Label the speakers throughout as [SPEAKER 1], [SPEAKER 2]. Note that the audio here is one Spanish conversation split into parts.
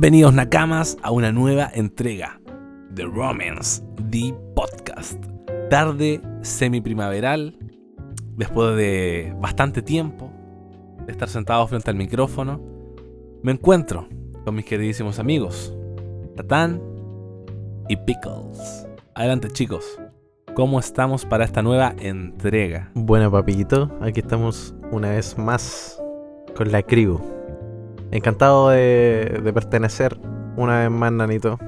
[SPEAKER 1] Bienvenidos Nakamas a una nueva entrega de Romance, The Podcast. Tarde semi-primaveral, después de bastante tiempo de estar sentado frente al micrófono, me encuentro con mis queridísimos amigos, Tatán y Pickles. Adelante chicos, ¿cómo estamos para esta nueva entrega?
[SPEAKER 2] Bueno, papito, aquí estamos una vez más con la crew. Encantado de, de pertenecer una vez más, Nanito.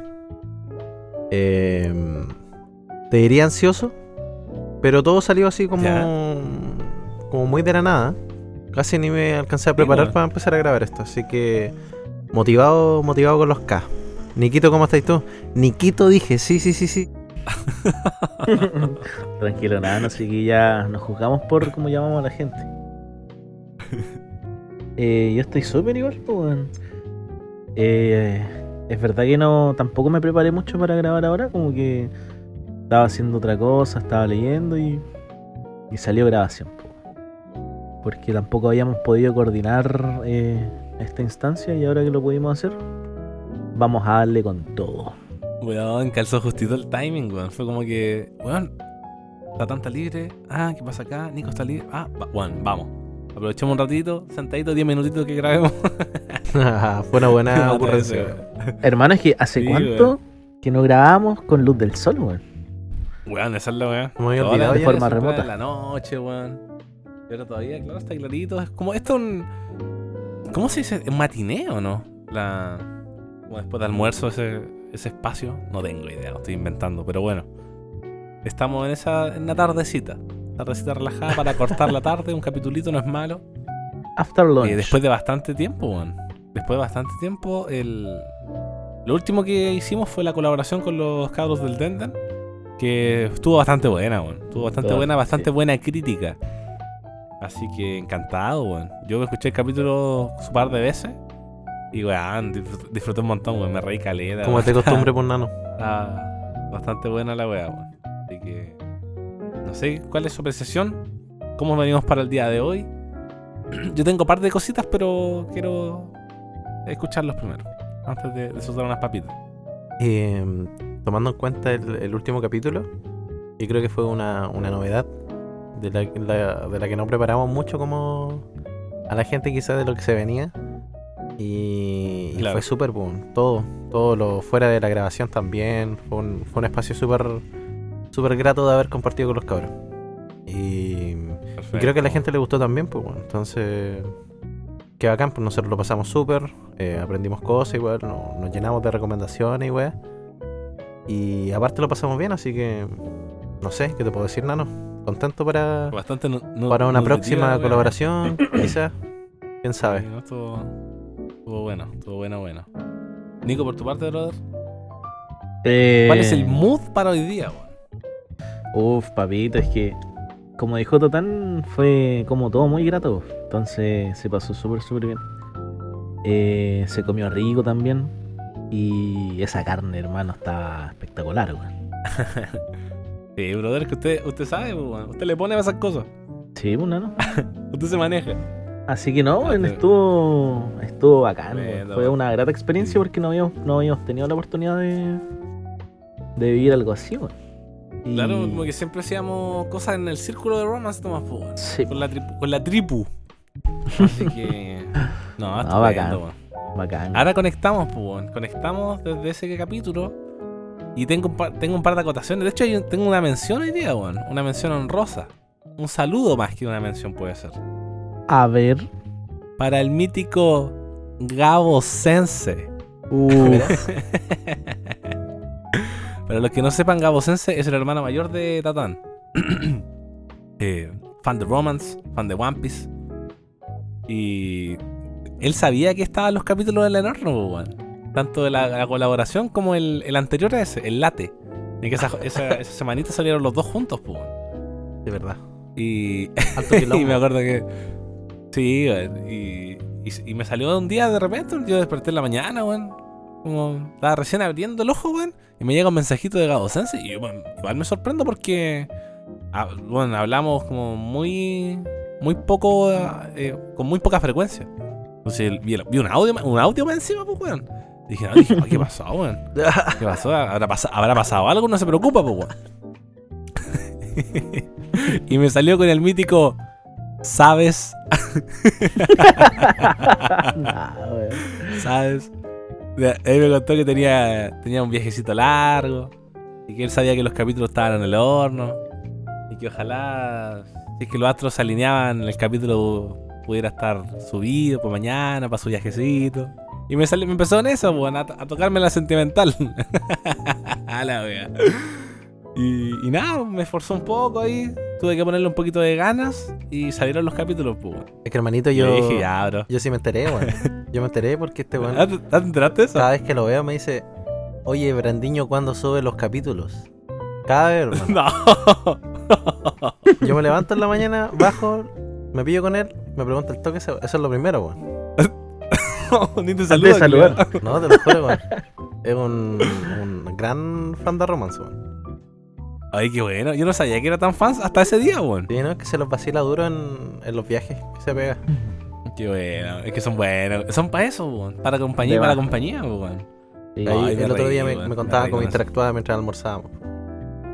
[SPEAKER 2] Em, te diría ansioso, pero todo salió así como,
[SPEAKER 1] Ya.
[SPEAKER 2] como muy de la nada. Casi ni me alcancé a preparar
[SPEAKER 1] bueno.
[SPEAKER 2] para empezar a grabar esto, así que motivado, motivado con los K. Niquito, ¿cómo estás tú? Niquito dije, sí, sí, sí, sí.
[SPEAKER 3] Tranquilo, nada, no sé que ya nos juzgamos por cómo llamamos a la gente. Eh, yo estoy súper igual, pues. Eh, es verdad que no, tampoco me preparé mucho para grabar ahora, como que estaba haciendo otra cosa, estaba leyendo y, y salió grabación. po. Porque tampoco habíamos podido coordinar eh, esta instancia y ahora que lo pudimos hacer, vamos a darle con todo.
[SPEAKER 1] Weón, calzó justito el timing, weón. Fue como que, weón, está libre. Ah, ¿qué pasa acá? Nico está libre. Ah, weón, vamos. Aprovechemos un ratito, sentadito, 10 minutitos que grabemos.
[SPEAKER 2] Fue una buena ocurrencia.
[SPEAKER 3] Hermano, es que hace
[SPEAKER 1] Sí,
[SPEAKER 3] cuánto
[SPEAKER 1] weón.
[SPEAKER 3] que no grabamos con luz del sol, weón.
[SPEAKER 1] Weón, esa es la weón. Toda
[SPEAKER 2] olvidado ya.
[SPEAKER 3] forma remota.
[SPEAKER 1] la noche, weón. Pero todavía, claro, está clarito. Es como esto un. ¿Cómo se dice? ¿Un matiné o no? La. Como después de almuerzo, ese, ese espacio. No tengo idea, lo estoy inventando, pero bueno. Estamos en esa. en la tardecita. Tardecita relajada para cortar la tarde, un capitulito no es malo.
[SPEAKER 3] After lunch.
[SPEAKER 1] Eh, después de bastante tiempo, weón. Después de bastante tiempo, el. Lo último que hicimos fue la colaboración con los cabros del Denden. Que estuvo bastante buena, weón. Estuvo bastante buena, bastante
[SPEAKER 3] sí.
[SPEAKER 1] buena crítica. Así que encantado, weón. Yo me escuché el capítulo un par de veces. Y weón, disfrut- disfruté un montón, weón. Me reí caleta.
[SPEAKER 2] Como de costumbre, por nano.
[SPEAKER 1] Está bastante buena la weá, weón. Así que. No sé cuál es su apreciación. ¿Cómo venimos para el día de hoy? Yo tengo un par de cositas, pero quiero escucharlos primero. Antes de, de soltar unas papitas.
[SPEAKER 2] Eh, tomando en cuenta el, el último capítulo, y creo que fue una, una novedad de la, la- de la que no preparamos mucho como a la gente quizás de lo que se venía. Y, y
[SPEAKER 1] Claro.
[SPEAKER 2] fue súper boom. Todo, todo lo fuera de la grabación también. Fue un, fue un espacio súper súper grato de haber compartido con los cabros. Y, y creo que a la gente le gustó también, pues bueno. Entonces, qué bacán, pues nosotros lo pasamos súper, eh, aprendimos cosas igual, no- nos llenamos de recomendaciones y weá. Y aparte lo pasamos bien, así que no sé, ¿qué te puedo decir, Nano? Contento para,
[SPEAKER 1] Bastante
[SPEAKER 2] para una próxima colaboración, quizás. ¿Quién
[SPEAKER 1] Sí,
[SPEAKER 2] sabe?
[SPEAKER 1] no, estuvo, estuvo bueno, estuvo bueno, bueno. Nico, por tu parte, brother.
[SPEAKER 3] Eh,
[SPEAKER 1] ¿Cuál es el mood para hoy día, weón?
[SPEAKER 3] Uf, papito, es que como dijo Totán, fue como todo muy grato. Entonces se pasó súper, súper bien. Eh, se comió rico también. Y esa carne, hermano, está espectacular, weón.
[SPEAKER 1] Sí, brother, que usted, usted sabe, pues, weón. Usted le pone a esas cosas.
[SPEAKER 3] Sí, pues, ¿no?
[SPEAKER 1] Usted se maneja.
[SPEAKER 3] Así que no,
[SPEAKER 1] Ah,
[SPEAKER 3] estuvo, estuvo bacán.
[SPEAKER 1] Bueno,
[SPEAKER 3] Fue una grata experiencia
[SPEAKER 1] Sí.
[SPEAKER 3] porque no habíamos, no habíamos tenido la oportunidad de, de vivir algo así, weón. Y-
[SPEAKER 1] Claro, como que siempre hacíamos cosas en el círculo de romance, Tomás, pues.
[SPEAKER 3] Sí,
[SPEAKER 1] Con la, tripu, con la tripu. Así que. No,
[SPEAKER 3] No, bacán. Bacán.
[SPEAKER 1] Ahora conectamos, pues. Conectamos desde ese capítulo. Y tengo un, par, tengo un par de acotaciones. De hecho, tengo una mención hoy día, weón. Una mención honrosa. Un saludo más que una mención puede ser.
[SPEAKER 3] A ver.
[SPEAKER 1] Para el mítico Gabo Sense.
[SPEAKER 3] Uh,
[SPEAKER 1] Para los que no sepan, Gabo Sense es el hermano mayor de Tatán. Eh, fan de Romance, fan de One Piece. Y él sabía que estaban los capítulos Enorno, po, weón. Tanto de la, la colaboración como el, el anterior a ese, el Late. En que esa, esa, esa semanita salieron los dos juntos, weón.
[SPEAKER 2] De verdad.
[SPEAKER 1] Y, y me acuerdo que. Sí, y, y, y me salió un día de repente, yo desperté en la mañana, weón. Como estaba recién abriendo el ojo, weón. Y me llega un mensajito de Gabo Sense. Y weón, igual me sorprendo porque. ah, bueno, hablamos como muy. Muy poco. eh, con muy poca frecuencia. Entonces vi, vi un audio, un audio más encima, pues, weón. Dije, no, dije, "Oh, ¿qué pasó, weón? ¿Qué pasó? ¿Habrá, pas- ¿Habrá pasado algo? No se preocupa, pues, weón. y me salió con el mítico. ¿Sabes?
[SPEAKER 3] nah, weón.
[SPEAKER 1] ¿Sabes? Él me contó que tenía, tenía un viajecito largo. Y que él sabía que los capítulos estaban en el horno. Y que ojalá, si es que los astros se alineaban, el capítulo pudiera estar subido para mañana, para su viajecito. Y me, salió, me empezó en eso, weón, a, a tocarme la sentimental. a la wea. Y, y nada, me esforzó un poco ahí. Tuve que ponerle un poquito de ganas y salieron los capítulos, pues. weón.
[SPEAKER 2] Es que hermanito, yo.
[SPEAKER 1] dije, ya, bro.
[SPEAKER 2] Yo sí me enteré, weón. Yo me enteré porque este weón.
[SPEAKER 1] ¿Ah, ¿Te te enteraste de eso?
[SPEAKER 2] Cada vez que lo veo me dice, oye, Brandiño, ¿cuándo sube los capítulos? Cada vez, hermano.
[SPEAKER 1] No.
[SPEAKER 2] Yo me levanto en la mañana, bajo, me pillo con él, me pregunta el toque, eso es lo primero, weón.
[SPEAKER 1] Ni te
[SPEAKER 3] Antes de
[SPEAKER 1] saluda,
[SPEAKER 3] saludar.
[SPEAKER 2] No, te lo juro, weón. Es un, un gran fan de romance, weón.
[SPEAKER 1] Ay, qué bueno. Yo no sabía que era tan fan hasta ese día, weón.
[SPEAKER 2] Sí, ¿no? Es que se los vacila duro en, en los viajes que se pega.
[SPEAKER 1] Qué bueno. Es que son buenos. Son para eso, weón. Para compañía para compañía, weón.
[SPEAKER 3] Sí.
[SPEAKER 2] El otro
[SPEAKER 1] reí,
[SPEAKER 2] día me, contaba cómo
[SPEAKER 1] con eso.
[SPEAKER 2] interactuaba mientras almorzábamos.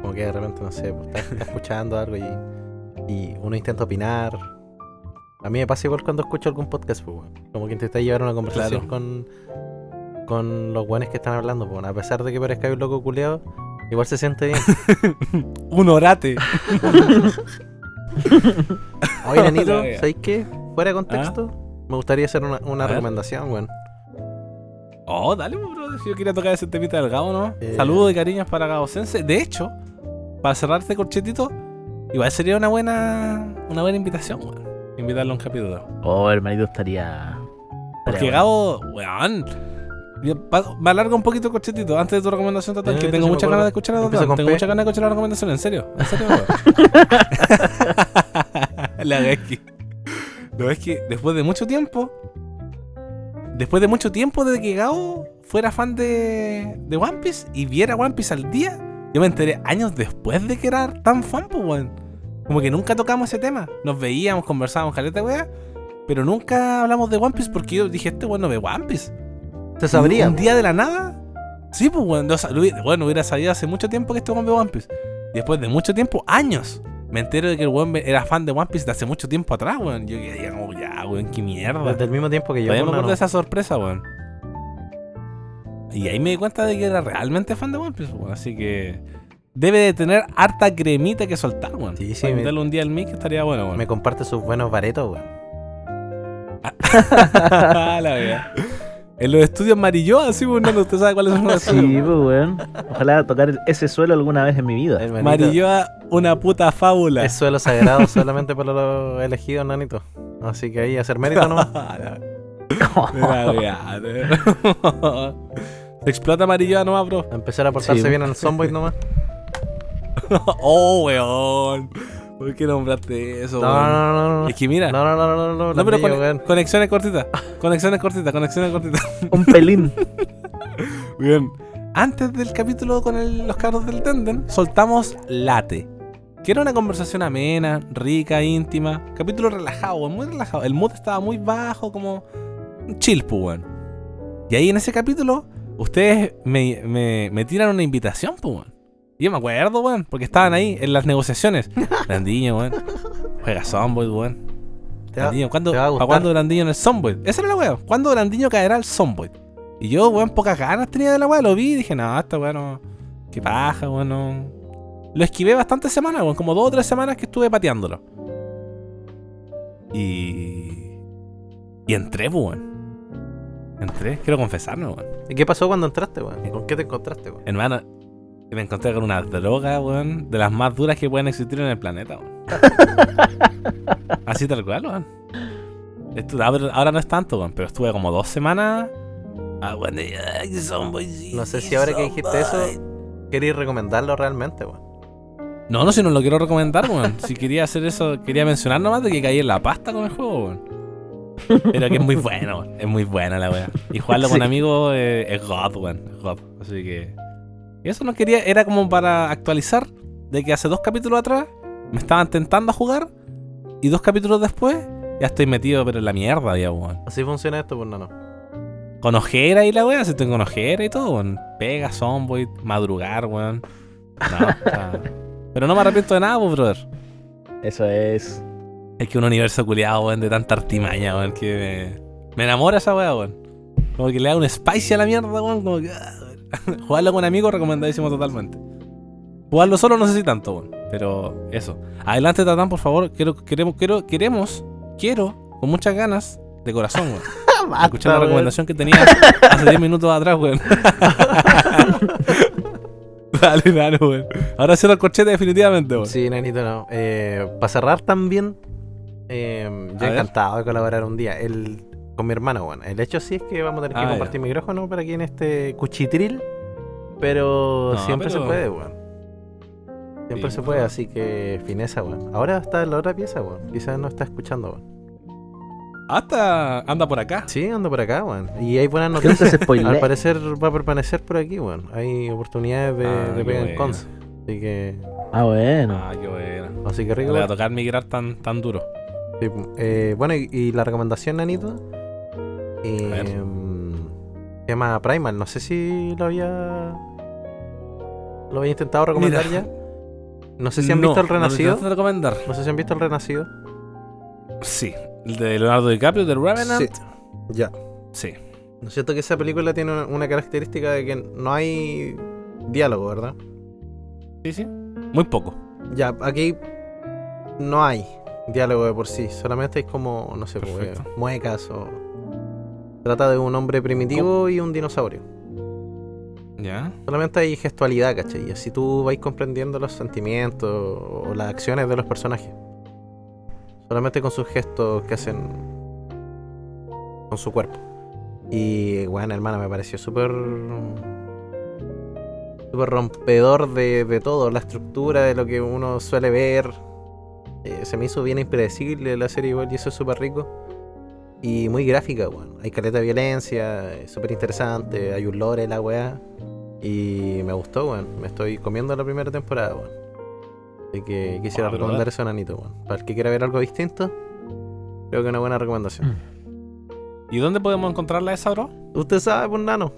[SPEAKER 2] Como que de repente, no sé, pues, está, está escuchando algo y, y uno intenta opinar. A mí me pasa igual cuando escucho algún podcast, pues, weón. Como que intenté llevar una conversación
[SPEAKER 1] Claro.
[SPEAKER 2] con, con los buenos que están hablando, pues, weón. A pesar de que parezca un loco culeado, igual se siente bien.
[SPEAKER 1] Un orate.
[SPEAKER 2] Oye, Nanito. ¿sabéis qué? Fuera de contexto, me gustaría hacer una,
[SPEAKER 1] ¿Ah?
[SPEAKER 2] Recomendación, weón.
[SPEAKER 1] Oh, dale, bro. Si yo quería tocar ese temita del Gabo, ¿no?
[SPEAKER 2] Eh.
[SPEAKER 1] Saludos y cariños para Gabo Sense. De hecho, para cerrar este corchetito, igual sería una buena una buena invitación, weón. Invitarlo a un capítulo.
[SPEAKER 3] Oh, hermanito, estaría.
[SPEAKER 1] Porque Gabo, weón. Me alargo un poquito el corchetito antes de tu recomendación total,
[SPEAKER 2] Eh,
[SPEAKER 1] que tengo muchas ganas de escuchar a Tengo muchas ganas de escuchar la recomendación, en serio. En serio, weón. La verdad es que. No, es que después de mucho tiempo. Después de mucho tiempo de que Gabo fuera fan de, de One Piece y viera One Piece al día, yo me enteré años después de que era tan fan, pues, weón. Como que nunca tocamos ese tema. Nos veíamos, conversábamos, caleta, weá. Pero nunca hablamos de One Piece porque yo dije, este weón no ve One Piece.
[SPEAKER 2] Se sabría.
[SPEAKER 1] Un día de la nada. Sí, pues, weón. no sa- lo hubiera- Bueno, hubiera sabido hace mucho tiempo que este weón ve One Piece. Después de mucho tiempo, años, me entero de que el weón era fan de One Piece de hace mucho tiempo atrás, weón. Yo quedé como, ya, weón, qué mierda.
[SPEAKER 2] Desde el mismo tiempo que yo.
[SPEAKER 1] Todavía me
[SPEAKER 2] lo
[SPEAKER 1] acuerdo de esa sorpresa, weón. Y ahí me di cuenta de que era realmente fan de One Piece, weón. Así que debe de tener harta cremita que soltar, weón.
[SPEAKER 2] Sí, sí,
[SPEAKER 1] Para
[SPEAKER 2] me-
[SPEAKER 1] un día al mic estaría bueno, weón.
[SPEAKER 2] Me comparte sus buenos baretos, weón.
[SPEAKER 1] la wea. En los estudios Marilloa, así, weón. ¿no? ¿Usted sabe cuáles son los
[SPEAKER 3] Sí,
[SPEAKER 1] estudios?
[SPEAKER 3] pues, weón. Ojalá tocar ese suelo alguna vez en mi vida.
[SPEAKER 2] Hermanito,
[SPEAKER 1] Marilloa, una puta fábula.
[SPEAKER 2] Es suelo sagrado solamente para los elegidos, nanito. Así que ahí hacer mérito nomás.
[SPEAKER 1] Se explota Marilloa nomás, bro.
[SPEAKER 2] A empezar a portarse
[SPEAKER 3] Sí.
[SPEAKER 2] bien en el Zomboid nomás.
[SPEAKER 1] oh, weón. ¿Por qué nombraste eso,
[SPEAKER 2] No,
[SPEAKER 1] weón?
[SPEAKER 2] no, no, no. no.
[SPEAKER 1] Es que mira.
[SPEAKER 2] No, no, no, no, no,
[SPEAKER 1] No, pero con-
[SPEAKER 2] weón.
[SPEAKER 1] conexiones cortitas. Conexiones cortitas, conexiones cortitas.
[SPEAKER 3] Un pelín.
[SPEAKER 1] Bien. Antes del capítulo con el- los cabros del Tenden, soltamos Late. Que era una conversación amena, rica, íntima. Capítulo relajado, weón, muy relajado. El mood estaba muy bajo, como chill, pues, weón. Y ahí en ese capítulo, ustedes me, me, me tiran una invitación, pues, weón. Y Yo me acuerdo, weón, porque estaban ahí en las negociaciones. Grandiño, weón. Juega Zomboid, weón. Brandiño, ¿cuándo, ¿Para cuándo Brandiño en el Zomboid? Esa era la weá. ¿Cuándo Brandiño caerá al Zomboid? Y yo, weón, pocas ganas tenía de la weá. Lo vi y dije, no, esta weá no. Qué paja, weón. no". Lo esquivé bastantes semanas, weón. Como dos o tres semanas que estuve pateándolo. Y. Y entré, pues, weón. Entré, quiero confesarme, weón.
[SPEAKER 2] ¿Y qué pasó cuando entraste, weón? ¿Con qué te encontraste, weón?
[SPEAKER 1] Hermano, me encontré con una droga, weón, de las más duras que pueden existir en el planeta, weón. Así tal cual, weón. Estu- ahora, ahora no es tanto, weón, pero estuve como dos semanas. Ah, y, sí,
[SPEAKER 2] No sé si ahora que dijiste eso, querías recomendarlo realmente, weón.
[SPEAKER 1] No, no, si no lo quiero recomendar, weón. Si quería hacer eso, quería mencionar nomás de que caí en la pasta con el juego, weón. Pero que es muy bueno, weón. Es muy buena la weá. Y jugarlo con amigos eh, es God, weón. God. Así que. Y eso no quería, era como para actualizar de que hace dos capítulos atrás me estaban tentando a jugar. Y dos capítulos después ya estoy metido, pero en la mierda ya, weón.
[SPEAKER 2] Así funciona esto, pues no, no.
[SPEAKER 1] Con ojera y la weá, si tengo con ojera y todo, weón. Pega, zomboid, madrugar, weón. No, está- Pero no me arrepiento de nada, pues, brother.
[SPEAKER 3] Eso es.
[SPEAKER 1] Es que un universo culiado, weón, de tanta artimaña, weón, que me, me enamora esa weá, weón. Como que le da un spicy a la mierda, weón, como que... Jugarlo con amigos, recomendadísimo totalmente. Jugarlo solo no sé si tanto, weón. Pero eso. Adelante, Tatán, por favor. Quiero, queremos, quiero, queremos, quiero, con muchas ganas, de corazón, weón. Escuchar la recomendación que tenía hace 10 minutos atrás, weón. dale, dale, weón. Ahora cierro el corchete definitivamente, weón.
[SPEAKER 2] Sí, nanito, no. Eh, para cerrar también, eh, yo
[SPEAKER 1] A ver.
[SPEAKER 2] encantado de colaborar un día. El, con mi hermano, bueno. El hecho sí es que vamos a tener que
[SPEAKER 1] Ah,
[SPEAKER 2] compartir micrófono para aquí en este cuchitril. Pero
[SPEAKER 1] No,
[SPEAKER 2] siempre
[SPEAKER 1] pero-
[SPEAKER 2] se puede, weón. Siempre
[SPEAKER 1] Sí,
[SPEAKER 2] se puede, así que fineza, weón. Ahora está en la otra pieza, weón. Quizás no está escuchando, weón.
[SPEAKER 1] Hasta anda por acá.
[SPEAKER 2] Sí, ando por acá, weón. Y hay buenas
[SPEAKER 3] ¿Qué no
[SPEAKER 2] noticias. Al parecer va a permanecer por aquí, weón. Hay oportunidades de,
[SPEAKER 1] Ah,
[SPEAKER 2] de pegar en cons. Así que.
[SPEAKER 3] Ah, bueno.
[SPEAKER 1] Ah, qué bueno.
[SPEAKER 2] Así que rico.
[SPEAKER 1] le va a tocar migrar tan, tan duro.
[SPEAKER 2] Sí, eh, bueno, y, y la recomendación, Nanito. Eh, se llama Primal. No sé si lo había. Lo había intentado recomendar
[SPEAKER 1] Mira.
[SPEAKER 2] ya. No sé si han
[SPEAKER 1] No,
[SPEAKER 2] visto El Renacido.
[SPEAKER 1] recomendar.
[SPEAKER 2] No sé si han visto El Renacido.
[SPEAKER 1] Sí. El de Leonardo DiCaprio, de Revenant.
[SPEAKER 2] Sí. Ya.
[SPEAKER 1] Sí.
[SPEAKER 2] ¿No es cierto que esa película tiene una- característica de que no hay diálogo, verdad?
[SPEAKER 1] Sí, sí. Muy poco.
[SPEAKER 2] Ya, aquí no hay diálogo de por sí. Solamente hay como, no sé, pues,
[SPEAKER 1] Perfecto.
[SPEAKER 2] eh, muecas o. Trata de un hombre primitivo y un dinosaurio.
[SPEAKER 1] ¿Ya?
[SPEAKER 2] Solamente hay gestualidad, ¿cachai? Y así tú vais comprendiendo los sentimientos o las acciones de los personajes. Solamente con sus gestos que hacen con su cuerpo. Y, bueno, hermano, me pareció súper. súper rompedor de, de todo, la estructura de lo que uno suele ver. Eh, se me hizo bien impredecible la serie igual y eso es súper rico. Y muy gráfica, weón. Hay caleta de violencia, es súper interesante, hay un lore la weá. Y me gustó, weón. Me estoy comiendo la primera temporada, weón. Así que quisiera
[SPEAKER 1] Ah, ¿verdad?
[SPEAKER 2] recomendar eso a Nanito, weón. Para el que quiera ver algo distinto, creo que es una buena recomendación.
[SPEAKER 1] ¿Y dónde podemos encontrarla esa, bro?
[SPEAKER 2] Usted sabe, pues, Nano.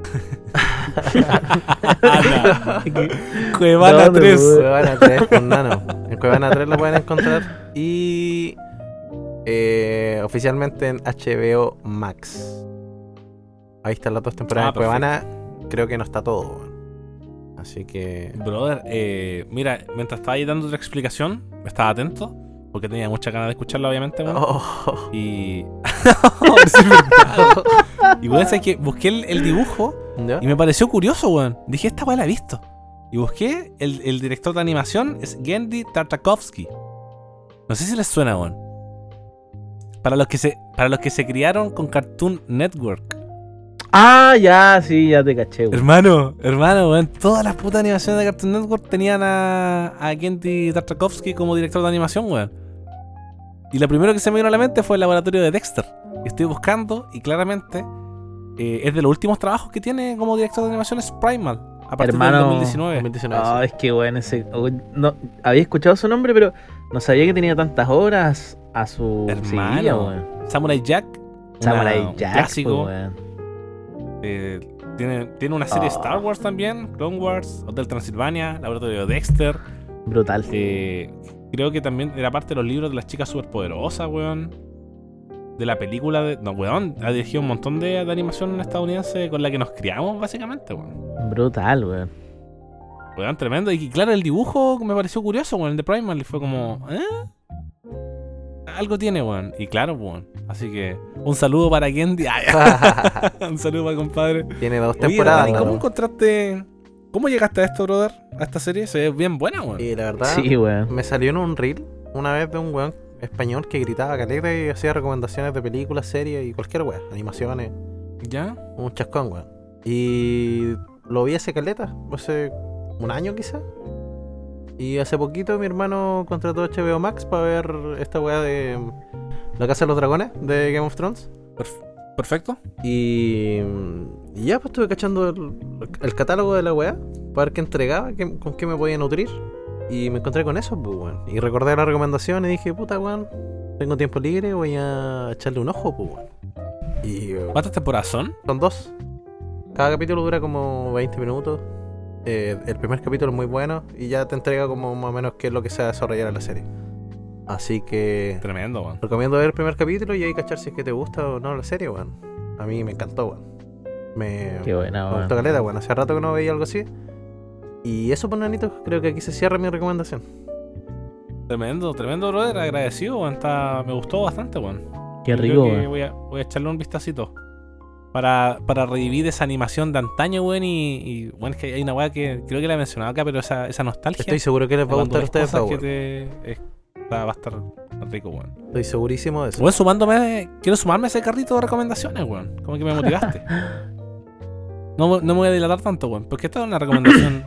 [SPEAKER 1] Cuevana
[SPEAKER 3] ¿Dónde,
[SPEAKER 1] 3.
[SPEAKER 3] weón?
[SPEAKER 2] Cuevana 3, pues, Nano. En Cuevana 3 lo pueden encontrar. Y eh, oficialmente en HBO Max. Ahí están las dos temporadas
[SPEAKER 1] Ah,
[SPEAKER 2] de Cuevana. Creo que no está todo. Así que.
[SPEAKER 1] Brother, eh, mira, mientras estaba ahí dando otra explicación, estaba atento, porque tenía mucha ganas de escucharla, obviamente, weón.
[SPEAKER 2] Oh,
[SPEAKER 1] Y. Y weón, ¿sabes qué? Busqué el, el dibujo
[SPEAKER 2] ¿ya?
[SPEAKER 1] y me pareció curioso, weón. Dije, esta weón la he visto. Y busqué el, el director de animación, es Gendy Tartakovsky. No sé si les suena, weón. Para los que se, para los que se criaron con Cartoon Network.
[SPEAKER 3] Ah, ya, sí, ya te caché, güey.
[SPEAKER 1] Hermano, hermano, weón. Todas las putas animaciones de Cartoon Network tenían a, a Gendy Tartakovsky como director de animación, weón. Y lo primero que se me vino a la mente fue el laboratorio de Dexter. Y estoy buscando y claramente eh, es de los últimos trabajos que tiene como director de animación es Primal. A partir
[SPEAKER 3] Hermano,
[SPEAKER 1] del 2019.
[SPEAKER 2] 2019.
[SPEAKER 3] Ah, es que bueno, ese. oh, No, había escuchado su nombre, pero no sabía que tenía tantas horas a su
[SPEAKER 1] Hermano.
[SPEAKER 3] weón.
[SPEAKER 1] Samurai Jack.
[SPEAKER 3] Samurai
[SPEAKER 1] una-
[SPEAKER 3] Jack,
[SPEAKER 1] Clásico.
[SPEAKER 3] pues, weón.
[SPEAKER 1] Eh, tiene, tiene una serie
[SPEAKER 3] Ah.
[SPEAKER 1] Star Wars también, Clone Wars, Hotel Transilvania, Laboratorio de Dexter.
[SPEAKER 3] Brutal.
[SPEAKER 1] Eh, creo que también era parte de los libros de las chicas superpoderosas, weón. De la película de. No, weón, ha dirigido un montón de, de animación estadounidense con la que nos criamos, básicamente, weón.
[SPEAKER 3] Brutal, weón.
[SPEAKER 1] Weón, tremendo. Y claro, el dibujo me pareció curioso, weón. El de Primal fue como. ¿Eh? Algo tiene, weón. Y claro, weón. Así que un saludo para Kendi. Un saludo para compadre.
[SPEAKER 2] Tiene dos
[SPEAKER 1] Oye,
[SPEAKER 2] temporadas.
[SPEAKER 1] Dani, ¿cómo
[SPEAKER 2] ¿no?
[SPEAKER 1] encontraste. ¿Cómo llegaste a esto, brother? A esta serie. Se ve bien buena, weón.
[SPEAKER 2] Y la verdad,
[SPEAKER 3] Sí, weón.
[SPEAKER 2] me salió en un reel una vez de un weón español que gritaba caleta y hacía recomendaciones de películas, series y cualquier weón, animaciones,
[SPEAKER 1] ¿Ya?
[SPEAKER 2] un chascón, weón. Y lo vi hace caleta, hace un año quizá. Y hace poquito mi hermano contrató HBO Max para ver esta weá de La Casa de los Dragones de Game of Thrones.
[SPEAKER 1] Perf- Perfecto.
[SPEAKER 2] Y, y ya pues estuve cachando el, el catálogo de la weá para ver qué entregaba, qué- con qué me podía nutrir. Y me encontré con eso, pues weón. Y recordé la recomendación y dije, puta weón, tengo tiempo libre, voy a echarle un ojo, pues weón. Y
[SPEAKER 1] ¿Cuántas temporadas son?
[SPEAKER 2] son dos. Cada capítulo dura como 20 minutos. Eh, el primer capítulo es muy bueno y ya te entrega como más o menos qué es lo que se va a desarrollar en la serie. Así que
[SPEAKER 1] Tremendo, weón.
[SPEAKER 2] recomiendo ver el primer capítulo y ahí cachar si es que te gusta o no la serie, weón. A mí me encantó, weón. Me,
[SPEAKER 3] Qué buena,
[SPEAKER 2] me
[SPEAKER 3] weón.
[SPEAKER 2] gustó caleta, weón. Hace rato que no veía algo así. Y eso, pues, nanito, creo que aquí se cierra mi recomendación.
[SPEAKER 1] Tremendo, tremendo, brother. Agradecido, weón. Está... Me gustó bastante, weón.
[SPEAKER 3] Qué rico, weón.
[SPEAKER 1] voy, a, voy a echarle un vistacito. Para, para revivir esa animación de antaño, weón. Y, y bueno, es que hay una weá que creo que la he mencionado acá, pero esa, esa nostalgia.
[SPEAKER 2] Estoy seguro que les va a gustar a ustedes,
[SPEAKER 1] que te- es- va va a estar rico, weón.
[SPEAKER 2] Estoy segurísimo de eso.
[SPEAKER 1] Weón, sumándome. Quiero sumarme a ese carrito de recomendaciones, weón. Como que me motivaste. No, me- no me voy a dilatar tanto, weón. Porque esta es una recomendación.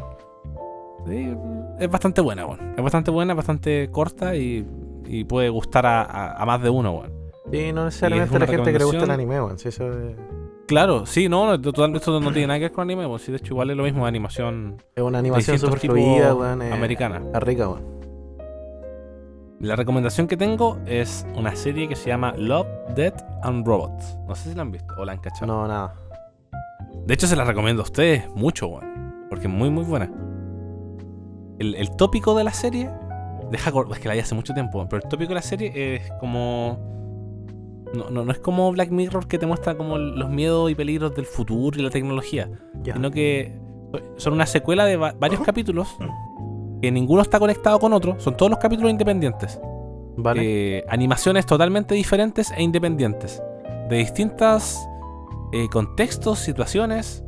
[SPEAKER 1] sí, es bastante buena, weón. Es bastante buena, bastante corta y, y puede gustar a, a- a más de uno, weón.
[SPEAKER 2] Sí, no necesariamente
[SPEAKER 1] es
[SPEAKER 2] la gente que le gusta el anime, weón. Sí, eso es,
[SPEAKER 1] Claro, sí, no, no, total, esto no tiene nada que ver con anime. Sí, de hecho, igual es lo mismo animación
[SPEAKER 2] es una animación fluida, weón. eh,
[SPEAKER 1] americana.
[SPEAKER 2] Es rica, weón.
[SPEAKER 1] La recomendación que tengo es una serie que se llama Love, Death and Robots. No sé si la han visto o la han cachado.
[SPEAKER 2] No, nada.
[SPEAKER 1] De hecho, se la recomiendo a ustedes mucho, weón. Porque es muy, muy buena. El, el tópico de la serie. Deja es que la vi hace mucho tiempo, weón, pero el tópico de la serie es como. No, no, no es como Black Mirror que te muestra como los miedos y peligros del futuro y la tecnología. Sino que son una secuela de va- varios capítulos que ninguno está conectado con otro. Son todos los capítulos independientes.
[SPEAKER 2] Vale.
[SPEAKER 1] Eh, animaciones totalmente diferentes e independientes. De distintas eh, contextos, situaciones,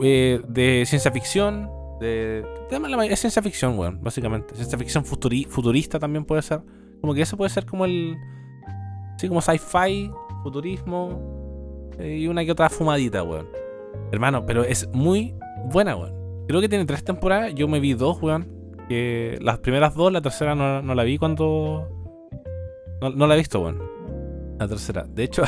[SPEAKER 1] eh, de ciencia ficción, de... llámala- Es ciencia ficción, weón, básicamente. Ciencia ficción futuri- futurista también puede ser. Como que eso puede ser como el... Sí, como sci-fi, futurismo eh, y una que otra fumadita, weón. Hermano, pero es muy buena, weón. Creo que tiene tres temporadas. Yo me vi dos, weón. Que las primeras dos, la tercera no, no la vi cuando... No, no la he visto, weón. La tercera. De hecho,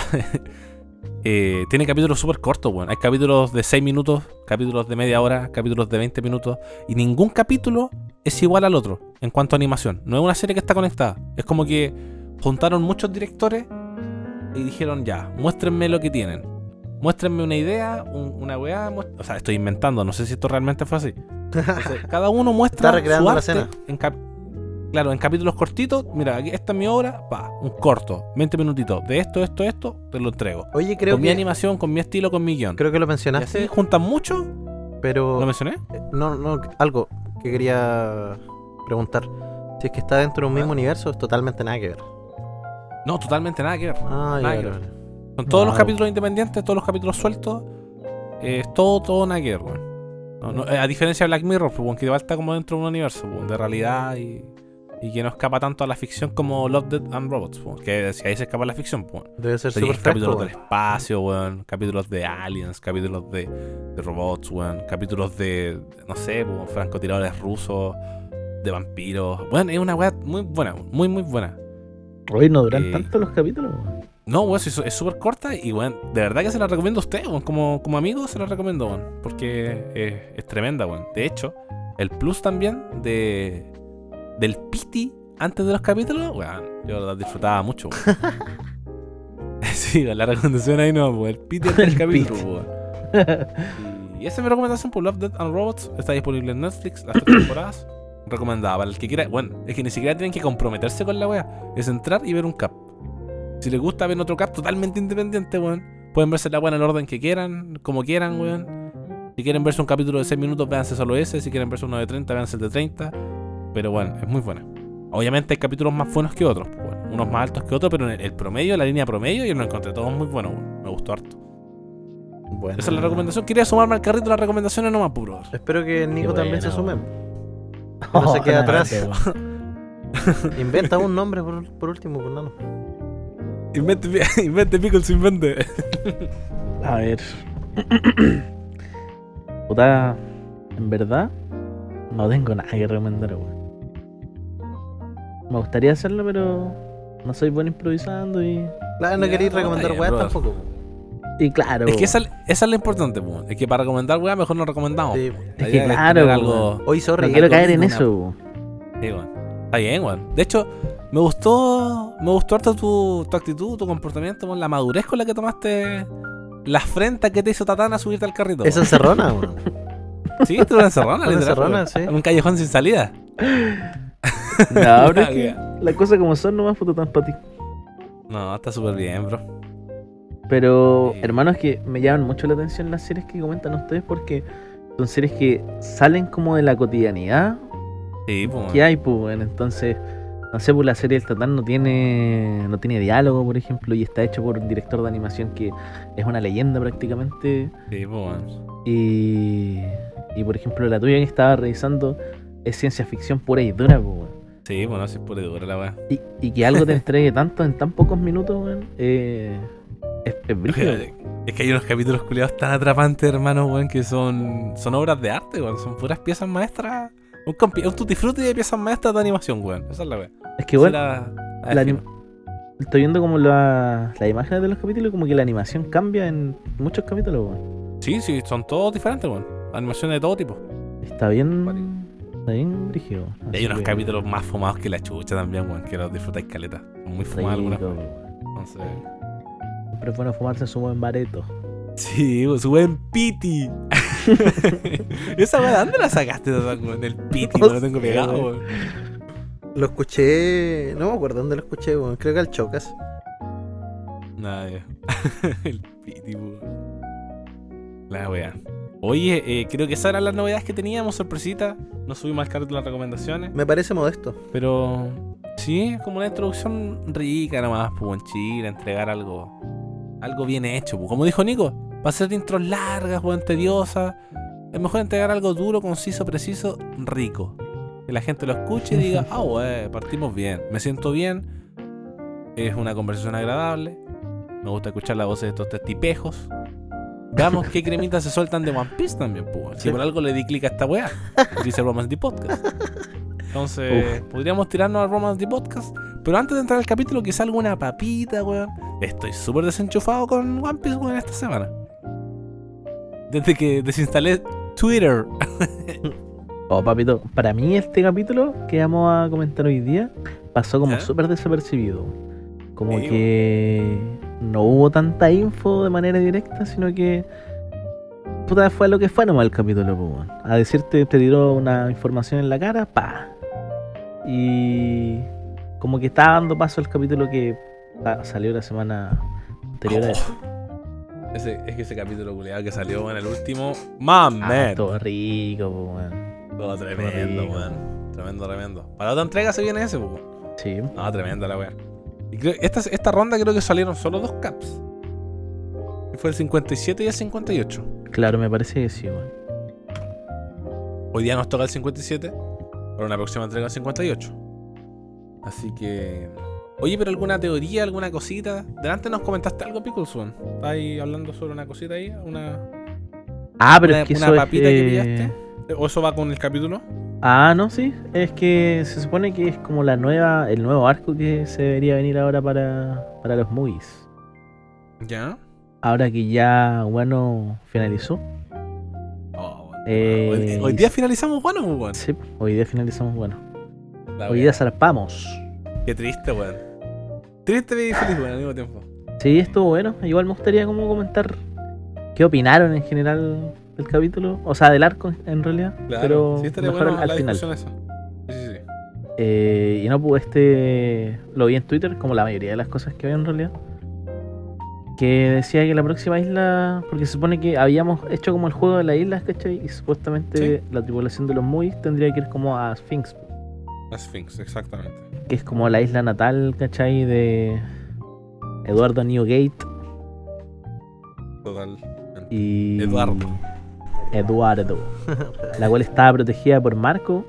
[SPEAKER 1] eh, tiene capítulos súper cortos, weón. Hay capítulos de 6 minutos, capítulos de media hora, capítulos de 20 minutos. Y ningún capítulo es igual al otro en cuanto a animación. No es una serie que está conectada. Es como que juntaron muchos directores y dijeron, ya, muéstrenme lo que tienen. Muéstrenme una idea, un- una weá. O sea, estoy inventando, no sé si esto realmente fue así. Entonces, cada uno muestra
[SPEAKER 2] Está recreando
[SPEAKER 1] su
[SPEAKER 2] la
[SPEAKER 1] arte
[SPEAKER 2] escena.
[SPEAKER 1] en cap- Claro, en capítulos cortitos, mira, aquí esta es mi obra, pa, un corto, 20 minutitos, de esto, esto, esto, te lo entrego.
[SPEAKER 2] Oye, creo
[SPEAKER 1] con mi
[SPEAKER 2] que,
[SPEAKER 1] animación, con mi estilo, con mi guion.
[SPEAKER 2] creo que lo
[SPEAKER 1] Y así
[SPEAKER 2] mencionaste,
[SPEAKER 1] juntan mucho,
[SPEAKER 2] pero...
[SPEAKER 1] ¿lo mencioné?
[SPEAKER 2] Eh, No, no, algo que quería preguntar. Si es que está dentro de un mismo universo, es totalmente nada que ver.
[SPEAKER 1] No, totalmente nada que ver.
[SPEAKER 2] Ah,
[SPEAKER 1] Nada
[SPEAKER 2] ya,
[SPEAKER 1] que ver. Son todos los capítulos independientes, todos los capítulos sueltos, eh, es todo, todo nada que ver, weón. No, no, eh, a diferencia de Black Mirror, pues, que igual está como dentro de un universo, weón, de realidad y, y que no escapa tanto a la ficción como Love, Death and Robots, weón, que si ahí se escapa la ficción, pues.
[SPEAKER 2] Debe ser fresco.
[SPEAKER 1] capítulos del espacio, weón. Capítulos de aliens, capítulos de, de robots, weón. Capítulos de, no sé, weón, francotiradores rusos, de vampiros. Bueno, es una weá muy buena, muy, muy buena.
[SPEAKER 3] Hoy no duran
[SPEAKER 1] Eh,
[SPEAKER 3] tanto los capítulos, weón.
[SPEAKER 1] No, weón, es súper corta y, weón, de verdad que se la recomiendo a usted, weón. Como, como amigo se la recomiendo, weón. Porque es, es tremenda, weón. De hecho, el plus también de del piti antes de los capítulos, weón, yo la disfrutaba mucho, weón. sí, la recomendación ahí no, weón. El piti antes del
[SPEAKER 3] El
[SPEAKER 1] capítulo, weón. Y esa es mi recomendación por Love, Death and Robots. Está disponible en Netflix, las tres temporadas. Recomendada. Para el que quiera. Bueno, es que ni siquiera tienen que comprometerse con la wea. Es entrar y ver un cap. Si les gusta ver otro cap totalmente independiente, weón. Pueden verse la wea en el orden que quieran, como quieran, weón. Si quieren verse un capítulo de 6 minutos, véanse solo ese. Si quieren verse uno de 30, véanse el de 30. Pero bueno, es muy buena. Obviamente hay capítulos más buenos que otros. pues, bueno, unos más altos que otros, pero en el, promedio, la línea promedio, yo lo encontré todos muy buenos. weón. Me gustó harto.
[SPEAKER 2] Bueno,
[SPEAKER 1] Esa es la recomendación. Quería sumarme al carrito las recomendaciones nomás, pues, puro.
[SPEAKER 2] Espero que Nico también se
[SPEAKER 3] bueno.
[SPEAKER 2] sume. No se queda atrás. Inventa un nombre por, por último, pues no.
[SPEAKER 1] Invente, invente Pickles, invente.
[SPEAKER 3] A ver. Puta, en verdad, no tengo nada que recomendar, weón. Me gustaría hacerlo, pero no soy bueno improvisando y.
[SPEAKER 2] Claro, no queréis recomendar
[SPEAKER 1] brother.
[SPEAKER 2] tampoco.
[SPEAKER 3] Y claro.
[SPEAKER 1] Es que esa, esa es lo importante. Es que para recomendar, weá, mejor no recomendamos.
[SPEAKER 2] Sí.
[SPEAKER 1] La
[SPEAKER 3] Es que claro,
[SPEAKER 1] algo.
[SPEAKER 2] Hoy, sorry.
[SPEAKER 3] no quiero caer en eso, weón.
[SPEAKER 1] Sí, weón. Está bien, weón. De hecho, me gustó. Me gustó harto tu, tu actitud, tu comportamiento, weón. La madurez con la que tomaste la afrenta que te hizo Tatana a subirte al carrito.
[SPEAKER 2] Esa encerrona, weón.
[SPEAKER 1] Sí, tú una encerrona, literal,
[SPEAKER 2] encerrona, sí.
[SPEAKER 1] En un callejón sin salida.
[SPEAKER 3] No, pero es que las cosas como son nomás puto tan para ti.
[SPEAKER 1] No, está súper bien, bro.
[SPEAKER 3] Pero,
[SPEAKER 1] Sí.
[SPEAKER 3] hermanos, que me llaman mucho la atención las series que comentan ustedes porque son series que salen como de la cotidianidad
[SPEAKER 1] Sí, pues.
[SPEAKER 3] que hay, pues, weón. entonces, no sé, pues la serie del Tatán no tiene, no tiene diálogo, por ejemplo, y está hecho por un director de animación que es una leyenda prácticamente.
[SPEAKER 1] Sí, pues.
[SPEAKER 3] Y, y por ejemplo, la tuya que estaba revisando es ciencia ficción pura y dura, pues.
[SPEAKER 1] Sí, bueno, es pura y dura la weá.
[SPEAKER 3] y, y que algo te entregue tanto en tan pocos minutos, weón, eh, es, es
[SPEAKER 1] que hay unos capítulos culiados tan atrapantes, hermano, weón, que son, son obras de arte, weón. Son puras piezas maestras. Un, compi- un tutti frutti de piezas maestras de animación, weón. Esa es la weá.
[SPEAKER 3] Es que,
[SPEAKER 1] la- la
[SPEAKER 3] la anim- estoy viendo como la- las imágenes de los capítulos como que la animación cambia en muchos capítulos, weón.
[SPEAKER 1] Sí, sí, son todos diferentes, weón. Animaciones de todo tipo.
[SPEAKER 3] Está bien. Está bien brígido.
[SPEAKER 1] Y hay unos
[SPEAKER 3] que,
[SPEAKER 1] capítulos más fumados que la chucha también, weón, que los disfrutáis caleta. Son muy fumados weón.
[SPEAKER 3] weón.
[SPEAKER 1] Entonces.
[SPEAKER 3] Siempre es bueno fumarse su buen bareto.
[SPEAKER 1] Sí, weón, su buen piti. Esa weá, ¿de dónde la sacaste, weón? El piti,
[SPEAKER 2] No
[SPEAKER 1] no lo tengo pegado,
[SPEAKER 2] weón. Lo escuché. No me acuerdo dónde lo escuché, weón. Creo que al Chocas.
[SPEAKER 1] Nada, ya. El piti, weón. La weá. Oye, eh, creo que esas eran las novedades que teníamos, sorpresita. No subimos al carrito las recomendaciones.
[SPEAKER 2] Me parece modesto.
[SPEAKER 1] Pero sí, como una introducción rica nomás, pues en Chile, entregar algo algo bien hecho. Como dijo Nico, para hacer intros largas, weón, tediosas, es mejor entregar algo duro, conciso, preciso, rico. Que la gente lo escuche y diga, ah, wey, partimos bien, me siento bien, es una conversación agradable, me gusta escuchar la voz de estos tres tipejos. Veamos qué cremitas se sueltan de One Piece también, pues. Si por algo le di clic a esta weá, dice Romance the Podcast. Entonces, podríamos tirarnos al Romance the Podcast. Pero antes de entrar al capítulo, quizá alguna papita, weón. Estoy súper desenchufado con One Piece, weón, esta semana. Desde que desinstalé Twitter.
[SPEAKER 3] Oh, papito, para mí este capítulo que vamos a comentar hoy día pasó como súper desapercibido. Como
[SPEAKER 1] Sí,
[SPEAKER 3] que no hubo tanta info de manera directa, sino que puta fue lo que fue nomás el capítulo, pues, weón. A decirte, te tiró una información en la cara, pa. Y como que estaba dando paso al capítulo que ah, salió la semana anterior a eso.
[SPEAKER 1] Ese, es que ese capítulo culiado que salió en el último. Man,
[SPEAKER 3] Ah, todo rico, weón.
[SPEAKER 1] Todo tremendo, weón. Tremendo, tremendo. Para otra entrega se viene ese, weón.
[SPEAKER 3] Sí.
[SPEAKER 1] No, tremenda la weá. Y creo, esta, esta ronda creo que salieron solo dos caps. Que fue el 57 y el 58.
[SPEAKER 3] Claro, me parece que sí, weón.
[SPEAKER 1] Hoy día nos toca el 57. Para una próxima entrega el 58. Así que. Oye, pero alguna teoría, alguna cosita. Delante nos comentaste algo, Pickles, weón. ¿Estás ahí hablando sobre una cosita ahí? ¿Una,
[SPEAKER 3] Ah, pero
[SPEAKER 1] una,
[SPEAKER 3] es que
[SPEAKER 1] una
[SPEAKER 3] eso es,
[SPEAKER 1] papita que
[SPEAKER 3] eh,
[SPEAKER 1] pillaste? ¿O eso va con el capítulo?
[SPEAKER 3] Ah, no, sí. Es que se supone que es como la nueva, el nuevo arco que se debería venir ahora para, para los movies.
[SPEAKER 1] Ya.
[SPEAKER 3] Ahora que ya bueno finalizó.
[SPEAKER 1] Oh, bueno.
[SPEAKER 3] Eh,
[SPEAKER 1] hoy, hoy día finalizamos, bueno, pues, weón.
[SPEAKER 3] Sí, hoy día finalizamos bueno.
[SPEAKER 1] La
[SPEAKER 3] Hoy día zarpamos.
[SPEAKER 1] Qué triste, weón. Triste y feliz, weón, al mismo tiempo.
[SPEAKER 3] Sí, estuvo bueno. Igual me gustaría como comentar qué opinaron en general del capítulo. O sea, del arco en realidad.
[SPEAKER 1] Claro,
[SPEAKER 3] pero
[SPEAKER 1] sí, estaría
[SPEAKER 3] mejor
[SPEAKER 1] bueno
[SPEAKER 3] al,
[SPEAKER 1] la
[SPEAKER 3] al final.
[SPEAKER 1] discusión esa.
[SPEAKER 3] Eh, y no, pues este lo vi en Twitter, como la mayoría de las cosas que veo en realidad. Que decía que la próxima isla, porque se supone que habíamos hecho como el juego de las islas, ¿cachai? Y supuestamente la tripulación de los Movies tendría que ir como a Sphinx,
[SPEAKER 1] Sphinx, exactamente.
[SPEAKER 3] que es como la isla natal, ¿cachai? De Eduardo Newgate
[SPEAKER 1] Total.
[SPEAKER 3] y.
[SPEAKER 1] Eduardo.
[SPEAKER 3] Eduardo. la cual estaba protegida por Marco.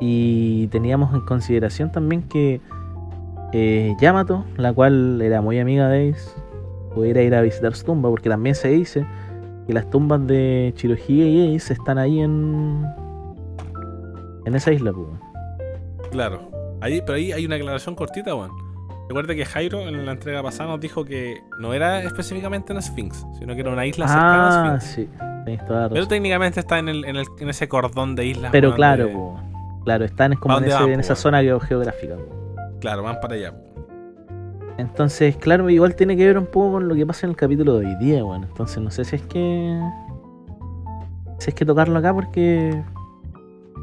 [SPEAKER 3] Y teníamos en consideración también que eh, Yamato, la cual era muy amiga de Ace, pudiera ir a visitar su tumba, porque también se dice que las tumbas de Chirohige y Ace están ahí en. en esa isla, pues.
[SPEAKER 1] Claro. Ahí, pero ahí hay una aclaración cortita, weón. Recuerda que Jairo en la entrega pasada nos dijo que no era específicamente en Sphinx, sino que era una isla cercana a
[SPEAKER 3] Ah,
[SPEAKER 1] Sphinx.
[SPEAKER 3] sí, toda
[SPEAKER 1] Pero técnicamente está en, el, en, el- en ese cordón de islas.
[SPEAKER 3] Pero claro,
[SPEAKER 1] de-
[SPEAKER 3] po, claro, están como
[SPEAKER 1] ¿Pa'
[SPEAKER 3] en,
[SPEAKER 1] dónde
[SPEAKER 3] ese-
[SPEAKER 1] van,
[SPEAKER 3] en esa zona geo- geográfica. po.
[SPEAKER 1] Claro, van para allá. po.
[SPEAKER 3] Entonces, claro, igual tiene que ver un poco con lo que pasa en el capítulo de hoy día, bueno. Entonces no sé si es que. Si es que tocarlo acá porque.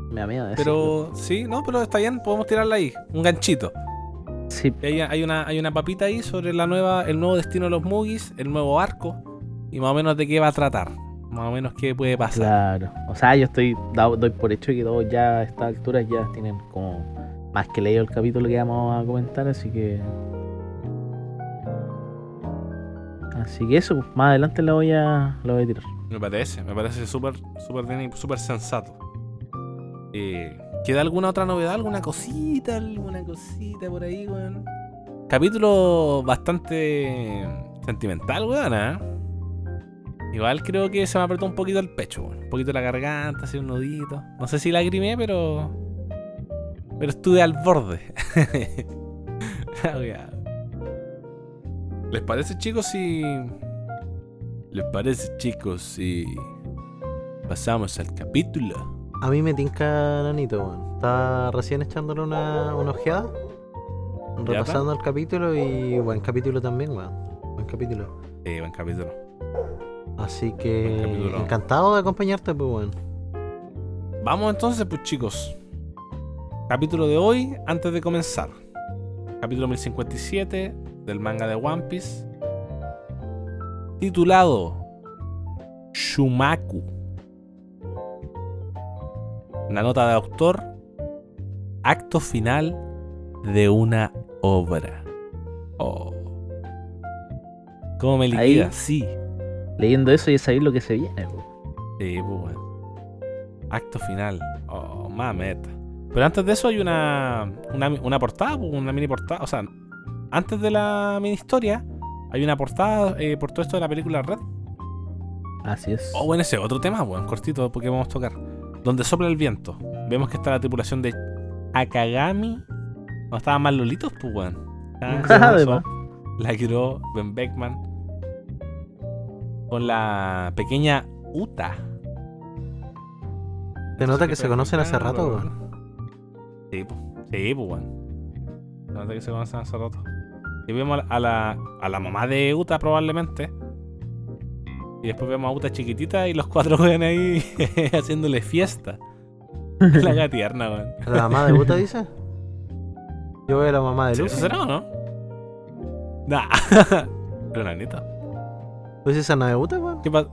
[SPEAKER 3] Me da miedo decirlo.
[SPEAKER 1] Pero sí, no, pero está bien, podemos tirarla ahí. Un ganchito.
[SPEAKER 3] Sí,
[SPEAKER 1] Hay, hay una, hay una papita ahí sobre la nueva, el nuevo destino de los Mugis, el nuevo arco. Y más o menos de qué va a tratar. Más o menos qué puede pasar.
[SPEAKER 3] claro. O sea, yo estoy doy por hecho que todos ya a estas alturas ya tienen como más que leído el capítulo que vamos a comentar, así que. Así que eso, pues, más adelante la voy a, la voy a tirar.
[SPEAKER 1] Me parece, me parece súper súper bien y súper sensato. Eh, ¿Queda alguna otra novedad? ¿Alguna cosita? ¿Alguna cosita por ahí, weón? Capítulo bastante sentimental, weón, ¿ah? Igual creo que se me apretó un poquito el pecho, weón. Un poquito la garganta, así un nudito. No sé si lagrimé, pero. Pero estuve al borde. ¿Les parece, chicos, si. ¿Les parece, chicos, si. Pasamos al capítulo?
[SPEAKER 2] A mí me tinca Nanito, weón. Estaba recién echándole una, una ojeada.
[SPEAKER 1] ¿Ya,
[SPEAKER 2] Repasando el capítulo y buen capítulo también, weón. Buen capítulo.
[SPEAKER 1] Eh, buen capítulo.
[SPEAKER 2] Así que
[SPEAKER 1] capítulo.
[SPEAKER 2] encantado de acompañarte, pues, weón.
[SPEAKER 1] Vamos entonces, pues chicos. Capítulo de hoy, antes de comenzar. Capítulo 1057 del manga de One Piece. Titulado Shumaku. Una nota de autor. Acto final de una obra. Oh. ¿Cómo me
[SPEAKER 3] Ahí.
[SPEAKER 1] liquida? Sí.
[SPEAKER 3] Leyendo eso y sabéis lo que se viene, pues.
[SPEAKER 1] Sí, pues bueno. Acto final. Oh, mameta. Pero antes de eso hay una, una, una portada, pues, una mini portada. O sea, antes de la mini historia hay una portada eh, por todo esto de la película Red.
[SPEAKER 3] Así es.
[SPEAKER 1] Oh, bueno, ese otro tema, bueno, cortito, porque vamos a tocar. Donde sopla el viento. Vemos que está la tripulación de Akagami. No estaban más lolitos, pues, weón. La Kiro, Ben Beckman. Con la pequeña Uta.
[SPEAKER 2] Se nota que se conocen hace rato, weón.
[SPEAKER 1] Sí, pues. Sí, pues, weón. Se nota que se conocen hace rato. Y vemos a la, a la mamá de Uta, probablemente. Y después vemos a Uta chiquitita y los cuatro weón ahí haciéndole fiesta. La gata tierna, weón.
[SPEAKER 2] ¿La mamá de Buta dice? Yo veo a la mamá de Luffy.
[SPEAKER 1] ¿Eso será o no? Nah. Pero nanita.
[SPEAKER 2] Pues esa no es de Buta, weón.
[SPEAKER 1] ¿Qué pasa?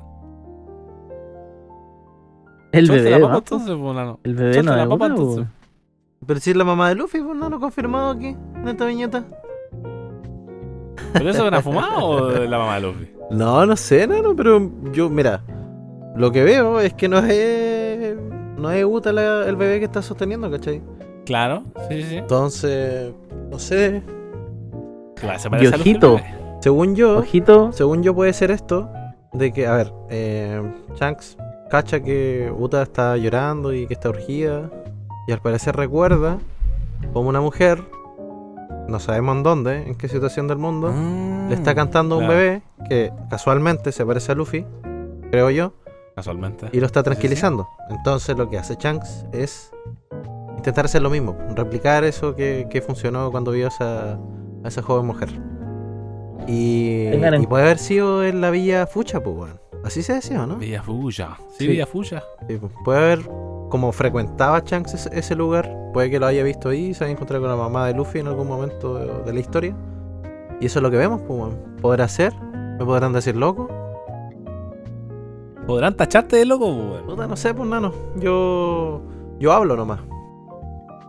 [SPEAKER 3] el bebé,
[SPEAKER 1] la papa, entonces, pues, nano.
[SPEAKER 3] El bebé no
[SPEAKER 1] la papa, entonces.
[SPEAKER 2] Pero si es la mamá de Luffy, pues no lo he confirmado aquí, en esta viñeta.
[SPEAKER 1] ¿Pero eso es una fumada o de la mamá de Luffy?
[SPEAKER 2] No, no sé, no, pero yo, mira, lo que veo es que no es. No es Uta la- el bebé que está sosteniendo, ¿cachai?
[SPEAKER 1] Claro, sí, sí, sí.
[SPEAKER 2] Entonces, no sé.
[SPEAKER 1] Claro, se parece a Luffy,
[SPEAKER 3] Ojito.
[SPEAKER 2] Según yo,
[SPEAKER 3] Ojito.
[SPEAKER 2] según yo puede ser esto, de que, a ver, eh, Shanks cacha que Uta está llorando y que está urgida, y al parecer recuerda como una mujer, no sabemos en dónde, en qué situación del mundo,
[SPEAKER 1] Ah,
[SPEAKER 2] le está cantando a un bebé que casualmente se parece a Luffy, creo yo,
[SPEAKER 1] Casualmente.
[SPEAKER 2] y lo está
[SPEAKER 1] Sí, sí, sí.
[SPEAKER 2] tranquilizando. Entonces lo que hace Shanks es intentar hacer lo mismo, replicar eso que, que funcionó cuando vio a esa, a esa joven mujer. Y, y puede haber sido en la villa Fucha, pues, weón. Así se decía, ¿no?
[SPEAKER 1] Villa Fuya. Sí,
[SPEAKER 2] Sí.
[SPEAKER 1] Villa Fuya.
[SPEAKER 2] Sí, pues, puede haber como frecuentaba Shanks ese, ese lugar, puede que lo haya visto ahí, se haya encontrado con la mamá de Luffy en algún momento de, de la historia. Y eso es lo que vemos, pues. ¿Podrá ser? ¿Me podrán decir loco?
[SPEAKER 1] ¿Podrán tacharte de loco, weón?
[SPEAKER 2] Puta, no sé, pues, nano. Yo. Yo hablo nomás.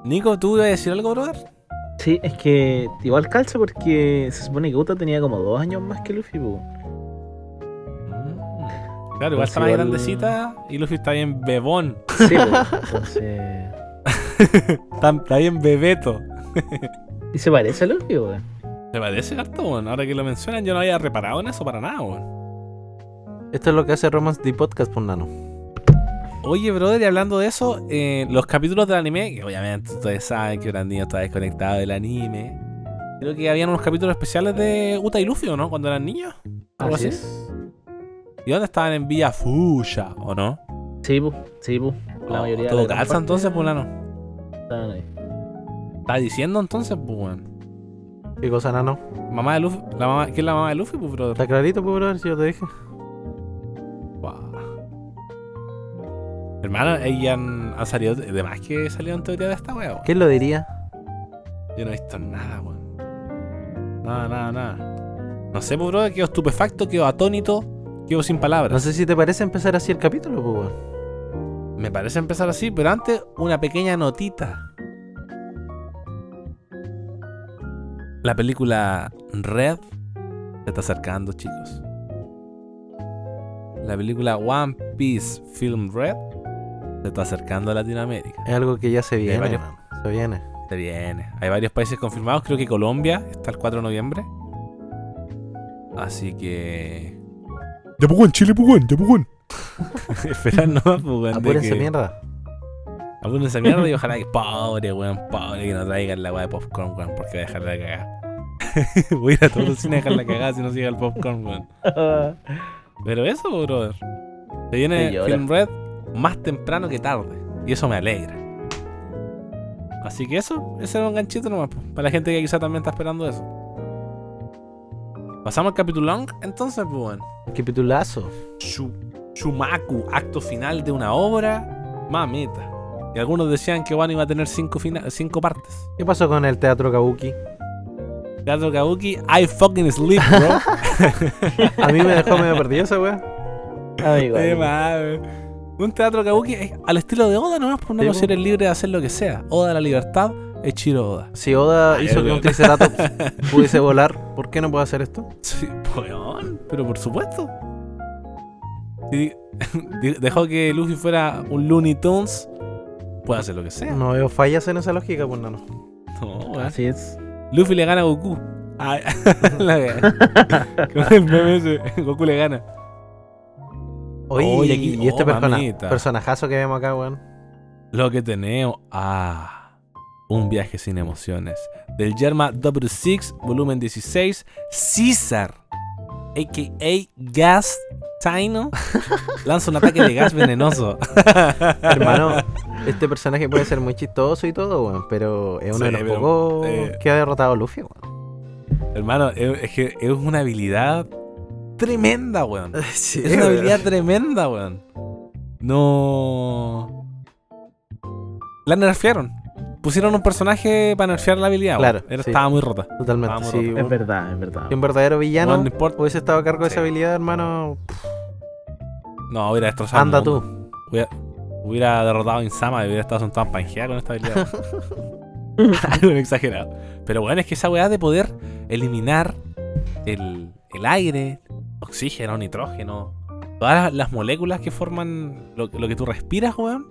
[SPEAKER 1] Nico, ¿tú ibas a decir algo, brother?
[SPEAKER 3] Sí, es que igual calza porque se supone que Uta tenía como dos años más que Luffy, po.
[SPEAKER 1] Claro, igual está más grandecita y Luffy está bien bebón.
[SPEAKER 3] Sí. Entonces.
[SPEAKER 1] Está, está bien bebeto.
[SPEAKER 3] ¿Y se parece a Luffy, weón?
[SPEAKER 1] ¿Te parece harto, weón? Ahora que lo mencionan, yo no había reparado en eso para nada, weón.
[SPEAKER 2] Esto es lo que hace Romance the Podcast, pues, nano.
[SPEAKER 1] Oye, brother, y hablando de eso, eh, los capítulos del anime, que obviamente ustedes saben que Brandino está desconectado del anime. Creo que habían unos capítulos especiales de Uta y Luffy, ¿o no? Cuando eran niños. Algo así.
[SPEAKER 3] es.
[SPEAKER 1] ¿Y dónde estaban en Villa Fuya, o no?
[SPEAKER 3] Sí, po. Sí, po. La
[SPEAKER 1] Oh,
[SPEAKER 3] mayoría de
[SPEAKER 1] todo calza
[SPEAKER 3] parte
[SPEAKER 1] entonces, fulano.
[SPEAKER 3] estaban ahí.
[SPEAKER 1] ¿Está diciendo entonces, pues, weón?
[SPEAKER 2] ¿Qué cosa, nano?
[SPEAKER 1] Mamá de Luffy, la mamá, ¿quién es la mamá de Luffy, pues, brother?
[SPEAKER 2] ¿Está clarito, pues, brother? Si yo te dije.
[SPEAKER 1] Guau. Hermano, ella han, han salido, de más que salieron teorías de esta wea, weón.
[SPEAKER 2] ¿Quién lo diría?
[SPEAKER 1] Yo no he visto nada, weón. Nada, nada, nada. No sé, pues, brother, quedo estupefacto, quedo atónito, quedo sin palabras.
[SPEAKER 2] No sé si te parece empezar así el capítulo, pues.
[SPEAKER 1] Me parece empezar así, pero antes una pequeña notita. La película Red se está acercando, chicos. La película One Piece Film Red se está acercando a Latinoamérica.
[SPEAKER 2] Es algo que ya se viene,
[SPEAKER 1] varios-.
[SPEAKER 2] Se viene.
[SPEAKER 1] Se viene. Hay varios países confirmados. Creo que Colombia está el 4 de noviembre. Así que.
[SPEAKER 4] Ya pues, weón, Chile, pues, weón, ya pues, weón.
[SPEAKER 1] Esperar no pues, weón, de
[SPEAKER 2] Apúrense,
[SPEAKER 1] que-
[SPEAKER 2] mierda.
[SPEAKER 1] Apúrense mierda y ojalá que pobre, weón, pobre que no traigan la weá de popcorn, weón, porque va a dejar la cagada. Voy a ir a todos los cines a dejar la cagada si no sigue el popcorn, weón. Pero eso, brother. Se viene. Film Red más temprano que tarde. Y eso me alegra. Así que eso, ese era un ganchito nomás, po, para la gente que quizá también está esperando eso. Pasamos al capítulo entonces, pues, weón.
[SPEAKER 2] Capitulazo.
[SPEAKER 1] Shu- Shumaku, acto final de una obra, mamita. Y algunos decían que Wano iba a tener cinco, cinco partes.
[SPEAKER 2] ¿Qué pasó con el teatro Kabuki?
[SPEAKER 1] Teatro Kabuki, I fucking sleep, bro.
[SPEAKER 2] A mí me dejó medio perdido esa weá.
[SPEAKER 3] Amigo.
[SPEAKER 1] Eh,
[SPEAKER 3] amigo.
[SPEAKER 1] madre. Un teatro Kabuki es al estilo de Oda nomás, por no
[SPEAKER 2] Sí, po.
[SPEAKER 1] si eres libre de hacer lo que sea. Oda la libertad, es Chiro Oda.
[SPEAKER 2] Si Oda
[SPEAKER 1] Ay,
[SPEAKER 2] hizo que un. Triceratops pudiese volar, ¿por qué no puede hacer esto?
[SPEAKER 1] Sí, weón, pero por supuesto. Dejó que Luffy fuera un Looney Tunes, puede hacer lo que sea.
[SPEAKER 2] No veo fallas en esa lógica, pues nano.
[SPEAKER 1] No, weón.
[SPEAKER 3] Así es.
[SPEAKER 1] Luffy le gana a Goku. La. Con el meme ese, Goku le gana.
[SPEAKER 2] Oye,
[SPEAKER 1] aquí-
[SPEAKER 2] y este
[SPEAKER 1] oh,
[SPEAKER 2] persona- personajazo que vemos acá, weón.
[SPEAKER 1] Lo que tenemos. Ah, un viaje sin emociones. Del Yerma W6, volumen 16. Caesar, a.k.a. Gas Taino, lanza un ataque de gas venenoso.
[SPEAKER 2] Hermano, este personaje puede ser muy chistoso y todo, weón, pero es uno de los pocos
[SPEAKER 1] eh,
[SPEAKER 2] que ha derrotado a Luffy, weón.
[SPEAKER 1] Hermano, es, es que es una habilidad tremenda, weón.
[SPEAKER 2] Sí,
[SPEAKER 1] Es una
[SPEAKER 2] weón.
[SPEAKER 1] habilidad tremenda, weón. No. La nerfearon. Pusieron un personaje para nerfear la habilidad.
[SPEAKER 2] Claro,
[SPEAKER 1] weón. Era-
[SPEAKER 2] sí.
[SPEAKER 1] Estaba muy rota.
[SPEAKER 2] Totalmente, sí.
[SPEAKER 3] Es verdad, es verdad.
[SPEAKER 2] Si un verdadero villano
[SPEAKER 1] no importa.
[SPEAKER 2] hubiese estado a cargo de esa habilidad, hermano,
[SPEAKER 1] No, hubiera destrozado.
[SPEAKER 2] anda tú.
[SPEAKER 1] Hubiera, hubiera derrotado a Insama y hubiera estado sentado en Pangea con esta habilidad. Algo exagerado. Pero bueno, es que esa weá de poder eliminar el, el aire, oxígeno, nitrógeno, todas las, las moléculas que forman lo, lo que tú respiras, weón,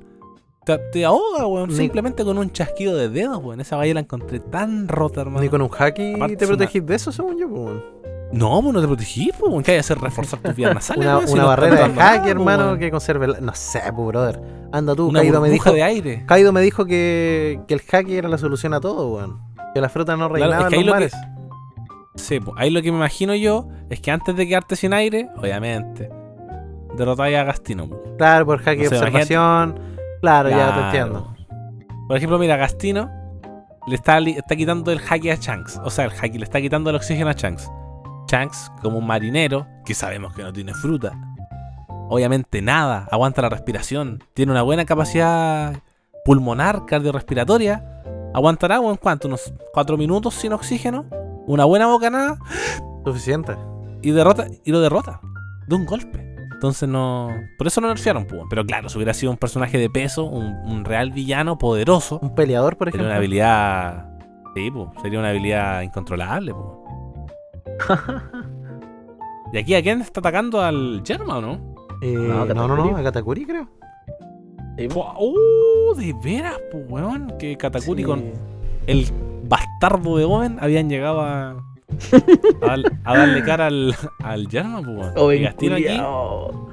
[SPEAKER 1] te, te ahoga, weón.
[SPEAKER 2] Ni-
[SPEAKER 1] Simplemente con un chasquido de dedos, weón. Esa weá la encontré tan rota, hermano.
[SPEAKER 2] Ni con un haki
[SPEAKER 1] Aparte
[SPEAKER 2] te
[SPEAKER 1] una-
[SPEAKER 2] protegís de eso, según yo, weón.
[SPEAKER 1] No, pues no te protegís, pues, weón. ¿Qué hay que hacer? Reforzar tus vías nasales,
[SPEAKER 2] Una,
[SPEAKER 1] si
[SPEAKER 2] una barrera de
[SPEAKER 1] nada,
[SPEAKER 2] hermano, que conserve la... No sé, pues, brother. Anda tú,
[SPEAKER 1] Una
[SPEAKER 2] Kaido me dijo...
[SPEAKER 1] de aire.
[SPEAKER 2] Kaido me dijo que, que el haki era la solución a todo, weón. Que la fruta no
[SPEAKER 1] Claro,
[SPEAKER 2] reinaba
[SPEAKER 1] es que
[SPEAKER 2] en los
[SPEAKER 1] que-
[SPEAKER 2] mares.
[SPEAKER 1] Sí, pues ahí lo que me imagino yo es que antes de quedarte sin aire, obviamente, derrotáis a Gastino. pues.
[SPEAKER 2] Claro, por haki de observación. Claro, ya te entiendo.
[SPEAKER 1] Por ejemplo, mira, Gastino le está, quitando el haki a Shanks. O sea, el haki le está quitando el oxígeno a Shanks. Shanks, como un marinero, que sabemos que no tiene fruta, obviamente nada, aguanta la respiración, tiene una buena capacidad pulmonar, cardiorrespiratoria, aguantará, weón, ¿cuánto? Unos 4 minutos sin oxígeno, una buena bocanada
[SPEAKER 2] Suficiente.
[SPEAKER 1] y derrota y lo derrota de un golpe. Entonces no. Por eso no nerfearon, pues. Pero claro, si hubiera sido un personaje de peso, un, un real villano poderoso,
[SPEAKER 2] Un peleador, por
[SPEAKER 1] sería
[SPEAKER 2] ejemplo.
[SPEAKER 1] una habilidad. Sí, pues. Sería una habilidad incontrolable, pues. ¿Y aquí a quién está atacando al Germa o no?
[SPEAKER 2] Eh,
[SPEAKER 3] No,
[SPEAKER 2] no, no, no, a Katakuri creo.
[SPEAKER 1] ¡Uh! De veras, pues, weón. Que Katakuri
[SPEAKER 3] sí.
[SPEAKER 1] con el bastardo de Owen habían llegado a. a, a darle cara al, al Germa, pues.
[SPEAKER 3] Oh,
[SPEAKER 1] y Gastino aquí. Oh,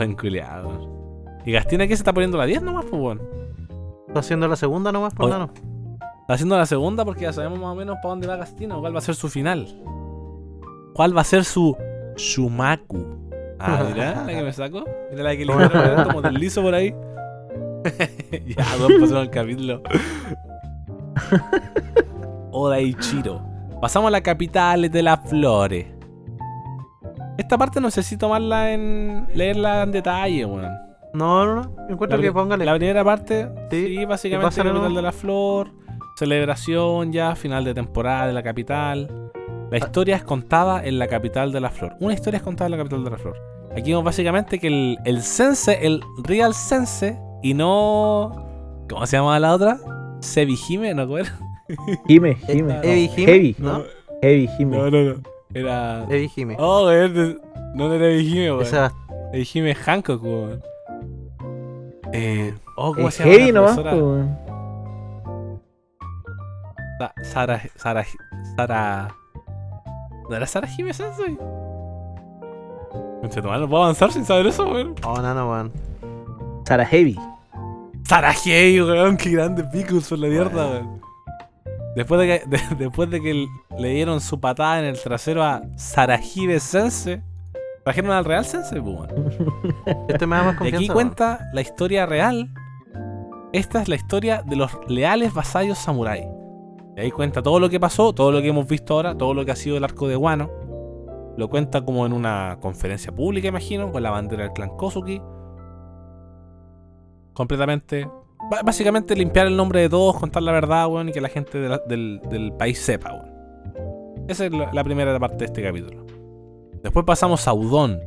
[SPEAKER 1] enculeado. Y Gastina aquí se está poniendo la 10 nomás, pues.
[SPEAKER 2] Está haciendo la segunda nomás, por nano.
[SPEAKER 1] Está haciendo la segunda porque ya sabemos más o menos para dónde va Gastina, cuál va a ser su final. ¿Cuál va a ser su Shumaku? Ah, mira, la que me saco. Mira la que le hicieron como deslizo por ahí. ya, dos pasamos el capítulo. Oda Ichiro. Pasamos a la capital de las flores. Esta parte no sé si tomarla en. leerla en detalle, weón.
[SPEAKER 2] No, no, no. Encuentro
[SPEAKER 1] La,
[SPEAKER 2] que póngale.
[SPEAKER 1] la primera parte,
[SPEAKER 2] Sí,
[SPEAKER 1] sí,
[SPEAKER 2] ¿qué
[SPEAKER 1] básicamente
[SPEAKER 2] pasa,
[SPEAKER 1] capital de la flor, celebración ya, final de temporada de la capital. La historia es contada en la capital de la flor. Una historia es contada en la capital de la flor. Aquí vemos básicamente que el, el sense, el real sense, y no. ¿Cómo se llama la otra? Sebihime, ¿no acuerdas?
[SPEAKER 3] Hime, Hime.
[SPEAKER 2] Evi Hime,
[SPEAKER 3] Heavy.
[SPEAKER 2] ¿no?
[SPEAKER 3] Heavy, Hime.
[SPEAKER 1] no, no. Era.
[SPEAKER 2] Evi Hime.
[SPEAKER 1] Oh, weón, no era Ebihime, weón.
[SPEAKER 2] Esa,
[SPEAKER 1] Ebihime Hancock, weón. Eh, oh, ¿cómo
[SPEAKER 3] Es
[SPEAKER 1] se llama?
[SPEAKER 3] heavy nomás, weón.
[SPEAKER 1] Sa- Sara, Sara, Sara. ¿No era Sara Jime Sensei? Conchetumare, ¿No puedo avanzar sin saber eso, weón?
[SPEAKER 2] oh, nano, weón.
[SPEAKER 3] Sara Heavy.
[SPEAKER 1] Sara Hey, weón, qué grande Picus por la mierda, weón. Después de que, de- después de que le dieron su patada en el trasero a Sarajibe Sensei, trajeron al Real Sensei, pues, weón.
[SPEAKER 2] Este me da más
[SPEAKER 1] Y
[SPEAKER 2] confianza.
[SPEAKER 1] aquí
[SPEAKER 2] weón.
[SPEAKER 1] cuenta la historia real. Esta es la historia de los leales vasallos samurai. Y ahí cuenta todo lo que pasó, todo lo que hemos visto ahora, todo lo que ha sido el arco de Wano. Lo cuenta como en una conferencia pública, imagino, con la bandera del clan Kosuki. Completamente. Básicamente limpiar el nombre de todos, contar la verdad, weón, y que la gente de la- del, del país sepa, weón. Esa es la, primera parte de este capítulo. Después pasamos a Udon.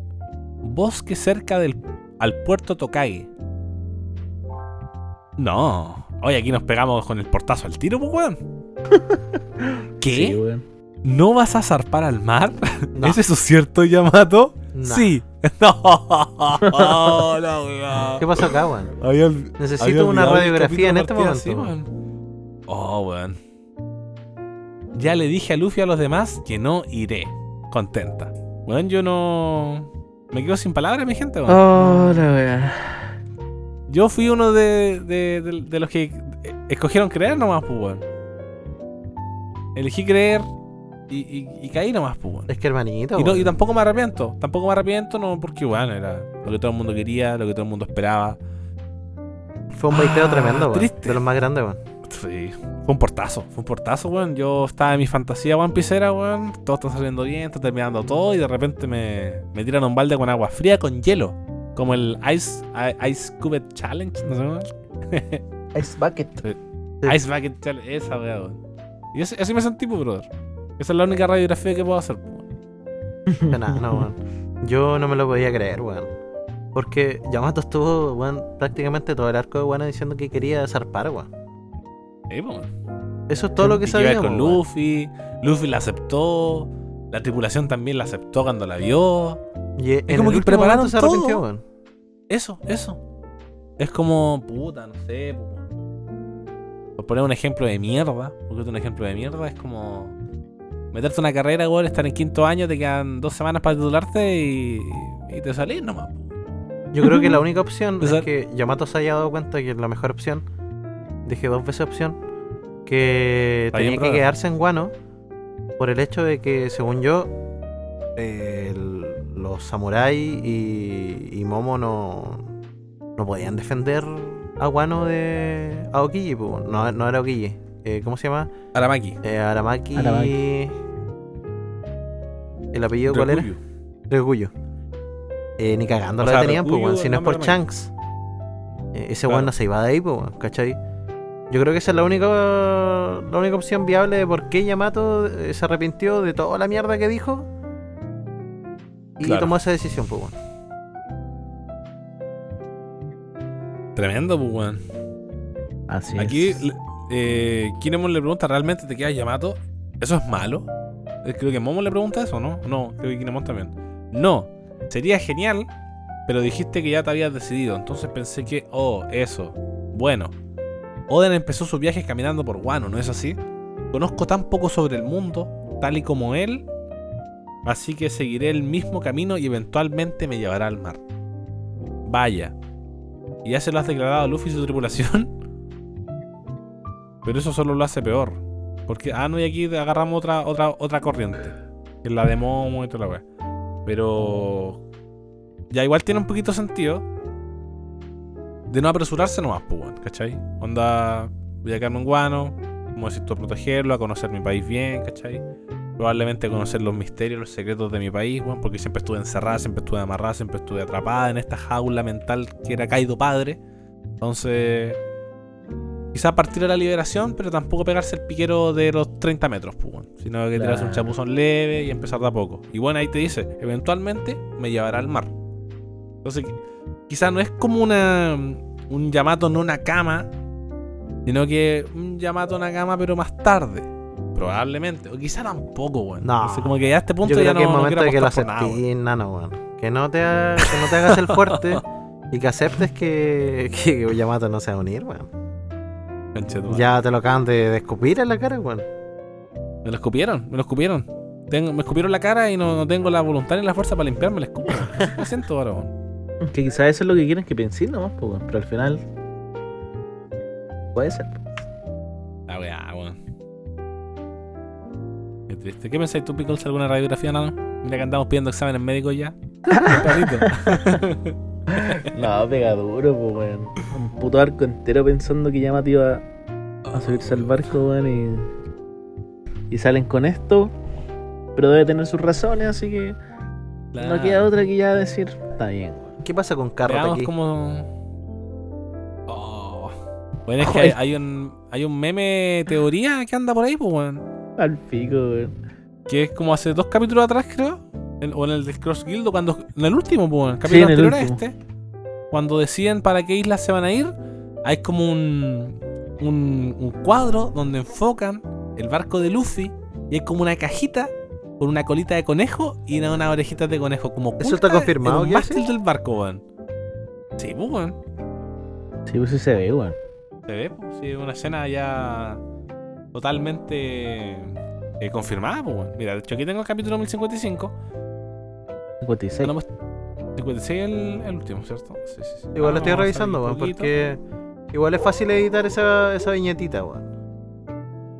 [SPEAKER 1] Bosque cerca del al puerto Tokage. No. Oye, aquí nos pegamos con el portazo al tiro, pues, weón. ¿Qué?
[SPEAKER 3] Sí, weón.
[SPEAKER 1] ¿No vas a zarpar al mar?
[SPEAKER 2] No.
[SPEAKER 1] ¿Es eso cierto, Yamato?
[SPEAKER 2] No.
[SPEAKER 1] Sí. No, no, weón.
[SPEAKER 2] ¿Qué pasó acá, weón?
[SPEAKER 1] Había olvi- había
[SPEAKER 2] Necesito una radiografía en este momento.
[SPEAKER 1] así,
[SPEAKER 2] weón.
[SPEAKER 1] weón. Oh, weón. Ya le dije a Luffy y a los demás que no iré. Contenta. Weón, yo no. Me quedo sin palabras, mi gente, weón.
[SPEAKER 3] Oh, la weá.
[SPEAKER 1] Yo fui uno de, de- de- de los que eh, escogieron creer nomás, pues, weón. Elegí creer y, y- y caí nomás, pues.
[SPEAKER 2] Es que hermanito.
[SPEAKER 1] Y, no- y tampoco me arrepiento. Tampoco me arrepiento, no, porque, weón, era lo que todo el mundo quería, lo que todo el mundo esperaba.
[SPEAKER 2] Fue un baiteo
[SPEAKER 1] Ah,
[SPEAKER 2] tremendo, weón.
[SPEAKER 1] triste.
[SPEAKER 2] De los más grandes, weón.
[SPEAKER 1] Sí, fue un portazo, fue un portazo, weón. Yo estaba en mi fantasía One Piecera, weón. Todo está saliendo bien, está terminando todo y de repente me, me tiran un balde con agua fría con hielo. Como el Ice, I- Ice Cube Challenge, no sé.
[SPEAKER 3] Ice Bucket.
[SPEAKER 2] Sí.
[SPEAKER 1] Ice Bucket Challenge, esa weón. Y así, así me sentí, pues, brother. Esa es la única radiografía que puedo hacer,
[SPEAKER 2] nada, no, weón. Yo no me lo podía creer, weón. Porque Yamato estuvo, weón, prácticamente todo el arco de Wano diciendo que quería zarpar, weón.
[SPEAKER 1] Sí, weón.
[SPEAKER 2] Eso es todo lo que sabíamos.
[SPEAKER 1] con
[SPEAKER 2] weón.
[SPEAKER 1] Luffy, Luffy la aceptó, la tripulación también la aceptó cuando la vio.
[SPEAKER 2] Y en
[SPEAKER 1] como
[SPEAKER 2] el
[SPEAKER 1] que prepararon
[SPEAKER 2] se arrepintió,
[SPEAKER 1] todo.
[SPEAKER 2] weón.
[SPEAKER 1] Eso, eso. Es como, puta, no sé. po. Por poner un ejemplo de mierda, porque es un ejemplo de mierda, es como meterte una carrera, weón, estar en quinto año, te quedan dos semanas para titularte y, y te salís nomás.
[SPEAKER 2] Yo creo que la única opción es que Yamato se haya dado cuenta que la mejor opción, dije dos veces opción, que
[SPEAKER 1] Está bien,
[SPEAKER 2] tenía que
[SPEAKER 1] brother.
[SPEAKER 2] quedarse en Guano por el hecho de que, según yo, eh, el- los samuráis y, y Momo no, no podían defender a Guano de Aokiji, no, no era Aokiji. Eh, ¿Cómo se llama?
[SPEAKER 1] Aramaki.
[SPEAKER 2] Eh, Aramaki.
[SPEAKER 3] Aramaki.
[SPEAKER 2] ¿El apellido cuál era? Ryuguyo. Eh, ni cagando
[SPEAKER 1] sea,
[SPEAKER 2] detenían, pues, weón. Si no es por Shanks. Eh, ese
[SPEAKER 1] Claro.
[SPEAKER 2] weón no se iba de ahí, pues, ¿cachai? Yo creo que esa es la única, la única opción viable de por qué Yamato eh, se arrepintió de toda la mierda que dijo. Y
[SPEAKER 1] Claro.
[SPEAKER 2] tomó esa decisión, pues, weón.
[SPEAKER 1] Tremendo, pues, weón.
[SPEAKER 3] Así
[SPEAKER 1] Aquí,
[SPEAKER 3] es.
[SPEAKER 1] eh, Kinemon le pregunta, ¿realmente te quedas Yamato? ¿Eso es malo? Eh, Creo que Momo le pregunta eso, ¿no? No, creo que Kinemon también. No, sería genial, pero dijiste que ya te habías decidido. Entonces pensé que, oh, eso. Bueno. Oden empezó sus viajes caminando por Wano, ¿no es así? Conozco tan poco sobre el mundo, tal y como él, así que seguiré el mismo camino y eventualmente me llevará al mar. Vaya. ¿Y ya se lo has declarado a Luffy y su tripulación? Pero eso solo lo hace peor. Porque, ah, no, y aquí agarramos otra, otra, otra corriente. Que es la de Momo y toda la wea. Pero. Ya igual tiene un poquito sentido. De no apresurarse nomás, pues, ¿cachai? Onda, voy a quedarme en guano. Como decir tú, a protegerlo, a conocer mi país bien, ¿cachai? Probablemente conocer los misterios, los secretos de mi país, weón, porque siempre estuve encerrada, siempre estuve amarrada, siempre estuve atrapada en esta jaula mental que era Kaido padre. Entonces, quizá partir a la liberación, pero tampoco pegarse el piquero de los 30 metros, pues, sino que tirarse un chapuzón leve y empezar de a poco. Y bueno, ahí te dice, eventualmente me llevará al mar. Entonces, qui- quizá no es como una un Yamato no una cama, sino que un Yamato una cama, pero más tarde. Probablemente. O quizá tampoco, weón.
[SPEAKER 2] No.
[SPEAKER 1] Entonces, como que ya a este punto
[SPEAKER 2] Yo
[SPEAKER 1] ya no,
[SPEAKER 2] es momento de que lo aceptes, nano, weón. Que no, te ha- que no te hagas el fuerte y que aceptes que, que Yamato no se va a unir, weón. Ya te lo acaban de, de escupir en la cara, weón.
[SPEAKER 1] Me lo escupieron, me lo escupieron. Tengo, me escupieron la cara y no, no tengo la voluntad ni la fuerza para limpiarme el escupo. Me siento ahora, weón.
[SPEAKER 3] Que quizás eso es lo que quieren que pensé nomás, pues, weón, pero al final. Puede ser.
[SPEAKER 1] La weá, weón. Qué triste. ¿Qué pensáis tú, Pickles? ¿Alguna radiografía, nano? Mira que andamos pidiendo exámenes médicos ya.
[SPEAKER 3] No, pega duro, pues, weón. Un puto arco entero pensando que Yamato iba a subirse al barco, weón, y. Y salen con esto. Pero debe tener sus razones, así que. No queda otra que ya decir. Está bien, weón.
[SPEAKER 2] ¿Qué pasa con Carrot
[SPEAKER 1] Veamos
[SPEAKER 2] aquí?
[SPEAKER 1] cómo. Oh. Bueno, es que hay, hay un, hay un meme teoría que anda por ahí, pues, weón.
[SPEAKER 3] Al pico, weón.
[SPEAKER 1] Que es como hace dos capítulos atrás, creo. O en el de Cross Guild, cuando. En el último, pues, el
[SPEAKER 3] Sí,
[SPEAKER 1] capítulo
[SPEAKER 3] en el
[SPEAKER 1] anterior a este. Cuando deciden para qué islas se van a ir. Hay como un, un. un cuadro donde enfocan el barco de Luffy. Y hay como una cajita con una colita de conejo y una, unas orejitas de conejo. Como
[SPEAKER 2] ¿Eso está confirmado que
[SPEAKER 1] mástil
[SPEAKER 2] sí?
[SPEAKER 1] del barco, weón. Sí, pues, weón.
[SPEAKER 3] Sí, pues sí se ve, weón.
[SPEAKER 1] Se ve, pues, sí, una escena ya totalmente eh, confirmada, pues, weón. Mira, de hecho aquí tengo el capítulo 1055.
[SPEAKER 3] 56.
[SPEAKER 1] No, no, 56 el, el último, ¿cierto? Sí, sí, sí.
[SPEAKER 2] Igual lo
[SPEAKER 1] Ah,
[SPEAKER 2] estoy
[SPEAKER 1] vamos a
[SPEAKER 2] revisando, weón, porque igual es fácil editar esa, esa viñetita, weón.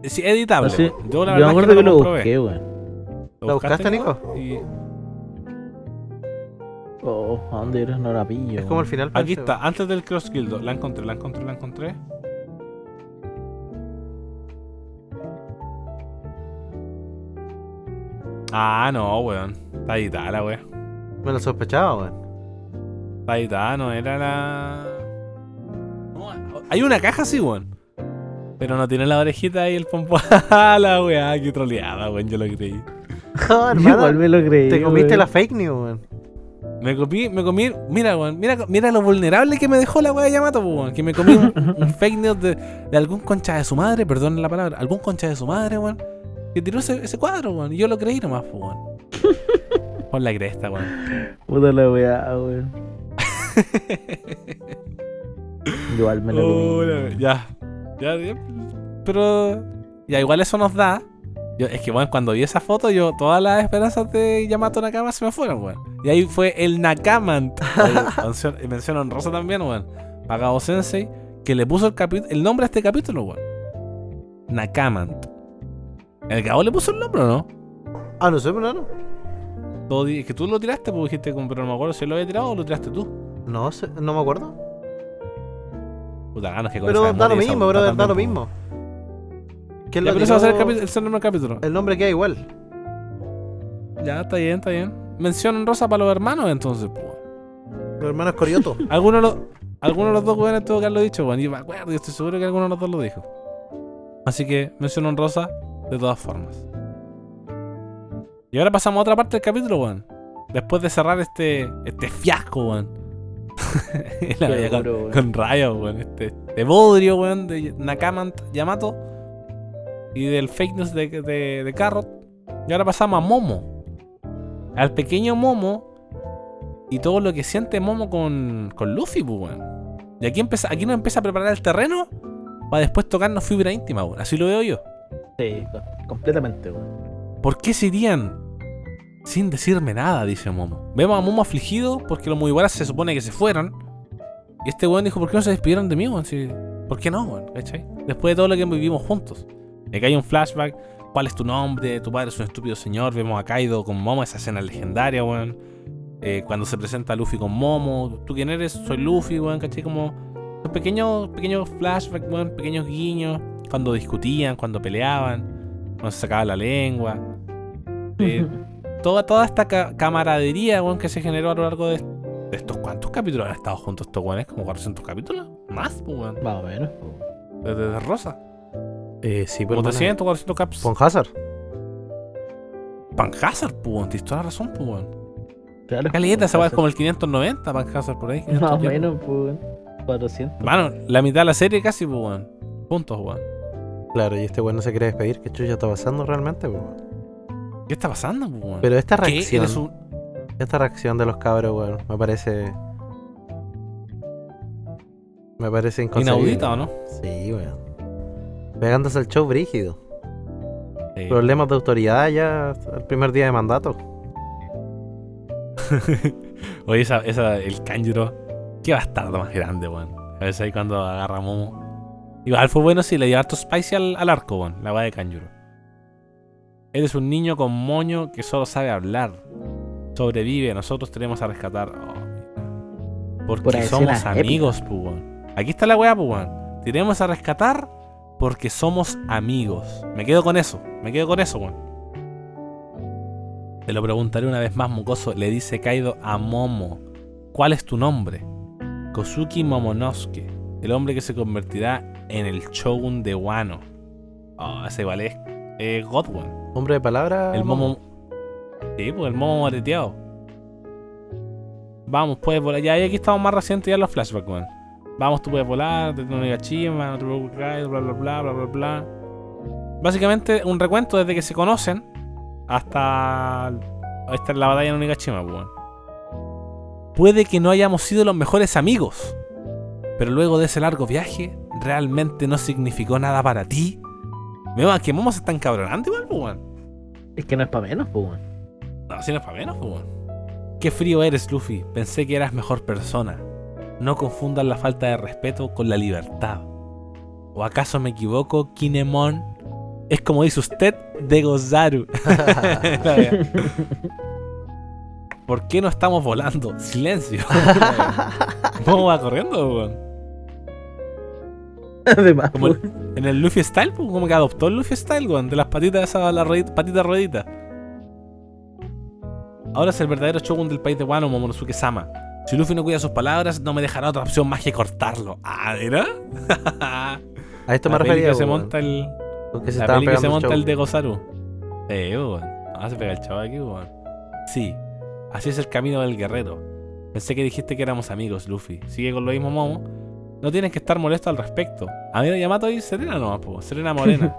[SPEAKER 1] Sí, editable. Yo la
[SPEAKER 3] Yo me
[SPEAKER 1] verdad
[SPEAKER 3] acuerdo
[SPEAKER 1] es
[SPEAKER 3] que
[SPEAKER 1] que no
[SPEAKER 3] lo
[SPEAKER 1] lo comprobé.
[SPEAKER 3] busqué, weón.
[SPEAKER 2] ¿Lo buscaste, Nico?
[SPEAKER 1] Y
[SPEAKER 3] Oh, ¿a dónde eres? No la pillo.
[SPEAKER 2] Es como el final.
[SPEAKER 1] aquí
[SPEAKER 2] parece,
[SPEAKER 1] está, antes del Cross Guild. La encontré, la encontré, la encontré. Ah, no, weón. Está editada la weón.
[SPEAKER 2] Me lo sospechaba, weón.
[SPEAKER 1] Está editada, no era la. No, hay una caja así, weón. Pero no tiene la orejita y el pompón. la weá, qué troleada, weón. Yo lo creí.
[SPEAKER 3] Yo igual
[SPEAKER 2] hermano,
[SPEAKER 3] me lo creí.
[SPEAKER 2] te comiste
[SPEAKER 3] weón.
[SPEAKER 2] la fake news, weón.
[SPEAKER 1] Me comí, me comí, mira, weón, mira, mira lo vulnerable que me dejó la weá de Yamato, pues, weón. Que me comí un, un fake news de, de algún concha de su madre, perdón la palabra, algún concha de su madre, weón. Que tiró ese, ese cuadro, weón. Y yo lo creí nomás, pues, weón. Por la cresta, weón.
[SPEAKER 3] Puta la weá, weón. Igual me lo
[SPEAKER 1] Oh, ya. ya. ya, Pero. Ya, igual eso nos da. Yo, es que, bueno, cuando vi esa foto, yo todas las esperanzas de Yamato Nakama se me fueron, weón. Y ahí fue el Nakamant. Oye, mención- y menciono en rosa también, weón. Pagado Sensei, que le puso el, el nombre a este capítulo, weón. Nakamant. ¿El Gabo le puso el nombre o no?
[SPEAKER 2] Ah, no sé, pero no.
[SPEAKER 1] Todo di- es que tú lo tiraste, porque dijiste, pero no me acuerdo si lo había tirado o lo tiraste tú.
[SPEAKER 2] No sé, no me acuerdo.
[SPEAKER 1] Puta ganas que con
[SPEAKER 2] Pero da lo mismo, brother, da lo mismo. ¿Quién
[SPEAKER 1] Ya,
[SPEAKER 2] lo
[SPEAKER 1] pero ese va a ser el,
[SPEAKER 2] tiró?
[SPEAKER 1] capi- el nombre del capítulo.
[SPEAKER 2] El nombre queda igual.
[SPEAKER 1] Ya, está bien, está bien. Mención en rosa para los hermanos, entonces, pues.
[SPEAKER 2] Los hermanos Corioto.
[SPEAKER 1] Alguno de los, alguno de los dos weones tuvo que haberlo dicho, weón. Y me acuerdo, yo estoy seguro que alguno de los dos lo dijo. Así que menciono honrosa de todas formas. Y ahora pasamos a otra parte del capítulo, weón. Después de cerrar este, este fiasco, weón. Con,
[SPEAKER 3] weón.
[SPEAKER 1] con rayos, weón. Este, este bodrio, weón, de Nakamant Yamato. Y del fake news de, de, de Carrot. Y ahora pasamos a Momo. Al pequeño Momo. Y todo lo que siente Momo con, con Luffy, pues, weón. Y aquí, empieza, aquí nos empieza a preparar el terreno para después tocarnos fibra íntima, weón. Así lo veo yo.
[SPEAKER 3] Sí, co- completamente, weón.
[SPEAKER 1] ¿Por qué se irían sin decirme nada? Dice Momo. Vemos a Momo afligido porque los Mugiwaras se supone que se fueron. Y este weón dijo, ¿por qué no se despidieron de mí, weón? ¿Por qué no, weón? ¿Cachai? Después de todo lo que vivimos juntos. Me cae un flashback. ¿Cuál es tu nombre? Tu padre es un estúpido señor. Vemos a Kaido con Momo, esa escena legendaria, weón. Eh, cuando se presenta Luffy con Momo. ¿Tú quién eres? Soy Luffy, weón. ¿Cachai? Como pequeños, pequeños flashbacks. Pequeños guiños. Cuando discutían, cuando peleaban. Cuando se sacaba la lengua. Eh, toda, toda esta ca- camaradería que se generó a lo largo de, de estos cuantos capítulos han estado juntos estos weones, como 400 capítulos, más, pues, weón.
[SPEAKER 3] Más o menos.
[SPEAKER 1] Desde de Rosa,
[SPEAKER 2] Eh, sí,
[SPEAKER 1] como
[SPEAKER 2] pues.
[SPEAKER 1] 300, 400 caps.
[SPEAKER 2] Con Hazard.
[SPEAKER 1] Panhazard, pues, tienes toda la razón, pues, weón.
[SPEAKER 3] Claro.
[SPEAKER 1] Caleta, esa es
[SPEAKER 3] Más
[SPEAKER 1] como el 590, Panhazard por ahí.
[SPEAKER 3] o
[SPEAKER 1] 500 y algo.
[SPEAKER 3] menos, pues, weón. 400.
[SPEAKER 1] Mano, la mitad de la serie casi, pues, weón. Juntos, weón.
[SPEAKER 2] Claro, y este weón no se quiere despedir. ¿Qué chucha está pasando realmente, pues, weón?
[SPEAKER 1] ¿Qué está pasando, pues, weón?
[SPEAKER 2] Pero esta reacción.
[SPEAKER 1] ¿Eres un-
[SPEAKER 2] Esta reacción de los cabros, weón, me parece. Me parece inconcebible.
[SPEAKER 1] inaudita o no?
[SPEAKER 2] Sí, weón. Pegándose el show brígido.
[SPEAKER 1] Sí.
[SPEAKER 2] Problemas de autoridad ya el primer día de mandato.
[SPEAKER 1] Oye, esa, esa, el Kanjuro, qué bastardo más grande, weón. A veces ahí cuando agarra a Momo. Igual fue bueno si le dio harto spicy al, al arco, weón, la weá de Kanjuro. Eres un niño con moño que solo sabe hablar. Sobrevive, nosotros tenemos a rescatar. Oh, porque somos amigos, weón. Aquí está la weá, weón. Tenemos a rescatar porque somos amigos. Me quedo con eso, me quedo con eso, weón. Te lo preguntaré una vez más, Mukoso. Le dice Kaido a Momo. ¿Cuál es tu nombre? Kosuki Momonosuke. El hombre que se convertirá en el Shogun de Wano. Oh, ese igual es eh, God, weón.
[SPEAKER 2] Hombre de palabra.
[SPEAKER 1] El Momo. Sí, pues el Momo moreteado. Vamos, puedes volar. Ya, y aquí estamos más recientes ya los flashbacks, weón. Vamos, tú puedes volar, te no Nigashima, no te preocupes, bla, bla, bla, bla, bla, bla. Básicamente, un recuento desde que se conocen hasta. Esta es la batalla en Onigashima, weón. Puede que no hayamos sido los mejores amigos, pero luego de ese largo viaje, realmente no significó nada para ti. Vemos que Momo se está encabronando igual, pues, weón.
[SPEAKER 3] Es que no es para menos, pues, weón.
[SPEAKER 1] No, si no es para menos, pues, weón. Qué frío eres, Luffy. Pensé que eras mejor persona. No confundas la falta de respeto con la libertad. ¿O acaso me equivoco, Kinemon? Es como dice usted de Gozaru. ¿Por qué no estamos volando? Silencio. ¿Cómo va corriendo, weón?
[SPEAKER 3] Además,
[SPEAKER 1] Como el- en el Luffy Style, pues, como que adoptó el Luffy Style, weón, de las patitas esas, las patitas rueditas. Ahora es el verdadero shogun del país de Wano, Momonosuke Sama. Si Luffy no cuida sus palabras, no me dejará otra opción más que cortarlo. Ah, ¿era?
[SPEAKER 2] A esto me refería.
[SPEAKER 1] que se
[SPEAKER 2] weón,
[SPEAKER 1] monta el,
[SPEAKER 2] que se
[SPEAKER 1] la peli que se monta el de Gozaru. Sí, weón. Ah, se pega el chavo aquí, weón. Sí, así es el camino del guerrero. Pensé que dijiste que éramos amigos, Luffy. Sigue con lo mismo, Momo. No tienes que estar molesto al respecto. A mí me Yamato y Serena nomás, po. Serena Morena.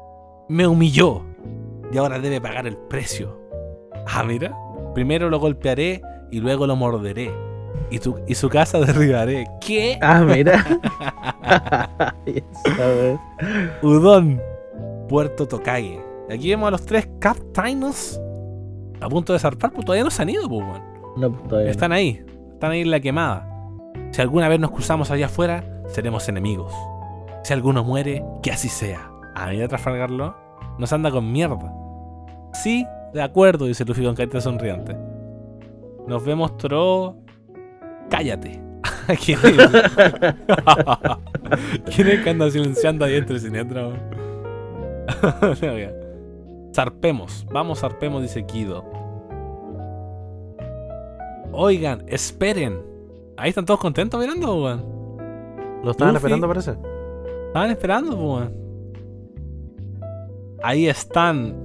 [SPEAKER 1] me humilló. Y ahora debe pagar el precio. Ah, mira. Primero lo golpearé y luego lo morderé. Y, tu, y su casa derribaré. ¿Qué?
[SPEAKER 3] Ah, mira.
[SPEAKER 1] Udon, Puerto Tokage. Aquí vemos a los tres Captainos a punto de zarpar, pues todavía no se han ido, pues, weón.
[SPEAKER 3] No, pues, todavía no.
[SPEAKER 1] Están ahí, están ahí en la quemada. Si alguna vez nos cruzamos allá afuera, seremos enemigos. Si alguno muere, que así sea. A mí de Trafalgarlo nos anda con mierda. Sí, de acuerdo, dice Luffy con carita sonriente. Nos vemos, Toro. Cállate. ¿Quién es? ¿Quién es que anda silenciando ahí entre siniestra? weón? No. Zarpemos, vamos, zarpemos, dice Kido. Oigan, esperen. Ahí están todos contentos mirando, weón.
[SPEAKER 2] Lo estaban
[SPEAKER 1] Luffy.
[SPEAKER 2] esperando, parece.
[SPEAKER 1] Estaban esperando, weón. Ahí están.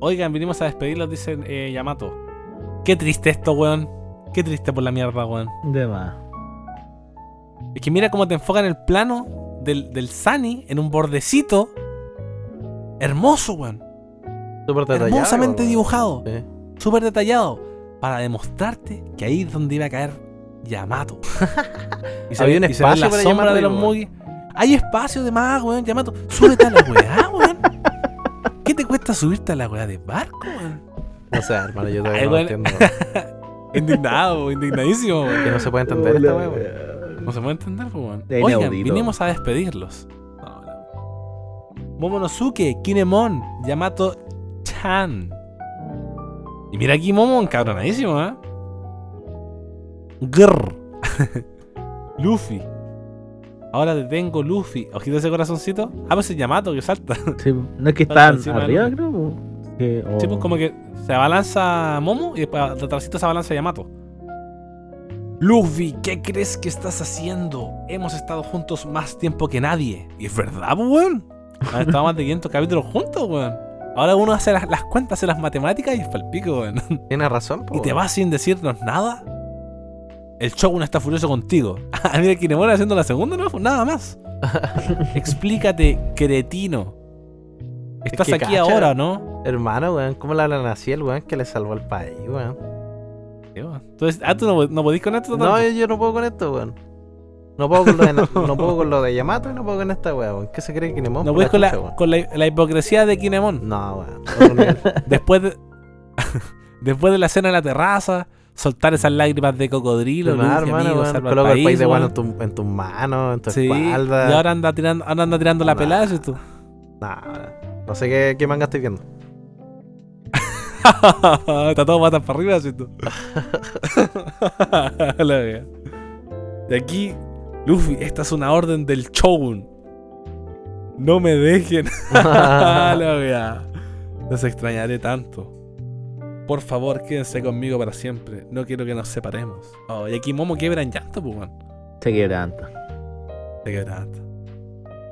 [SPEAKER 1] Oigan, vinimos a despedirlos, dice eh, Yamato. Qué triste esto, weón. Qué triste por la mierda, weón.
[SPEAKER 3] De más.
[SPEAKER 1] Es que mira cómo te enfocan el plano del, del Sunny en un bordecito. Hermoso, weón.
[SPEAKER 2] Súper detallado.
[SPEAKER 1] Hermosamente dibujado.
[SPEAKER 2] Sí.
[SPEAKER 1] Súper detallado. Para demostrarte que ahí es donde iba a caer Yamato. y
[SPEAKER 2] Había un
[SPEAKER 1] se
[SPEAKER 2] espacio
[SPEAKER 1] la
[SPEAKER 2] para
[SPEAKER 1] sombra
[SPEAKER 2] Yamato
[SPEAKER 1] de los. Mugi. Hay espacio de más, weón. Yamato, súbete a la weá, weón. ¿Qué te cuesta subirte a la weá de barco, weón?
[SPEAKER 2] No sé, hermano, yo todavía
[SPEAKER 1] Ay,
[SPEAKER 2] no entiendo.
[SPEAKER 1] Indignado, indignadísimo, weón.
[SPEAKER 2] Que no se puede entender esta weá, weón.
[SPEAKER 1] No se puede entender, pues, weón. Oigan, vinimos a despedirlos. No, no. Momonosuke, Kinemon, Yamato Y mira aquí Momon, cabronadísimo, ¿eh? Grr. Luffy. Ahora te tengo Luffy. Ojito ese corazoncito. Ah, pues es Yamato que salta.
[SPEAKER 3] Sí, no es que están
[SPEAKER 1] de
[SPEAKER 3] arriba, creo. Que,
[SPEAKER 1] Sí, pues como que se abalanza Momo y después detrásito se abalanza Yamato. Luffy, ¿qué crees que estás haciendo? Hemos estado juntos más tiempo que nadie. Y es verdad, pues, weón. Han estado más de 500 capítulos juntos, weón. Ahora uno hace las, las cuentas, hace las matemáticas y es palpico, weón.
[SPEAKER 2] Tienes razón, po,
[SPEAKER 1] ¿Y te vas sin decirnos nada? El Shogun está furioso contigo. Ah, mira, Kinemon haciendo la segunda, no, nada más. Explícate, cretino. Estás
[SPEAKER 2] que
[SPEAKER 1] aquí
[SPEAKER 2] cacha.
[SPEAKER 1] ahora, ¿no?
[SPEAKER 2] Hermano, weón, ¿cómo le hablan así el weón que le salvó al país, weón?
[SPEAKER 1] Sí, weón. Entonces, ah, tú no, no podís con esto
[SPEAKER 2] No, yo no puedo con esto, weón. No puedo con lo de, no puedo con lo de Yamato y no puedo con esta weón. weón. ¿Qué se cree Kinemon?
[SPEAKER 1] No puedes con, la,
[SPEAKER 2] chucha,
[SPEAKER 1] con la, la hipocresía de Kinemon.
[SPEAKER 2] No, weón.
[SPEAKER 1] Después de, después de la cena en la terraza, soltar esas lágrimas de cocodrilo,
[SPEAKER 2] No, hermano,
[SPEAKER 1] al
[SPEAKER 2] Coloca el país de
[SPEAKER 1] weón
[SPEAKER 2] en, tu- en tus manos, en tu
[SPEAKER 1] Sí,
[SPEAKER 2] espalda.
[SPEAKER 1] y ahora anda tirando, ahora anda tirando la pelada, ¿sí tú?
[SPEAKER 2] Nah, no sé qué, qué manga estoy viendo.
[SPEAKER 1] Está todo patas para arriba, ¿sí tú? La. De aquí, Luffy, esta es una orden del Shogun. No me dejen. la wea. Los extrañaré tanto. Por favor, quédense conmigo para siempre. No quiero que nos separemos. Oh, y aquí Momo quiebra en llanto, pues.
[SPEAKER 3] Se quebranta.
[SPEAKER 1] Te quebraste.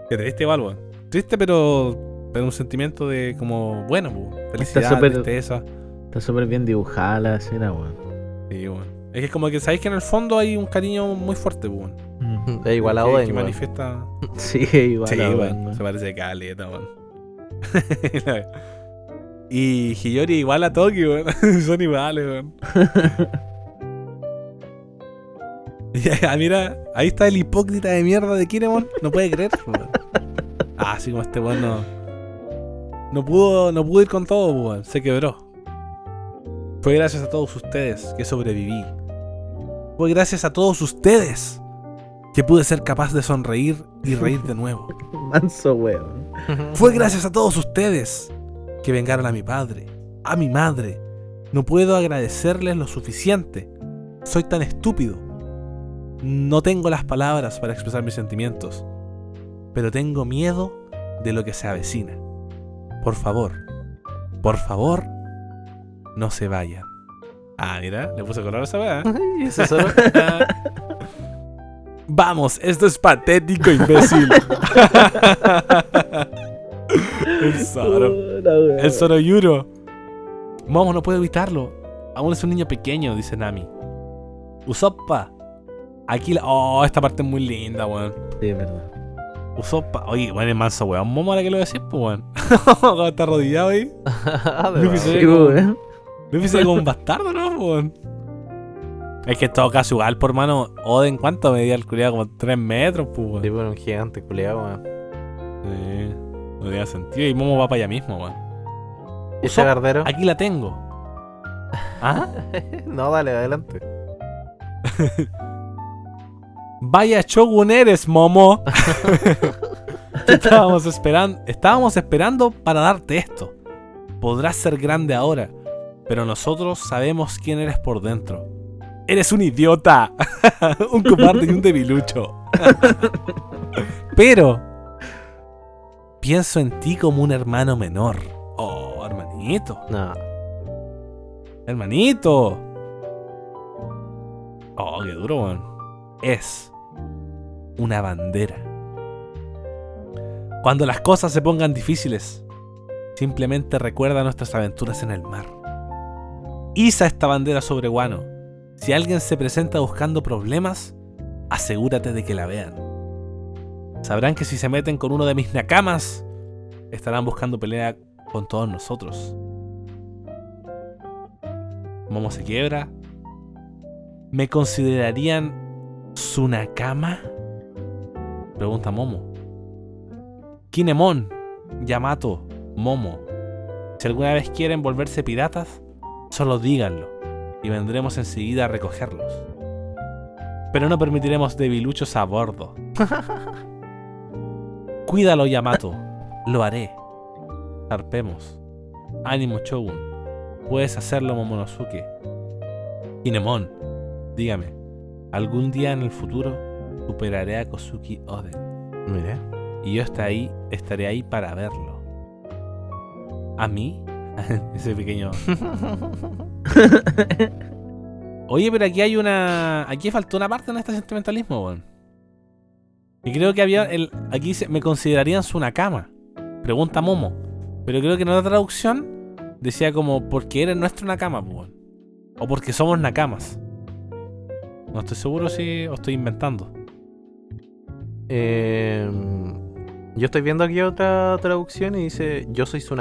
[SPEAKER 1] Qué triste igual, weón. Triste, pero. Pero un sentimiento de como. Bueno, pues. Felicidad,
[SPEAKER 3] súper-
[SPEAKER 1] tristeza.
[SPEAKER 3] Está súper bien dibujada la escena, weón.
[SPEAKER 1] Sí, weón. Es que es como que sabéis que en el fondo hay un cariño muy fuerte, pues, weón.
[SPEAKER 2] Es igual a Oden,
[SPEAKER 1] que manifiesta.
[SPEAKER 3] Sí, igual.
[SPEAKER 1] sí,
[SPEAKER 3] a. Oden.
[SPEAKER 1] Se parece a caleta, weón. y Hiyori igual a Toki, weón. Son iguales, weón. Ya, mira, ahí está el hipócrita de mierda de Kinemon. No puede creer, weón. Ah, así como este weón no. No pudo, no pudo ir con todo, weón. Se quebró. Fue gracias a todos ustedes que sobreviví. Fue gracias a todos ustedes que pude ser capaz de sonreír y reír de nuevo.
[SPEAKER 3] Manso, weón.
[SPEAKER 1] Fue gracias a todos ustedes que vengaron a mi padre, a mi madre. No puedo agradecerles lo suficiente. Soy tan estúpido. No tengo las palabras para expresar mis sentimientos. Pero tengo miedo de lo que se avecina. Por favor, por favor, no se vayan. Ah, mira, le puse color a esa weá. Vamos, esto es patético, imbécil. El Zoro. El Zoroyuro. Momo no puede evitarlo. Aún es un niño pequeño, dice Nami. Usopp. Aquí la... Oh, esta parte es muy linda, weón.
[SPEAKER 3] Sí, es verdad.
[SPEAKER 1] Usopp. Oye, weón, es manso, weón. Momo ahora que lo decís, pues, weón. Está arrodillado ahí.
[SPEAKER 2] Ah.
[SPEAKER 1] Luffy se ve como un bastardo, ¿no, weón? Es que todo caso, igual, por mano, Oden, ¿cuánto medía el culiado? Como 3 metros, pues.
[SPEAKER 2] Sí, bueno, un gigante culiado, weón.
[SPEAKER 1] Sí, no tenía sentido. Y Momo va para allá mismo, weón.
[SPEAKER 2] ¿Y ese gardero?
[SPEAKER 1] Aquí la tengo. ¿Ah?
[SPEAKER 2] No, dale, adelante.
[SPEAKER 1] Vaya Shogun eres, Momo. Estábamos esperando, estábamos esperando para darte esto. Podrás ser grande ahora, pero nosotros sabemos quién eres por dentro. Eres un idiota, un cobarde y un debilucho. pero pienso en ti como un hermano menor. Oh, hermanito.
[SPEAKER 2] No.
[SPEAKER 1] Hermanito. Oh, qué duro, weón. es una bandera. Cuando las cosas se pongan difíciles, simplemente recuerda nuestras aventuras en el mar. Iza esta bandera sobre Guano. Si alguien se presenta buscando problemas, asegúrate de que la vean. Sabrán que si se meten con uno de mis nakamas, estarán buscando pelea con todos nosotros. Momo se quiebra. ¿Me considerarían su nakama? Pregunta Momo. Kinemon, Yamato, Momo. Si alguna vez quieren volverse piratas, solo díganlo y vendremos enseguida a recogerlos. Pero no permitiremos debiluchos a bordo. Cuídalo, Yamato. Lo haré. Zarpemos. Ánimo, Shogun. Puedes hacerlo, Momonosuke. Kinemon, dígame, ¿algún día en el futuro superaré a Kosuki Oden?
[SPEAKER 2] Mira.
[SPEAKER 1] Y yo estaré ahí, estaré ahí para verlo. ¿A mí? Ese pequeño. Oye, pero aquí hay una. Aquí faltó una parte en este sentimentalismo, weón. Y creo que había. El... Aquí dice, me considerarían su nakama. Pregunta Momo. Pero creo que en otra traducción decía como porque eres nuestro nakama, pues, weón. O porque somos nakamas. No estoy seguro si os estoy inventando.
[SPEAKER 2] Eh, yo estoy viendo aquí otra traducción y dice: Yo soy su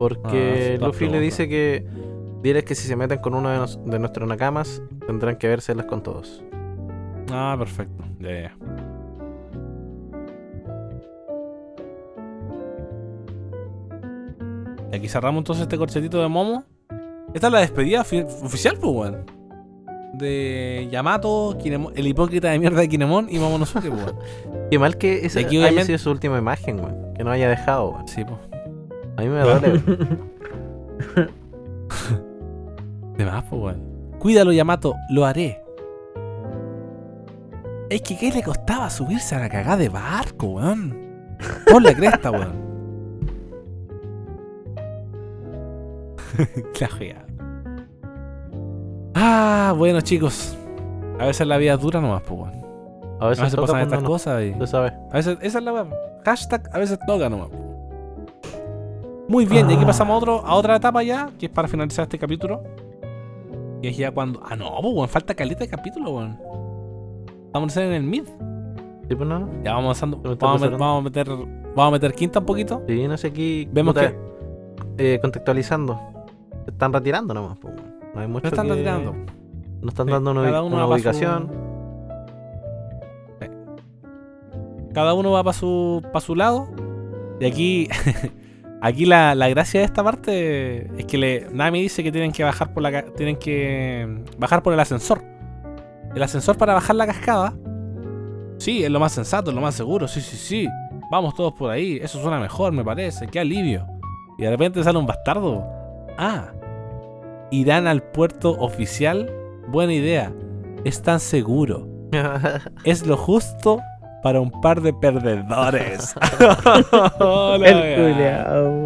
[SPEAKER 1] Ah,
[SPEAKER 2] Porque
[SPEAKER 1] está
[SPEAKER 2] Luffy le dice que. Diles que si se meten con uno de, nos- de nuestros nakamas, tendrán que vérselas con todos.
[SPEAKER 1] Ah, perfecto. Ya, ya. Y aquí cerramos entonces este corchetito de Momo. Esta es la despedida fi- oficial, pues, weón. De Yamato, Kinemon- el hipócrita de mierda de Kinemon y Momonosuke, pues, weón.
[SPEAKER 2] Qué mal que esa haya sido su última imagen, weón. Que no haya dejado, weón.
[SPEAKER 1] Sí, pues.
[SPEAKER 2] A mí me duele. weón.
[SPEAKER 1] De más, pues, weón. Cuídalo, Yamato, lo haré. Es que, ¿qué le costaba subirse a la cagada de barco, weón? Por la cresta, weón. la wea. Ah, bueno, chicos. A veces la vida es dura nomás, pues, weón.
[SPEAKER 2] A
[SPEAKER 1] A
[SPEAKER 2] veces, toca
[SPEAKER 1] pasan estas
[SPEAKER 2] no.
[SPEAKER 1] cosas y.
[SPEAKER 2] Tú sabes.
[SPEAKER 1] A veces, esa es la wea. Hashtag a veces toca nomás. Muy bien, y aquí
[SPEAKER 2] Ah.
[SPEAKER 1] pasamos a, otro, a otra etapa ya, que es para finalizar este capítulo. Y es ya cuando. Ah, no, pues, weón, falta caleta de capítulo, weón. Vamos a hacer en el mid.
[SPEAKER 2] Sí, pues no.
[SPEAKER 1] Ya vamos avanzando. Vamos a, vamos meter. Vamos a meter quinta un poquito.
[SPEAKER 2] Sí, no sé aquí.
[SPEAKER 1] Vemos
[SPEAKER 2] puta, eh, contextualizando. Se están retirando nomás, pues. No hay mucho.
[SPEAKER 1] No están
[SPEAKER 2] que-
[SPEAKER 1] retirando.
[SPEAKER 2] No están
[SPEAKER 1] Sí,
[SPEAKER 2] dando una,
[SPEAKER 1] cada
[SPEAKER 2] ubi-
[SPEAKER 1] uno
[SPEAKER 2] una
[SPEAKER 1] pa' su-
[SPEAKER 2] ubicación.
[SPEAKER 1] Cada uno va para su, pa' su lado. Y aquí. aquí la, la gracia de esta parte es que le, Nami dice que tienen que bajar por la tienen que bajar por el ascensor. El ascensor para bajar la cascada. Sí, es lo más sensato, es lo más seguro. Sí, sí, sí. Vamos todos por ahí. Eso suena mejor, me parece. Qué alivio. Y de repente sale un bastardo. Ah. Irán al puerto oficial. Buena idea. Es tan seguro. Es lo justo para un par de perdedores. Hola,
[SPEAKER 3] El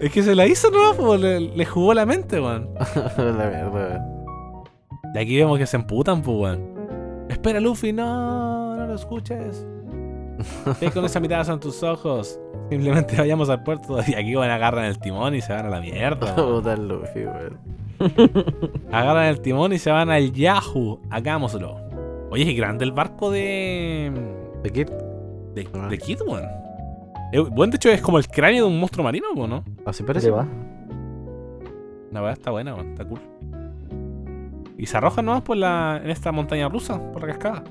[SPEAKER 1] es que se la hizo, ¿no? Le, le jugó la mente, weón.
[SPEAKER 2] la verdad.
[SPEAKER 1] Y aquí vemos que se emputan, pues, weón. Espera, Luffy, no, no lo escuches. Ve con esa mirada en tus ojos. Simplemente vayamos al puerto y aquí van agarran el timón y se van a la mierda.
[SPEAKER 2] el Luffy, weón.
[SPEAKER 1] Agarran el timón y se van al Yahoo. Hagámoslo. Oye, es grande el barco de. De,
[SPEAKER 2] Ah.
[SPEAKER 1] de Kid, weón. Eh, Bueno, de hecho, es como el cráneo de un monstruo marino, weón, ¿no?
[SPEAKER 2] así
[SPEAKER 3] ¿Qué
[SPEAKER 2] parece.
[SPEAKER 3] va?
[SPEAKER 1] La verdad está buena, weón, está cool. Y se arrojan nomás por la, en esta montaña rusa, por la cascada.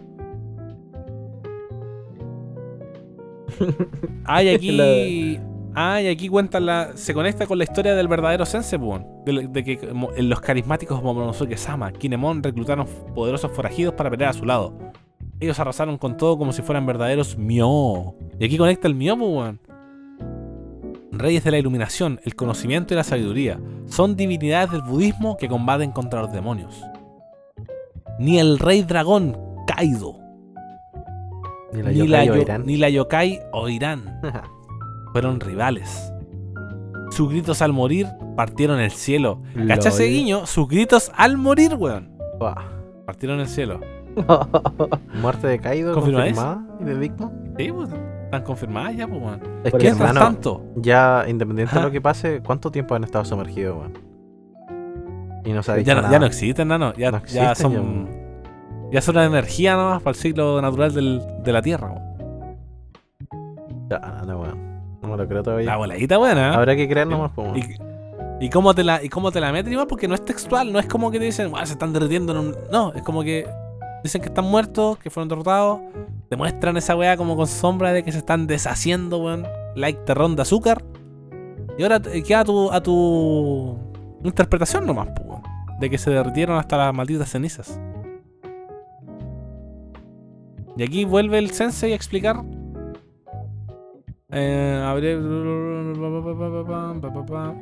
[SPEAKER 1] Ay, aquí. Ay, aquí cuentan la. Se conecta con la historia del verdadero Sensei, pues, weón. De, de que mo- los carismáticos Momonosuke Sama, Kinemon reclutaron poderosos forajidos para pelear a su lado. Ellos arrasaron con todo como si fueran verdaderos Myo. Y aquí conecta el Myo, pues, weón. Reyes de la iluminación, el conocimiento y la sabiduría son divinidades del budismo que combaten contra los demonios. Ni el rey dragón Kaido,
[SPEAKER 2] Ni la
[SPEAKER 1] ni,
[SPEAKER 2] yokai
[SPEAKER 1] la,
[SPEAKER 2] o
[SPEAKER 1] yo-
[SPEAKER 2] Irán.
[SPEAKER 1] ni la yokai Oirán fueron rivales. Sus gritos al morir partieron el cielo. ¿Cachai ese
[SPEAKER 3] Lol.
[SPEAKER 1] guiño? Sus gritos al morir, weón. Partieron el cielo.
[SPEAKER 2] Muerte de Kaido confirmada y de Big Mom.
[SPEAKER 1] Sí, pues. Están confirmadas ya, pues, weón.
[SPEAKER 2] Es que, hermano,
[SPEAKER 1] tanto,
[SPEAKER 2] ya independiente de lo que pase, ¿cuánto tiempo han estado sumergidos, weón? Y no se
[SPEAKER 1] ya no,
[SPEAKER 2] nada.
[SPEAKER 1] ya no existen, nano. Ya,
[SPEAKER 2] No
[SPEAKER 1] ya
[SPEAKER 2] existen,
[SPEAKER 1] son. Ya son una energía nomás para el ciclo natural del- de la Tierra.
[SPEAKER 2] Ya, no, weón. No me lo creo todavía.
[SPEAKER 1] La voladita buena, ¿eh?
[SPEAKER 2] Habrá que creer nomás, pues.
[SPEAKER 1] ¿Y, y cómo te la, ¿Y cómo te la meten igual? Porque no es textual, no es como que te dicen, "Guau, se están derritiendo. en un-". No, es como que dicen que están muertos, que fueron derrotados. Te muestran esa weá como con sombra de que se están deshaciendo, weón. Like terrón de azúcar. Y ahora queda a tu, a tu interpretación nomás, weón. De que se derritieron hasta las malditas cenizas. Y aquí vuelve el sensei a explicar. Eh,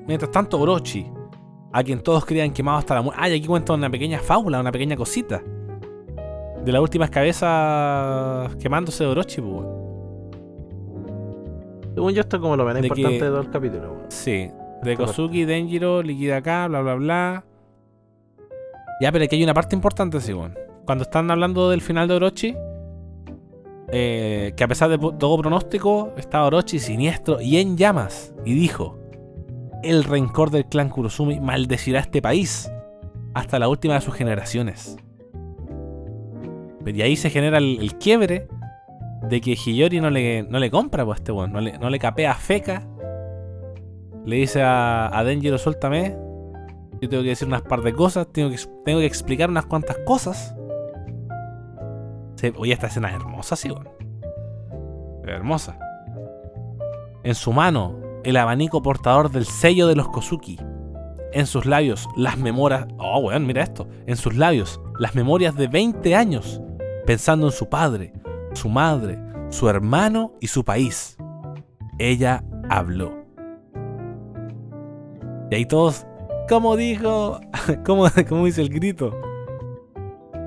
[SPEAKER 1] Mientras tanto, Orochi, a quien todos creían quemado hasta la muerte. Ah, y aquí cuenta una pequeña fábula, una pequeña cosita. De las últimas cabezas quemándose de Orochi, pues, weón.
[SPEAKER 2] Según yo, esto es como lo menos importante
[SPEAKER 1] que-
[SPEAKER 2] de todo el capítulo, weón.
[SPEAKER 1] Sí, de
[SPEAKER 2] Esto-
[SPEAKER 1] Kozuki, Denjiro, liquida acá, bla, bla, bla. Ya, pero aquí hay una parte importante, sí, weón. Cuando están hablando del final de Orochi, eh, que a pesar de todo pronóstico, estaba Orochi siniestro y en llamas. Y dijo: El rencor del clan Kurosumi maldecirá este país hasta la última de sus generaciones. Y ahí se genera el, quiebre de que Hiyori no le, no le compra pues, a este weón, no le, no le capea a Feca le dice a, a Denjiro, suéltame. Yo tengo que decir unas par de cosas. Tengo que, tengo que explicar unas cuantas cosas. Se- oye, esta escena es hermosa, sí, weón. Hermosa. En su mano, el abanico portador del sello de los Kozuki. En sus labios, las memorias. Oh, weón, mira esto. En sus labios, las memorias de 20 años. Pensando en su padre, su madre, su hermano y su país. Ella habló. Y ahí todos, ¿cómo dijo? ¿Cómo, cómo dice el grito?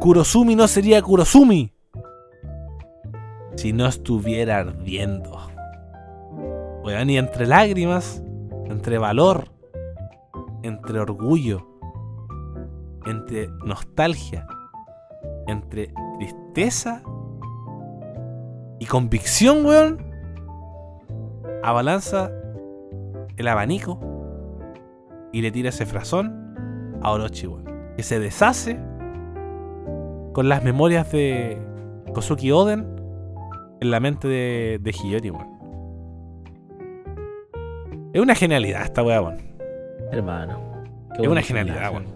[SPEAKER 1] Kurosumi no sería Kurosumi si no estuviera ardiendo. Weón, y entre lágrimas, entre valor, entre orgullo, entre nostalgia, entre tristeza y convicción, weón, abalanza el abanico y le tira ese frazón a Orochi, weón. Que se deshace con las memorias de Kozuki Oden en la mente de, de Hiyori, weón. Es una genialidad esta weá, weón.
[SPEAKER 3] Hermano.
[SPEAKER 1] Es una genialidad, weón.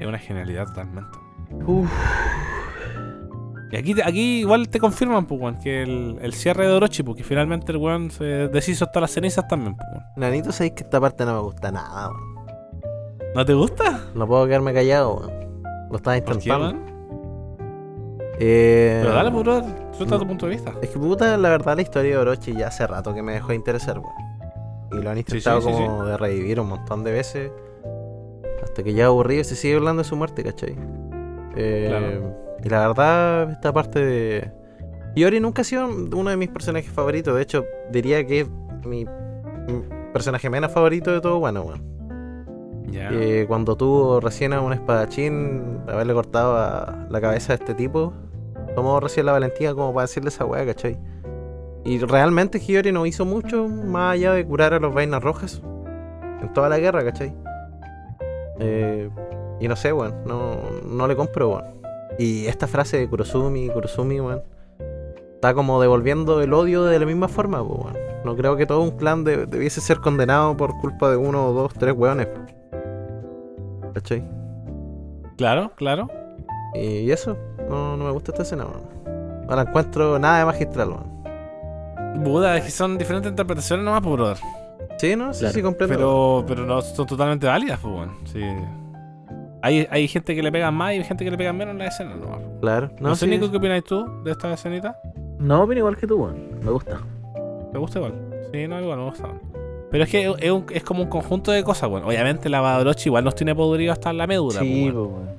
[SPEAKER 1] Es una genialidad totalmente.
[SPEAKER 3] Uf,
[SPEAKER 1] Y aquí, aquí igual te confirman, pues, weón, que el, el cierre de Orochi, porque finalmente el weón se deshizo hasta las cenizas también, pues, weón.
[SPEAKER 2] Nanito, sabéis que esta parte no me gusta nada, weón.
[SPEAKER 1] ¿No te gusta?
[SPEAKER 2] No puedo quedarme callado, weón. Lo estás
[SPEAKER 1] ¿Por qué,
[SPEAKER 2] intentando. Eh,
[SPEAKER 1] Pero dale, pues, bro, suelta
[SPEAKER 2] no.
[SPEAKER 1] tu punto de vista.
[SPEAKER 2] Es que puta, la verdad la historia de Orochi ya hace rato que me dejó de interesar, weón. Y lo han intentado
[SPEAKER 1] sí, sí,
[SPEAKER 2] como de revivir un montón de veces. Hasta que ya aburrido y se sigue hablando de su muerte, ¿cachai? Eh,
[SPEAKER 1] Claro.
[SPEAKER 2] Y la verdad, esta parte de. Yori nunca ha sido uno de mis personajes favoritos. De hecho, diría que es mi, personaje menos favorito de todo, bueno, weón.
[SPEAKER 1] Ya.
[SPEAKER 2] Eh, cuando tuvo recién a un espadachín, haberle cortado a la cabeza a este tipo, tomó recién la valentía como para decirle esa weá, ¿cachai? Y realmente Hiyori no hizo mucho más allá de curar a los vainas rojas en toda la guerra, ¿cachai? Eh, y no sé, weón, no, no le compro, weón. Y esta frase de Kurosumi, Kurosumi, weón, está como devolviendo el odio de la misma forma, pues, weón. No creo que todo un clan de- debiese ser condenado por culpa de uno, dos, tres weones. ¿Cachai?
[SPEAKER 1] Claro, claro.
[SPEAKER 2] Y eso, no, no me gusta esta escena, weón. No la encuentro nada de magistral, weón.
[SPEAKER 1] Buda, es que son diferentes interpretaciones nomás, pues, brother.
[SPEAKER 2] Sí, ¿no? Sí,
[SPEAKER 3] Claro.
[SPEAKER 2] sí, comprendo.
[SPEAKER 1] Pero, pero no son totalmente válidas, pues, weón. Sí. Hay, hay gente que le pega más y hay gente que le pega menos en la escena nomás.
[SPEAKER 2] Claro.
[SPEAKER 1] No,
[SPEAKER 2] No,
[SPEAKER 1] sé,
[SPEAKER 2] sí,
[SPEAKER 1] Nico, ¿qué opinas tú de esta escenita?
[SPEAKER 3] No, opino igual que tú, weón. Me gusta.
[SPEAKER 1] ¿Te gusta igual? Sí, no, igual me gusta. Pero es que es, un- es como un conjunto de cosas, weón. Obviamente la Badorochi igual nos tiene podrido hasta la médula,
[SPEAKER 3] Sí,
[SPEAKER 1] pues, weón.
[SPEAKER 3] pues, weón.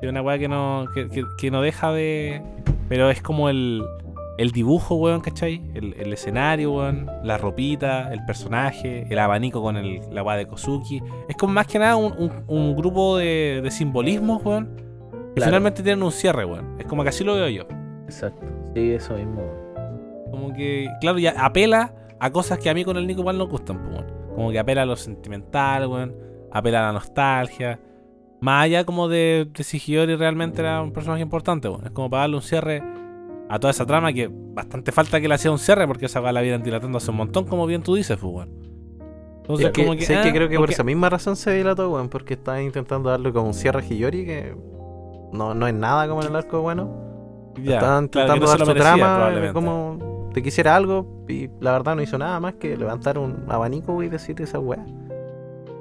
[SPEAKER 1] Es una weá que no, que, que- que no deja de. Pero es como el, el dibujo, weón, ¿cachai? El, el escenario, weón. La ropita, el personaje, el abanico con el, la weá de Kozuki. Es como más que nada un, un- un grupo de, de simbolismos, weón.
[SPEAKER 3] Claro.
[SPEAKER 1] finalmente tienen un cierre, weón. Es como que así lo veo yo.
[SPEAKER 3] Exacto. Sí, eso mismo.
[SPEAKER 1] Como que, claro, ya apela a cosas que a mí con el Nico igual nos gustan, weón. Como que apela a lo sentimental, weón. Apela a la nostalgia. Más allá como de, de si Hiyori realmente era un personaje importante, weón. Es como para darle un cierre a toda esa trama que bastante falta que le hacía un cierre porque esa weá la vienen dilatando hace un montón, como bien tú dices, pues, weón. Entonces,
[SPEAKER 2] Es que,
[SPEAKER 1] como que,
[SPEAKER 2] sé
[SPEAKER 1] ah,
[SPEAKER 2] que creo que por esa misma razón se dilató, weón, porque estaba intentando darle como un cierre a Hiyori que no, no es nada como en el arco bueno.
[SPEAKER 1] ya,
[SPEAKER 2] Estaban
[SPEAKER 1] claro,
[SPEAKER 2] intentando
[SPEAKER 1] no se
[SPEAKER 2] dar
[SPEAKER 1] lo
[SPEAKER 2] su trama como te quisiera algo y la verdad no hizo nada más que levantar un abanico y decir esa weá.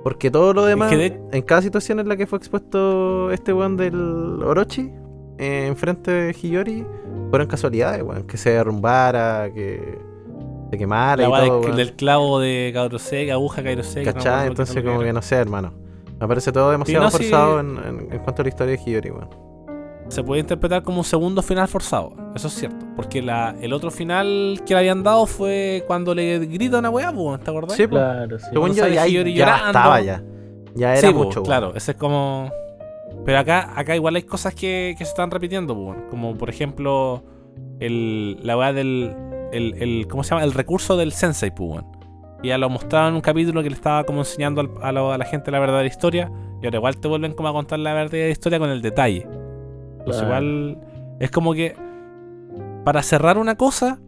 [SPEAKER 2] Porque todo lo demás,
[SPEAKER 1] que de-
[SPEAKER 2] en cada situación en la que fue expuesto este weón del Orochi, eh, enfrente de Hiyori, fueron casualidades, weón. Que se derrumbara, que se quemara
[SPEAKER 1] La
[SPEAKER 2] y todo,
[SPEAKER 1] del,
[SPEAKER 2] weón.
[SPEAKER 1] del clavo de Kaurosek, aguja me
[SPEAKER 2] ¿Cachai? Entonces como que no sé, hermano. Me parece todo demasiado
[SPEAKER 1] no, sí.
[SPEAKER 2] forzado en, en- en cuanto a la historia de Hiyori, weón.
[SPEAKER 1] se puede interpretar como un segundo final forzado. Eso es cierto. Porque la, el otro final que le habían dado fue cuando le grita una weá, pues, ¿te acordás?
[SPEAKER 2] Sí.
[SPEAKER 3] Claro, sí.
[SPEAKER 2] Según yo, ya, ya bastaba ya. Ya era
[SPEAKER 1] Sí,
[SPEAKER 2] mucho, weón.
[SPEAKER 1] claro, ese es como. Pero acá, acá igual hay cosas que, que se están repitiendo, weón. como por ejemplo el, la weá del. El, el- ¿Cómo se llama? El recurso del sensei, pues. Y ya lo mostraban en un capítulo que le estaba como enseñando al- a, lo- a la gente la verdadera historia. Y ahora igual te vuelven como a contar la verdadera historia con el detalle. Entonces
[SPEAKER 3] Claro.
[SPEAKER 1] igual es como que para cerrar una cosa,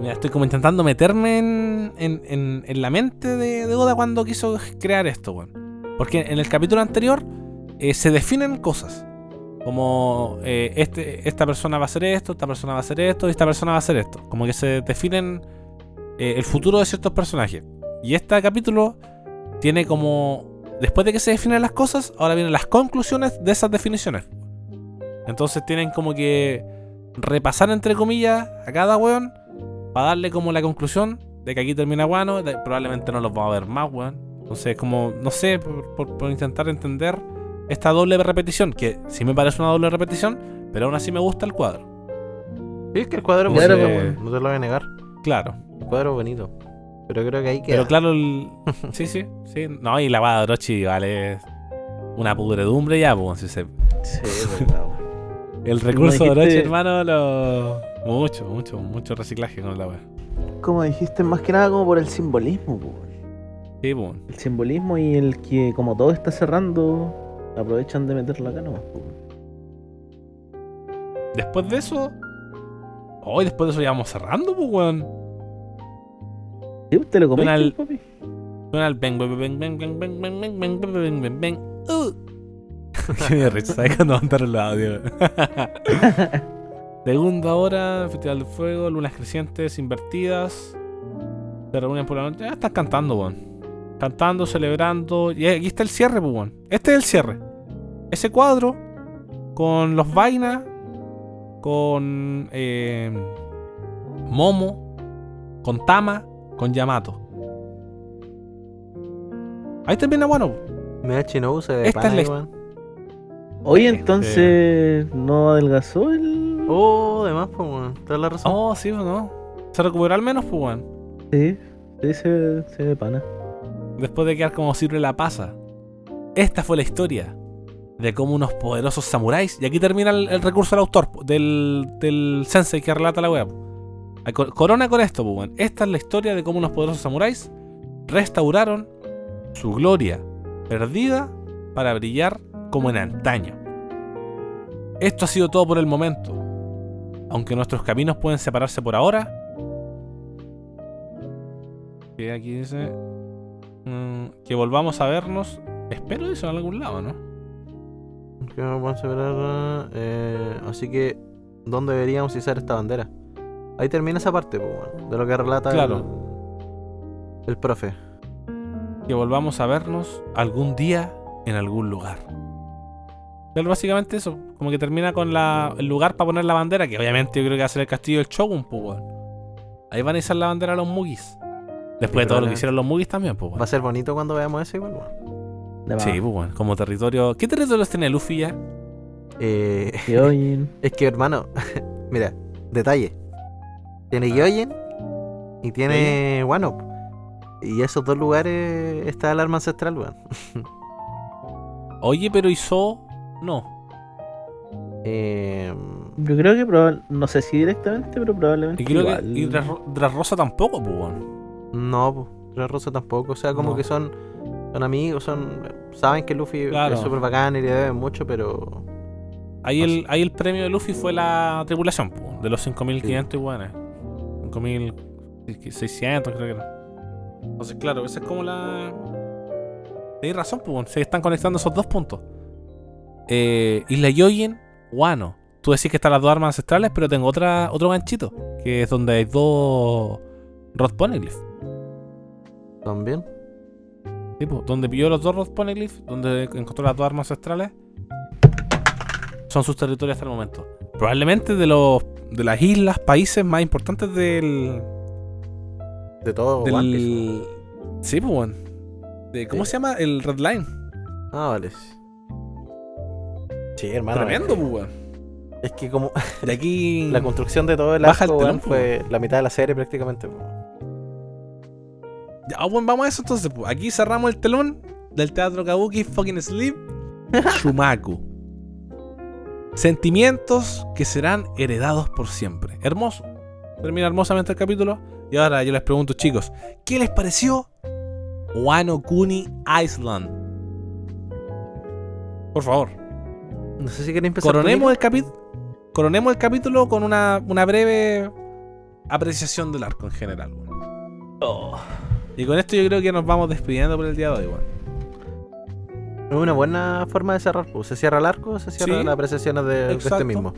[SPEAKER 1] mira, estoy como intentando meterme en, en- en- en la mente de, de Oda cuando quiso crear esto, weón. Porque en el capítulo anterior eh, se definen cosas. Como eh, este, esta persona va a hacer esto, esta persona va a hacer esto, y esta persona va a hacer esto. Como que se definen eh, el futuro de ciertos personajes. Y este capítulo tiene como... Después de que se definen las cosas, ahora vienen las conclusiones de esas definiciones. Entonces tienen como que repasar entre comillas a cada weón para darle como la conclusión de que aquí termina Guano, probablemente no los vamos a ver más, weón. Entonces como, no sé, por intentar entender esta doble repetición, que sí me parece una doble repetición, pero aún así me gusta el cuadro.
[SPEAKER 2] Sí, es que el cuadro es
[SPEAKER 3] Claro,
[SPEAKER 2] bonito,
[SPEAKER 1] pues,
[SPEAKER 2] weón, no te lo voy a negar.
[SPEAKER 1] Claro.
[SPEAKER 2] El cuadro es bonito. Pero creo que ahí queda.
[SPEAKER 1] Pero claro, el... sí, sí, sí. No, y la guada de Orochi, vale, es una pudredumbre ya, pues. si se-
[SPEAKER 3] Sí, es verdad, weón.
[SPEAKER 1] El recurso de Orochi, hermano, lo... Mucho, mucho, mucho reciclaje con la wea.
[SPEAKER 3] Como dijiste, más que nada como por el simbolismo, weón.
[SPEAKER 1] Sí, pues.
[SPEAKER 3] El simbolismo y el que como todo está cerrando, aprovechan de meterlo acá nomás.
[SPEAKER 1] Después de eso. Hoy después de eso ya vamos cerrando, pues, weón.
[SPEAKER 3] ¿Sí? ¿Te lo comiste,
[SPEAKER 1] el-
[SPEAKER 3] papi?
[SPEAKER 1] Suena el bang, bang, bang, bang, bang, bang, bang, bang, bang, bang, bang. Uh. Qué me risa, ¿sabes cuando mandaron los audios? Segunda hora, Festival de Fuego, lunas crecientes, invertidas. Se reúnen por la noche. Ya están cantando, weón. Cantando, celebrando. Y aquí está el cierre, pues, weón. Este es el cierre. Ese cuadro, con los vainas, con eh, Momo, con Tama, con Yamato. Ahí termina bueno.
[SPEAKER 2] MH no usa de
[SPEAKER 1] Esta
[SPEAKER 2] pana,
[SPEAKER 1] es la-.
[SPEAKER 3] Oye, entonces, ¿no adelgazó el...?
[SPEAKER 2] Oh, además, pues, weón. Toda la razón.
[SPEAKER 1] Oh, sí o no. Se recuperó al menos, pues, weón.
[SPEAKER 3] Sí, sí, se, se ve pana.
[SPEAKER 1] Después de quedar como sirve la pasa. Esta fue la historia de cómo unos poderosos samuráis. Y aquí termina el, recurso del autor, del, sensei que relata la web. Corona con esto, weón. Esta es la historia de cómo unos poderosos samuráis restauraron su gloria perdida para brillar como en antaño. Esto ha sido todo por el momento. Aunque nuestros caminos pueden separarse por ahora. Que aquí dice. Mm, que volvamos a vernos. Espero eso en algún lado, ¿no?
[SPEAKER 2] Que no podemos separar, eh, así que, ¿dónde deberíamos izar esta bandera? Ahí termina esa parte, pues, de lo que relata
[SPEAKER 1] Claro.
[SPEAKER 2] el, el profe.
[SPEAKER 1] Que volvamos a vernos algún día en algún lugar. Pero básicamente eso. Como que termina con la, el lugar para poner la bandera. Que obviamente yo creo que va a ser el castillo del Shogun, pues. Ahí van a izar la bandera los Mugis. Después de todo lo que
[SPEAKER 2] probablemente.
[SPEAKER 1] hicieron los Mugis también, pues,
[SPEAKER 2] Va a ser bonito cuando veamos eso, igual,
[SPEAKER 3] más.
[SPEAKER 1] Sí, pues. Como territorio. ¿Qué territorios tiene Luffy ya?
[SPEAKER 2] Eh,
[SPEAKER 3] Gyojin.
[SPEAKER 2] es que, hermano, mira, detalle. Tiene Gyojin y tiene Wano. Y esos dos lugares está el arma ancestral, weón.
[SPEAKER 1] Oye, pero Iso. No.
[SPEAKER 2] Eh,
[SPEAKER 3] Yo creo que probable, no sé si directamente, pero probablemente
[SPEAKER 1] Y creo
[SPEAKER 3] igual.
[SPEAKER 1] que y Dras- Dressrosa tampoco, pues.
[SPEAKER 2] No, pues, la Rosa tampoco. O sea, como
[SPEAKER 1] No.
[SPEAKER 2] que son, son amigos, son saben que Luffy
[SPEAKER 1] Claro.
[SPEAKER 2] es súper bacán y le deben mucho, pero
[SPEAKER 1] Ahí el, ahí el premio de Luffy fue la tripulación, po, de los 5500 iguanes. 5600 creo que era. Entonces, claro, esa es como la. Tenéis razón, pues, se están conectando esos dos puntos. Eh, Isla Yoyin, Wano. Tú decís que están las dos armas ancestrales, pero tengo otra, otro ganchito, que es donde hay dos Rod Poneglyph.
[SPEAKER 2] También.
[SPEAKER 1] Sí, po, donde pilló los dos Rod Poneglyph, donde encontró las dos armas ancestrales, son sus territorios hasta el momento. Probablemente de los de las islas, países más importantes del.
[SPEAKER 2] De todo
[SPEAKER 1] del
[SPEAKER 2] One Piece.
[SPEAKER 1] sí, pues, weón. De- ¿Cómo
[SPEAKER 2] Sí.
[SPEAKER 1] se llama? El Red Line.
[SPEAKER 2] Ah, vale. Sí, hermano.
[SPEAKER 1] Tremendo,
[SPEAKER 2] es que-
[SPEAKER 1] pues.
[SPEAKER 2] Es que como
[SPEAKER 1] De aquí.
[SPEAKER 2] la construcción de todo el
[SPEAKER 1] Baja el
[SPEAKER 2] arco,
[SPEAKER 1] telón,
[SPEAKER 2] fue la mitad de la serie prácticamente. po.
[SPEAKER 1] Ya, bueno, vamos a eso entonces. pues. Aquí cerramos el telón del teatro Kabuki Fucking Sleep. Shumaku. Sentimientos que serán heredados por siempre. Hermoso. Termina hermosamente el capítulo. Y ahora yo les pregunto, chicos, ¿qué les pareció Wano Kuni Island? Por favor,
[SPEAKER 2] No sé si quieren empezar.
[SPEAKER 1] coronemos el, capi- coronemos el capítulo con una, una breve apreciación del arco en general. weón. Y con esto yo creo que nos vamos despidiendo por el día de hoy. weón.
[SPEAKER 2] Nico. Es una buena forma de cerrar. pues. Se cierra el arco, se cierra
[SPEAKER 1] Sí,
[SPEAKER 2] las apreciaciones de, de este mismo.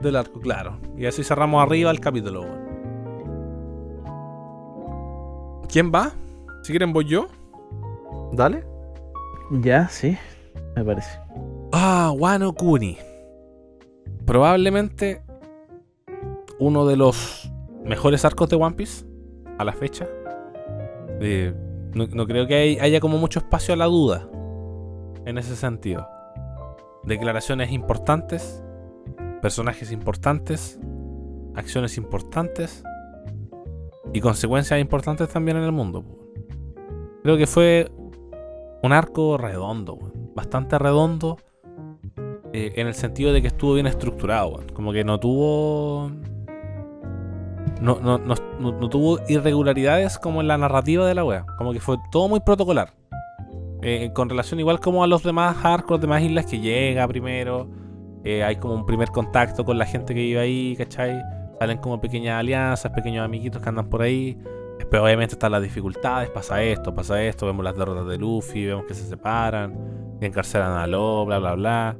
[SPEAKER 1] Del arco, claro. Y así cerramos arriba el capítulo. weón. ¿Quién va? Si quieren voy yo.
[SPEAKER 2] Dale.
[SPEAKER 3] Ya, sí, me parece.
[SPEAKER 1] Ah, Wano Kuni. Probablemente uno de los mejores arcos de One Piece a la fecha. Eh, no, creo que hay- haya como mucho espacio a la duda en ese sentido. Declaraciones importantes, personajes importantes, acciones importantes y consecuencias importantes también en el mundo. Creo que fue un arco redondo, bastante redondo eh, en el sentido de que estuvo bien estructurado, como que no tuvo no, no, no, no- tuvo irregularidades como en la narrativa de la wea, como que fue todo muy protocolar. Eh, con relación igual como a los demás arcos, demás islas que llega primero, eh, hay como un primer contacto con la gente que vive ahí, ¿cachai? Salen como pequeñas alianzas, pequeños amiguitos que andan por ahí. Después obviamente están las dificultades, pasa esto, pasa esto, vemos las derrotas de Luffy, vemos que se separan, encarcelan a Lo, bla bla bla.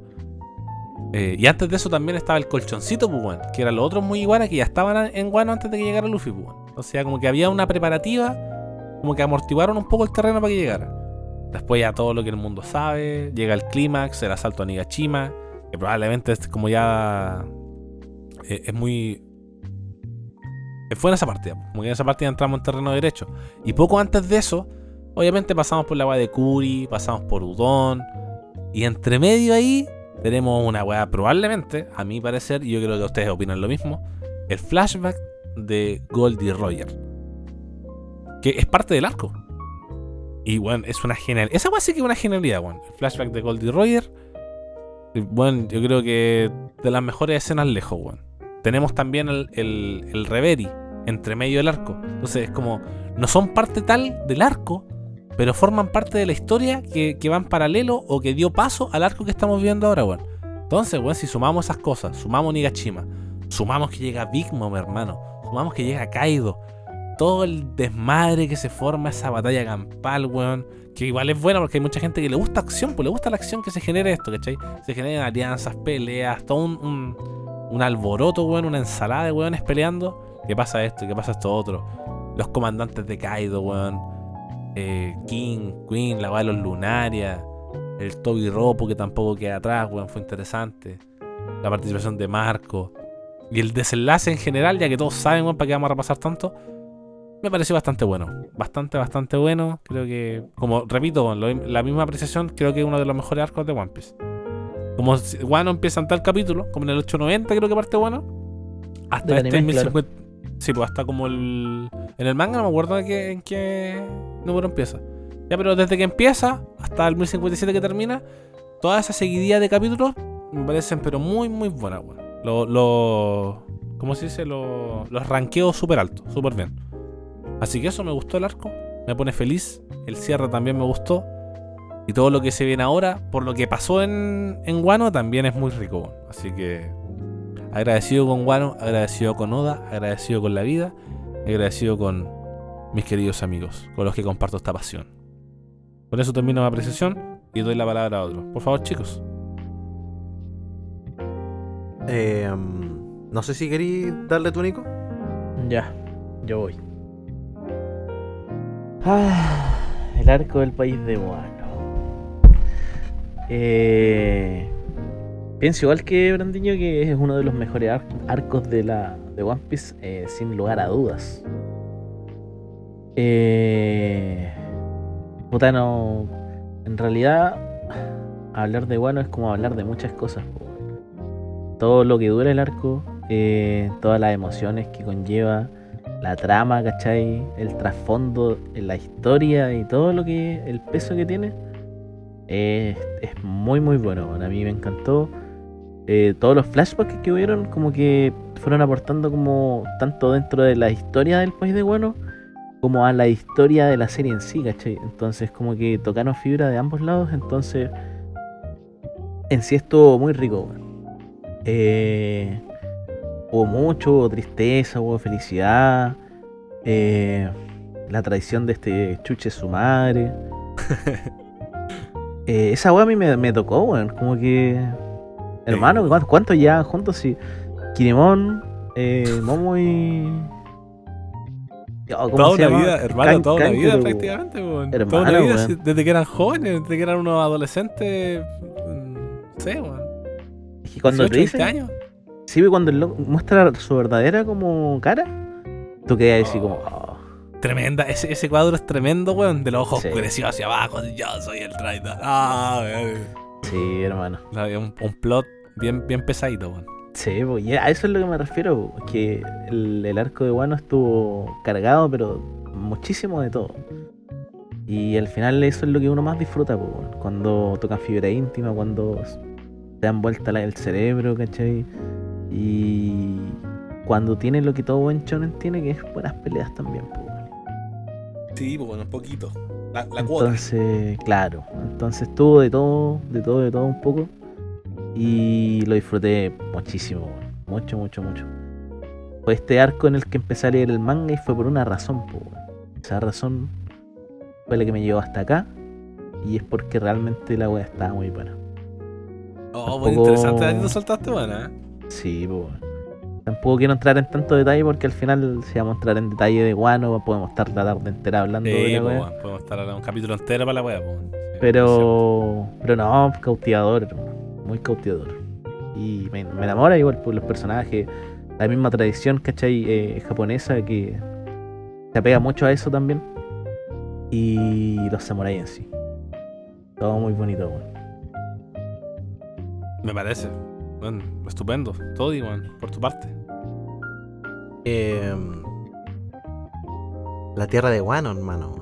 [SPEAKER 1] Eh, y antes de eso también estaba el colchoncito, pues, weón, que eran los otros muy iguanas que ya estaban en Guano antes de que llegara Luffy, pues, weón. O sea, como que había una preparativa, como que amortiguaron un poco el terreno para que llegara. Después ya todo lo que el mundo sabe, llega el clímax, el asalto a Nigashima, que probablemente es como ya eh, es muy eh, fue en esa partida, pues, como que en esa partida entramos en terreno derecho. Y poco antes de eso, obviamente pasamos por la weá de Kuri, pasamos por Udon, y entre medio ahí tenemos una weá probablemente, a mi parecer, y yo creo que ustedes opinan lo mismo, el flashback de Goldie Roger. Que es parte del arco. Y bueno, es una genial. Esa weá sí que es una genialidad, weón. El flashback de Goldie Roger. Bueno, yo creo que de las mejores escenas lejos, weón. Tenemos también el, el, el Reverie entre medio del arco. Entonces es como, no son parte tal del arco, pero forman parte de la historia que, que va en paralelo o que dio paso al arco que estamos viendo ahora, weón. Entonces, weón, si sumamos esas cosas, sumamos Nigashima, sumamos que llega Big Mom, hermano, sumamos que llega Kaido, todo el desmadre que se forma esa batalla campal, weón, que igual es buena porque hay mucha gente que le gusta acción, pues le gusta la acción que se genere esto, ¿cachai? Se generan alianzas, peleas, todo un, un, un alboroto, weón, una ensalada de weones peleando. ¿Qué pasa esto? ¿Qué pasa esto otro? Los comandantes de Kaido, weón. Eh, King, Queen, la de los Lunaria. El Toby Ropo que tampoco queda atrás, weón, fue interesante. La participación de Marco. Y el desenlace en general, ya que todos saben, weón, para qué vamos a repasar tanto. Me pareció bastante bueno. Bastante, bastante bueno. Creo que, como repito, lo- la misma apreciación, creo que es uno de los mejores arcos de One Piece. Como Wano empieza en tal capítulo, como en el 890 creo que parte Wano. Hasta
[SPEAKER 3] Del
[SPEAKER 1] este
[SPEAKER 3] anime, claro.
[SPEAKER 1] 1050. Sí, pues hasta como el. En el manga no me acuerdo en qué número empieza. Ya, pero desde que empieza hasta el 1057 que termina, toda esa seguidilla de capítulos me parecen pero muy, muy buenas, weón. Lo, lo, ¿Cómo se dice? Lo- los ranqueo súper alto, súper bien. Así que eso me gustó el arco, me pone feliz. El cierre también me gustó. Y todo lo que se viene ahora, por lo que pasó en, en Wano, también es muy rico. Así que agradecido con Wano, agradecido con Oda, agradecido con la vida, agradecido con mis queridos amigos, con los que comparto esta pasión. Con eso termino mi apreciación y doy la palabra a otro. Por favor, chicos.
[SPEAKER 2] Eh, no sé si querí darle tu Nico.
[SPEAKER 3] Ya, yo voy. Ah, el arco del país de Wano. Eh, pienso igual que Brandiño que es uno de los mejores ar- arcos de la de One Piece, eh, sin lugar a dudas. Eh, puta, no. En realidad, hablar de Wano es como hablar de muchas cosas. Todo lo que dura el arco, eh, todas las emociones que conlleva, la trama, ¿cachai? El trasfondo, la historia y todo lo que. el peso que tiene. Es, muy muy bueno. A mí me encantó. Eh, todos los flashbacks que hubieron como que fueron aportando como tanto dentro de la historia del país de Bueno como a la historia de la serie en sí, ¿cachai? Entonces como que tocaron fibra de ambos lados, entonces en sí estuvo muy rico. weón. Eh, hubo mucho, hubo tristeza, hubo felicidad, eh, la traición de este chuche su madre. Eh, esa weá a mí me, me tocó, weón. Como que. Hermano, ¿cuánto, cuánto ya juntos? Si Kinemon, eh, Momo y. Oh, ¿cómo
[SPEAKER 1] Toda una vida, hermano,
[SPEAKER 3] Can-
[SPEAKER 1] toda una vida prácticamente, weón.
[SPEAKER 3] Hermano,
[SPEAKER 1] Toda una vida,
[SPEAKER 3] weón.
[SPEAKER 1] desde que eran jóvenes, desde que eran unos adolescentes. mm, No sé, weón.
[SPEAKER 3] Y cuando
[SPEAKER 1] 18,
[SPEAKER 3] te
[SPEAKER 1] 20
[SPEAKER 3] dicen, sí, ve, cuando el loco muestra su verdadera como cara, tú quedas así como. oh,
[SPEAKER 1] Tremenda, ese, ese cuadro es tremendo, weón. De los ojos
[SPEAKER 3] Sí.
[SPEAKER 1] oscurecidos hacia abajo. Yo soy el traidor. Ah, weón.
[SPEAKER 3] Sí, hermano.
[SPEAKER 1] Un, un plot bien, bien pesadito, weón.
[SPEAKER 3] Sí, pues, y a eso es lo que me refiero, po, que el, el arco de Wano estuvo cargado, pero muchísimo de todo. Y al final eso es lo que uno más disfruta, weón, cuando tocan fibra íntima, cuando te dan vuelta la- el cerebro, ¿cachai? Y cuando tiene lo que todo buen shonen tiene, que es buenas peleas también, weón.
[SPEAKER 1] Sí, pues bueno, un poquito. La,
[SPEAKER 3] Entonces, claro, entonces tuvo de todo, de todo, de todo un poco. Y lo disfruté muchísimo, weón. mucho, mucho, mucho. Fue este arco en el que empecé a leer el manga y fue por una razón, po. Esa razón fue la que me llevó hasta acá. Y es porque realmente la wea estaba muy buena.
[SPEAKER 1] Oh, muy
[SPEAKER 3] Tampoco-
[SPEAKER 1] interesante. Te saltaste, bueno, ¿eh?
[SPEAKER 3] Sí, weón. Tampoco quiero entrar en tanto detalle porque al final, si vamos a entrar en detalle de Guano, podemos estar la tarde entera hablando de la wea.
[SPEAKER 1] podemos estar hablando un capítulo entero para la wea. Sí,
[SPEAKER 3] Pero, pero no, cautivador, muy cautivador. Y me, me enamora igual por los personajes, la misma tradición, ¿cachai? Eh, japonesa que se apega mucho a eso también. Y los samuráis en sí. Todo muy bonito, weón.
[SPEAKER 1] Me parece. Bueno, estupendo. Todo, igual, por tu parte.
[SPEAKER 2] Eh, la tierra de Wano, hermano.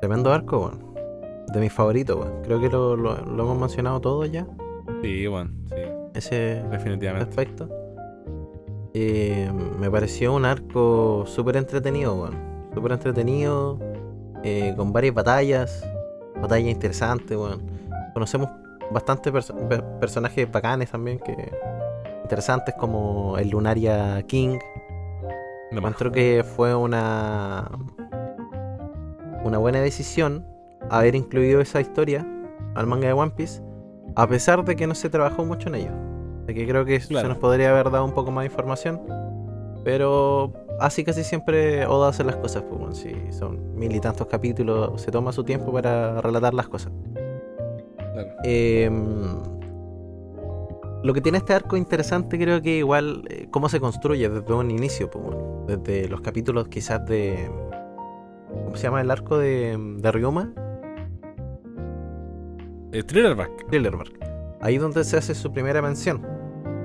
[SPEAKER 2] Tremendo arco, weón. De mis favoritos, weón. Creo que lo, lo- lo hemos mencionado todos ya.
[SPEAKER 1] Sí, bueno, sí,
[SPEAKER 2] Ese
[SPEAKER 1] definitivamente.
[SPEAKER 2] aspecto. Eh, me pareció un arco súper entretenido, weón. Súper entretenido. eh, con varias batallas. Batallas interesantes, weón. Conocemos bastantes perso- per- personajes bacanes también que interesantes como el Lunaria King.
[SPEAKER 1] Más.
[SPEAKER 2] Encuentro que fue una una buena decisión haber incluido esa historia al manga de One Piece, a pesar de que no se trabajó mucho en ello. De que creo que
[SPEAKER 1] Claro.
[SPEAKER 2] se nos podría haber dado un poco más de información, pero así casi siempre Oda hace las cosas. Pues, bueno, si son mil y tantos capítulos, se toma su tiempo para relatar las cosas.
[SPEAKER 1] Claro.
[SPEAKER 2] Em, lo que tiene este arco interesante creo que igual eh, cómo se construye desde un inicio, pues, bueno, desde los capítulos quizás de... ¿Cómo se llama el arco de, de Ryuma?
[SPEAKER 1] Eh, Thrillerback.
[SPEAKER 2] Thrillerbark. Ahí donde se hace su primera mención.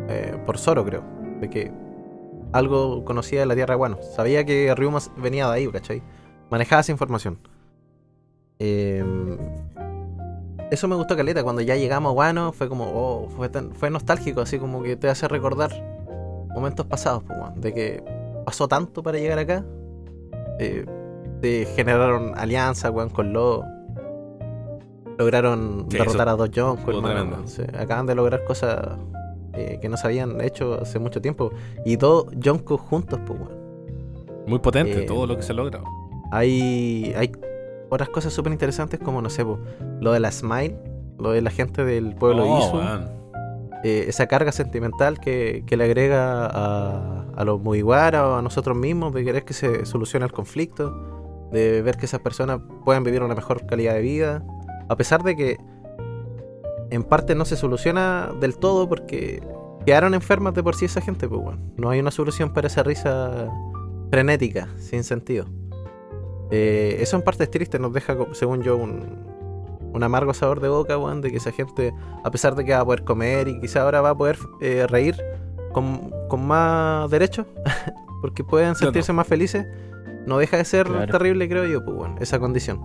[SPEAKER 2] eh, por Zoro creo. De que algo conocía de la Tierra Guano. Sabía que Ryuma venía de ahí, ¿cachai? Manejaba esa información. Em, eso me gustó caleta. Cuando ya llegamos a Guano, fue como, oh, fue, tan- fue nostálgico, así como que te hace recordar momentos pasados, pues, weón, de que pasó tanto para llegar acá. Eh, se generaron alianzas, weón, con Lo. Lograron
[SPEAKER 1] Sí,
[SPEAKER 2] derrotar a dos
[SPEAKER 1] tremendo.
[SPEAKER 2] acaban de lograr cosas eh, que no se habían hecho hace mucho tiempo. Y dos Jonko juntos, pues, weón.
[SPEAKER 1] Muy potente
[SPEAKER 2] Eh,
[SPEAKER 1] todo lo que se logra.
[SPEAKER 2] Hay, hay otras cosas súper interesantes como, no sé, po, lo de la Smile, lo de la gente del pueblo
[SPEAKER 1] Oh,
[SPEAKER 2] Isu, eh, esa carga sentimental que, que le agrega a, a los Mugiwara o a nosotros mismos de querer que se solucione el conflicto, de ver que esas personas puedan vivir una mejor calidad de vida, a pesar de que en parte no se soluciona del todo porque quedaron enfermas de por sí esa gente, pues bueno, no hay una solución para esa risa frenética, sin sentido. Eh, eso en parte es triste, nos deja, según yo, un, un amargo sabor de boca, weón, de que esa gente, a pesar de que va a poder comer y quizá ahora va a poder eh, reír con, con más derecho, porque pueden sentirse más felices, no deja de ser
[SPEAKER 3] Claro.
[SPEAKER 2] terrible, creo yo, pues bueno, esa condición.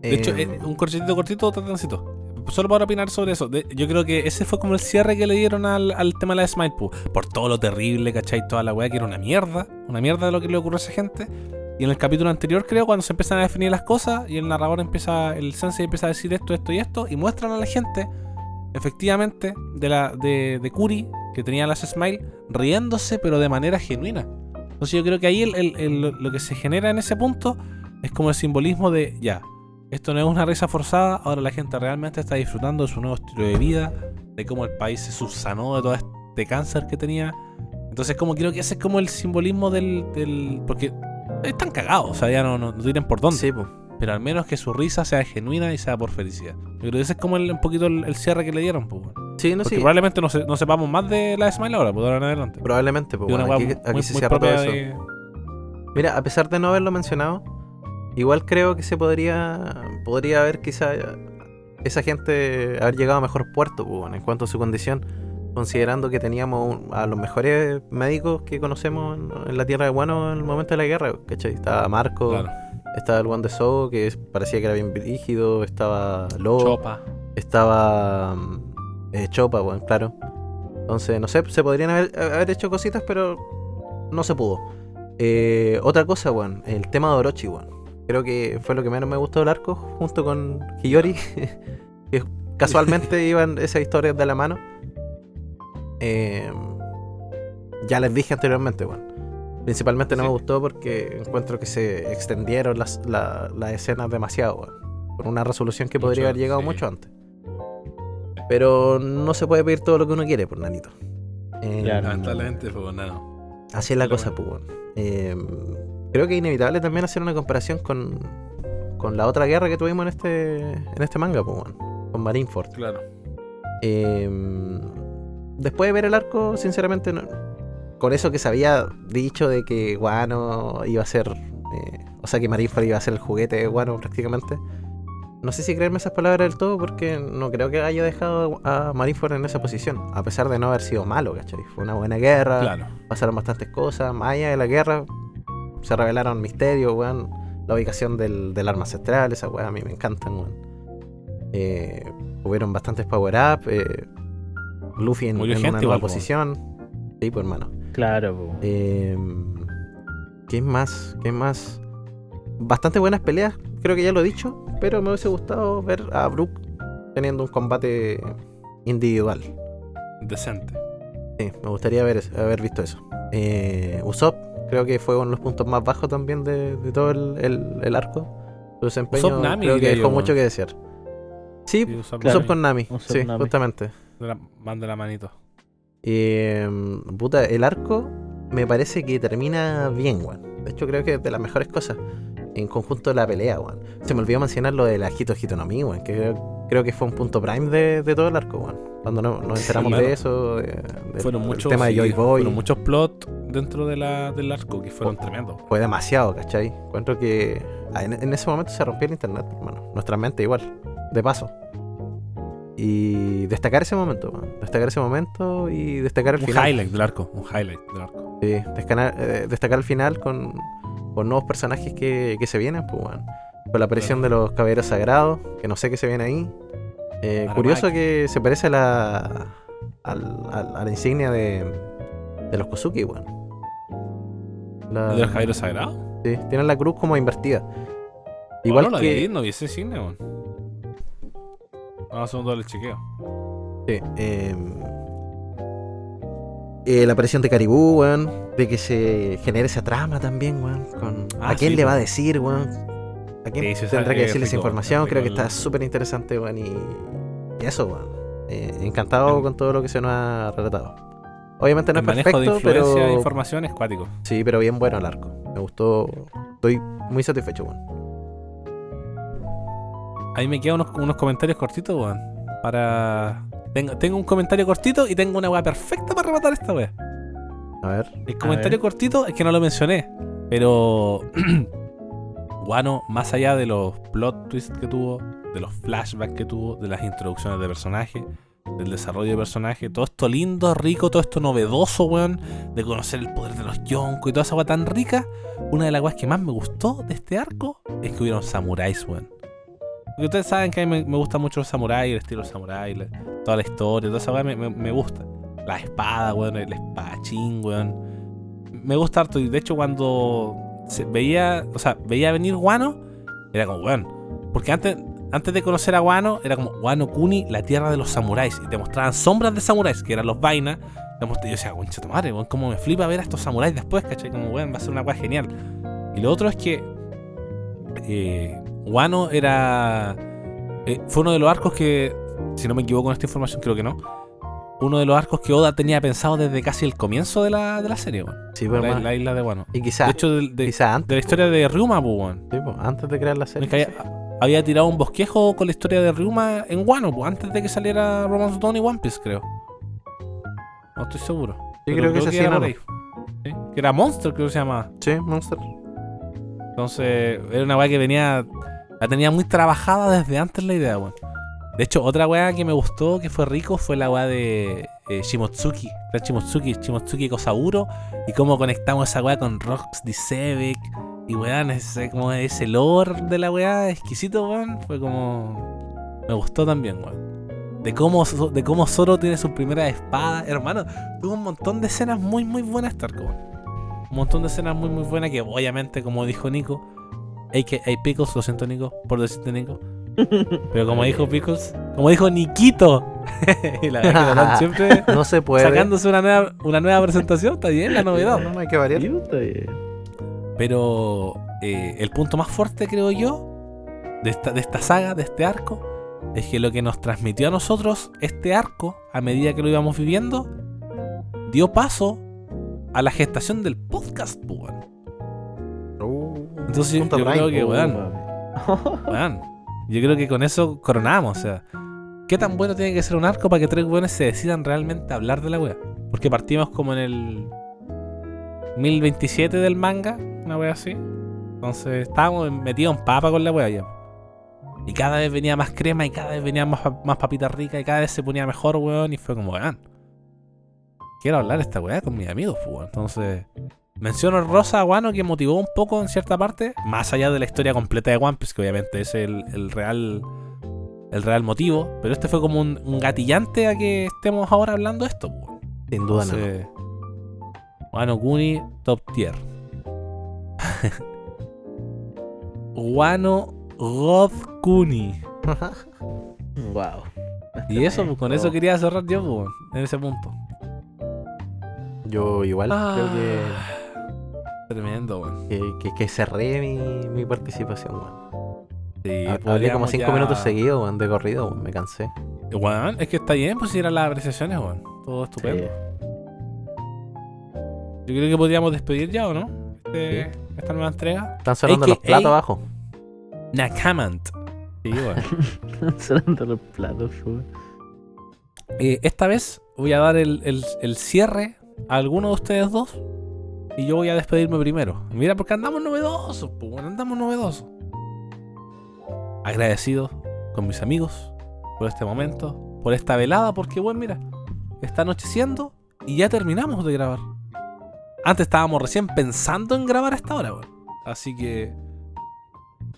[SPEAKER 1] De hecho,
[SPEAKER 2] Eh,
[SPEAKER 1] eh, un cortito cortito, tratancito. Solo para opinar sobre eso. De- yo creo que ese fue como el cierre que le dieron al, al tema de la Smile Poo. Por todo lo terrible, ¿cachai? Toda la weá que era una mierda. Una mierda de lo que le ocurrió a esa gente. Y en el capítulo anterior, creo, cuando se empiezan a definir las cosas y el narrador empieza, el sensei empieza a decir esto, esto y esto, y muestran a la gente, efectivamente, de la de, de Kuri, que tenía las Smile, riéndose, pero de manera genuina. Entonces yo creo que ahí el- el- lo que se genera en ese punto es como el simbolismo de, ya, esto no es una risa forzada, ahora la gente realmente está disfrutando de su nuevo estilo de vida, de cómo el país se subsanó de todo este cáncer que tenía. Entonces como creo que ese es como el simbolismo del... del porque están cagados, o sea, ya no, no, no tienen por dónde.
[SPEAKER 2] sí, pues.
[SPEAKER 1] Pero al menos que su risa sea genuina y sea por felicidad. Yo creo que ese es como el- un poquito el, el cierre que le dieron, pues. bueno.
[SPEAKER 2] Sí, no sí,
[SPEAKER 1] probablemente no, se- no sepamos más de la Smile ahora, pues ahora en adelante.
[SPEAKER 2] probablemente, pues bueno, aquí, aquí
[SPEAKER 1] muy-
[SPEAKER 2] se
[SPEAKER 1] muy
[SPEAKER 2] cierra todo eso.
[SPEAKER 1] de-
[SPEAKER 2] Mira, a pesar de no haberlo mencionado, igual creo que se podría podría haber quizá esa gente haber llegado a mejor puerto pues, bueno, en cuanto a su condición, considerando que teníamos un- a los mejores médicos que conocemos en, la tierra de Guano en el momento de la guerra, ¿cachai? Estaba Marco,
[SPEAKER 1] Claro.
[SPEAKER 2] estaba el Juan de So, que parecía que era bien rígido, estaba Lobo,
[SPEAKER 1] Chopa.
[SPEAKER 2] estaba mm, eh, Chopa, bueno, claro. Entonces, no sé, se podrían haber, haber hecho cositas, pero no se pudo. Eh, otra cosa, weón, el tema de Orochi, weón. Creo que fue lo que menos me gustó del arco, junto con Hiyori, que casualmente iban esas historias de la mano. Eh, ya les dije anteriormente, weón. Principalmente no
[SPEAKER 1] Sí.
[SPEAKER 2] me gustó porque encuentro que se extendieron las, la- las escenas demasiado, weón. Por una resolución que podría haber llegado
[SPEAKER 1] sí.
[SPEAKER 2] mucho antes. Pero no se puede pedir todo lo que uno quiere, por nanito. Eh,
[SPEAKER 3] Claro.
[SPEAKER 1] Lamentablemente, pues nada.
[SPEAKER 2] Así es la
[SPEAKER 1] Pero
[SPEAKER 2] cosa, pues, weón. Eh, creo que es inevitable también hacer una comparación con, con la otra guerra que tuvimos en este, en este manga, pues. Con Marineford.
[SPEAKER 1] Claro.
[SPEAKER 2] Eh, después de ver el arco, sinceramente, no- con eso que se había dicho de que Guano iba a ser. eh, o sea, que Marineford iba a ser el juguete de Guano prácticamente. No sé si creerme esas palabras del todo, porque no creo que haya dejado a Marineford en esa posición. A pesar de no haber sido malo, ¿cachai? Fue una buena guerra
[SPEAKER 1] Claro.
[SPEAKER 2] pasaron bastantes cosas. Más allá de la guerra, se revelaron misterios, weón. La ubicación del, del arma ancestral, esa weá a mí me encantan, weón. Eh, hubieron bastantes power-up. eh, Luffy en,
[SPEAKER 1] Murió
[SPEAKER 2] en
[SPEAKER 1] gente
[SPEAKER 2] una nueva posición. Sí, pues hermano.
[SPEAKER 3] Claro, po.
[SPEAKER 2] Eh, ¿Qué más? ¿Qué más? Bastante buenas peleas, creo que ya lo he dicho. Pero me hubiese gustado ver a Brook teniendo un combate individual.
[SPEAKER 1] Decente.
[SPEAKER 2] Sí, me gustaría haber, haber visto eso. Eh, Usopp, creo que fue uno de los puntos más bajos también de, de todo el, el- el arco. Su desempeño
[SPEAKER 1] Usopp Nami,
[SPEAKER 2] creo que dejó
[SPEAKER 1] yo,
[SPEAKER 2] mucho que desear. Sí,
[SPEAKER 1] Sí, Usopp
[SPEAKER 2] con Nami,
[SPEAKER 3] Usopp
[SPEAKER 2] sí,
[SPEAKER 3] Nami.
[SPEAKER 2] justamente.
[SPEAKER 1] De la- Manda la manito.
[SPEAKER 2] Eh, puta, el arco me parece que termina bien, weón. De hecho, creo que es de las mejores cosas en conjunto de la pelea, weón. Se me olvidó mencionar lo de la Hito Hito no Mi, weón, que creo, creo que fue un punto prime de, de todo el arco, weón. Cuando no- nos enteramos
[SPEAKER 1] Sí,
[SPEAKER 2] de eso, de- del-
[SPEAKER 1] Fueron muchos,
[SPEAKER 2] tema de
[SPEAKER 1] sí,
[SPEAKER 2] Joy Boy.
[SPEAKER 1] fueron muchos plots dentro de la, del arco que fueron
[SPEAKER 2] Oh.
[SPEAKER 1] tremendos.
[SPEAKER 2] fue demasiado, ¿cachai? Encuentro que ah, en, en ese momento se rompió el internet, hermano. Nuestra mente igual, de paso. Y destacar ese momento, man. destacar ese momento y destacar el
[SPEAKER 1] Un
[SPEAKER 2] final.
[SPEAKER 1] highlight del arco. Un highlight del arco.
[SPEAKER 2] Sí, descanar- eh, destacar el final con, con nuevos personajes que, que se vienen, pues, weón. Con la aparición de los caballeros sagrados, que no sé qué se viene ahí. Eh, curioso que se parece a la, a la insignia de, de los Kozuki, weón. La-
[SPEAKER 1] ¿El de los caballeros sagrados?
[SPEAKER 2] sí, tienen la cruz como invertida.
[SPEAKER 1] Igual
[SPEAKER 2] Igual
[SPEAKER 1] no lo
[SPEAKER 2] que.
[SPEAKER 1] vi, no vi ese cine, weón. Vamos a hacer un doble chequeo.
[SPEAKER 2] Sí, eh, eh, la aparición de Caribú, weón. De que se genere esa trama también, weón. Con,
[SPEAKER 1] Ah,
[SPEAKER 2] ¿A quién
[SPEAKER 1] sí,
[SPEAKER 2] le va a decir, weón? ¿A quién
[SPEAKER 1] Sí,
[SPEAKER 2] tendrá que decirle esa información? Creo que está súper interesante, weón. Y, y eso, weón. Eh, encantado con todo lo que se nos ha relatado. Obviamente no
[SPEAKER 1] el
[SPEAKER 2] es
[SPEAKER 1] manejo de
[SPEAKER 2] perfecto,
[SPEAKER 1] influencia
[SPEAKER 2] pero.
[SPEAKER 1] de información es cuático.
[SPEAKER 2] Sí, pero bien bueno el arco. Me gustó. Estoy muy satisfecho, weón.
[SPEAKER 1] Ahí me quedan unos, unos comentarios cortitos, weón. Para. Tengo, tengo un comentario cortito y tengo una weá perfecta para rematar esta weá.
[SPEAKER 2] A ver.
[SPEAKER 1] El comentario cortito es que no lo mencioné, pero. Guano, más allá de los plot twists que tuvo, de los flashbacks que tuvo, de las introducciones de personaje, del desarrollo de personaje, todo esto lindo, rico, todo esto novedoso, weón, de conocer el poder de los Yonko y toda esa weá tan rica, una de las weas que más me gustó de este arco es que hubieron samuráis, weón. Ustedes saben que a mí me, me gusta mucho los samuráis, el estilo samurai, la- toda la historia, toda esa weá me, me- gusta. La espada, weón, el espadachín, weón. Me gusta harto. Y de hecho, cuando se veía, o sea, veía venir Guano, era como, weón. Porque antes, antes de conocer a Guano, era como Guano Kuni, la tierra de los samuráis. Y te mostraban sombras de samuráis, que eran los vainas. Yo decía, concha tu madre, weón, cómo me flipa ver a estos samuráis después, ¿cachai? Como, weón, va a ser una weá genial. Y lo otro es que eh, Wano era. eh, fue uno de los arcos que, si no me equivoco en esta información, creo que no. Uno de los arcos que Oda tenía pensado desde casi el comienzo de la, de la serie, weón.
[SPEAKER 2] Sí, pero
[SPEAKER 1] La,
[SPEAKER 2] más-
[SPEAKER 1] la isla de Wano.
[SPEAKER 2] Y quizá,
[SPEAKER 1] De hecho, de, de-
[SPEAKER 2] quizá antes.
[SPEAKER 1] de la historia de Ryuma, pues, weón.
[SPEAKER 2] sí, po, antes de crear la
[SPEAKER 1] Es
[SPEAKER 2] serie.
[SPEAKER 1] que había, había tirado un bosquejo con la historia de Ryuma en Wano, pues, antes de que saliera Romance Dawn y One Piece, creo. No estoy seguro.
[SPEAKER 2] Sí,
[SPEAKER 1] Pero
[SPEAKER 2] creo que
[SPEAKER 1] por ahí. Sí, Que era Monster, creo que se llamaba.
[SPEAKER 2] Sí, Monster.
[SPEAKER 1] Entonces, era una weá que venía. La tenía muy trabajada desde antes la idea, weón. De hecho, otra weá que me gustó, que fue rico, fue la weá de eh, Shimotsuki. La Shimotsuki, Shimotsuki Kosauro. Y cómo conectamos esa weá con Rox Disevek. Y weón, ese, como ese lore de la weá exquisito, weón. Fue como. Me gustó también, weón. De cómo, de cómo Zoro tiene su primera espada. Hermano, tuvo un montón de escenas muy, muy buenas, weón. Un montón de escenas muy, muy buenas que, obviamente, como dijo Nico, a.k.a. Pickles, lo siento Nico, por decirte Nico. Pero como dijo Pickles, como dijo Nikito, y la verdad que siempre
[SPEAKER 2] No se puede.
[SPEAKER 1] sacándose una nueva, una nueva presentación, está bien la novedad.
[SPEAKER 2] No, no hay que variar.
[SPEAKER 3] Sí, está bien.
[SPEAKER 1] Pero eh, el punto más fuerte, creo yo, de esta, de esta saga, de este arco, es que lo que nos transmitió a nosotros este arco, a medida que lo íbamos viviendo, dio paso a la gestación del podcast, pues, weón.
[SPEAKER 2] Uh,
[SPEAKER 1] Entonces yo, creo que, weón, weón, yo creo que con eso coronamos, o sea, ¿qué tan bueno tiene que ser un arco para que tres weones se decidan realmente a hablar de la wea? Porque partimos como en el 1027 del manga, una wea así. Entonces estábamos metidos en papa con la wea ya. Y cada vez venía más crema y cada vez venía más, más papita rica y cada vez se ponía mejor, weón. Y fue como, weón. Quiero hablar esta weá con mis amigos, pues, weón. Entonces, menciono Rosa Aguano que motivó un poco en cierta parte, más allá de la historia completa de One Piece, que obviamente es el, el real el real motivo. Pero este fue como un, un gatillante a que estemos ahora hablando de esto.
[SPEAKER 2] Sin duda no.
[SPEAKER 1] Entonces, Wano Kuni, top tier. Wano God Kuni.
[SPEAKER 3] Wow.
[SPEAKER 1] Y eso, pues, con eso quería cerrar yo, pues, en ese punto.
[SPEAKER 2] Yo igual creo que,
[SPEAKER 1] Ah, Tremendo, weón.
[SPEAKER 2] que, que- que cerré mi, mi participación, weón.
[SPEAKER 1] Sí,
[SPEAKER 2] Hablé como
[SPEAKER 1] podríamos
[SPEAKER 2] cinco
[SPEAKER 1] ya-
[SPEAKER 2] minutos seguidos, weón, de corrido, weón, me cansé.
[SPEAKER 1] Weón, es que está bien, pues si eran las apreciaciones, weón. Todo estupendo. Yo creo que podríamos despedir ya, ¿o no? Este- Esta nueva entrega.
[SPEAKER 2] Están sonando los platos abajo.
[SPEAKER 1] Nakamant. Sí, weón.
[SPEAKER 3] Sonando los platos, weón.
[SPEAKER 1] Eh, esta vez voy a dar el, el- el cierre a alguno de ustedes dos. Y yo voy a despedirme primero. Mira, porque andamos novedosos, pues, andamos novedosos. Agradecido con mis amigos por este momento, por esta velada, porque, bueno, mira, está anocheciendo y ya terminamos de grabar. Antes estábamos recién pensando en grabar a esta hora, weón. Así que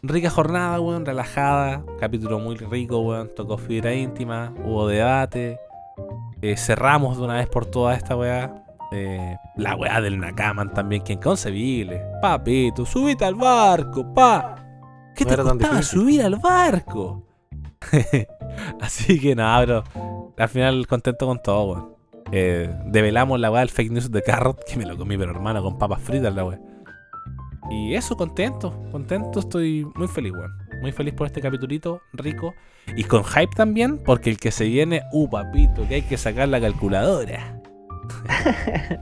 [SPEAKER 1] rica jornada, weón, relajada. Capítulo muy rico, weón. Tocó fibra íntima, hubo debate. Eh, cerramos de una vez por toda esta weá. Eh, la weá del Nakaman también, que inconcebible. Papito, subite al barco, pa. ¿Qué
[SPEAKER 2] No
[SPEAKER 1] te costaba subir al barco? Así que nada, bro. Al final contento con todo, weón. Eh, develamos la weá del fake news de Carrot, que me lo comí, pero hermano, con papas fritas la weá. Y eso, contento, contento, estoy muy feliz, weón. Muy feliz por este capitulito rico. Y con hype también, porque el que se viene, uh, papito, que hay que sacar la calculadora.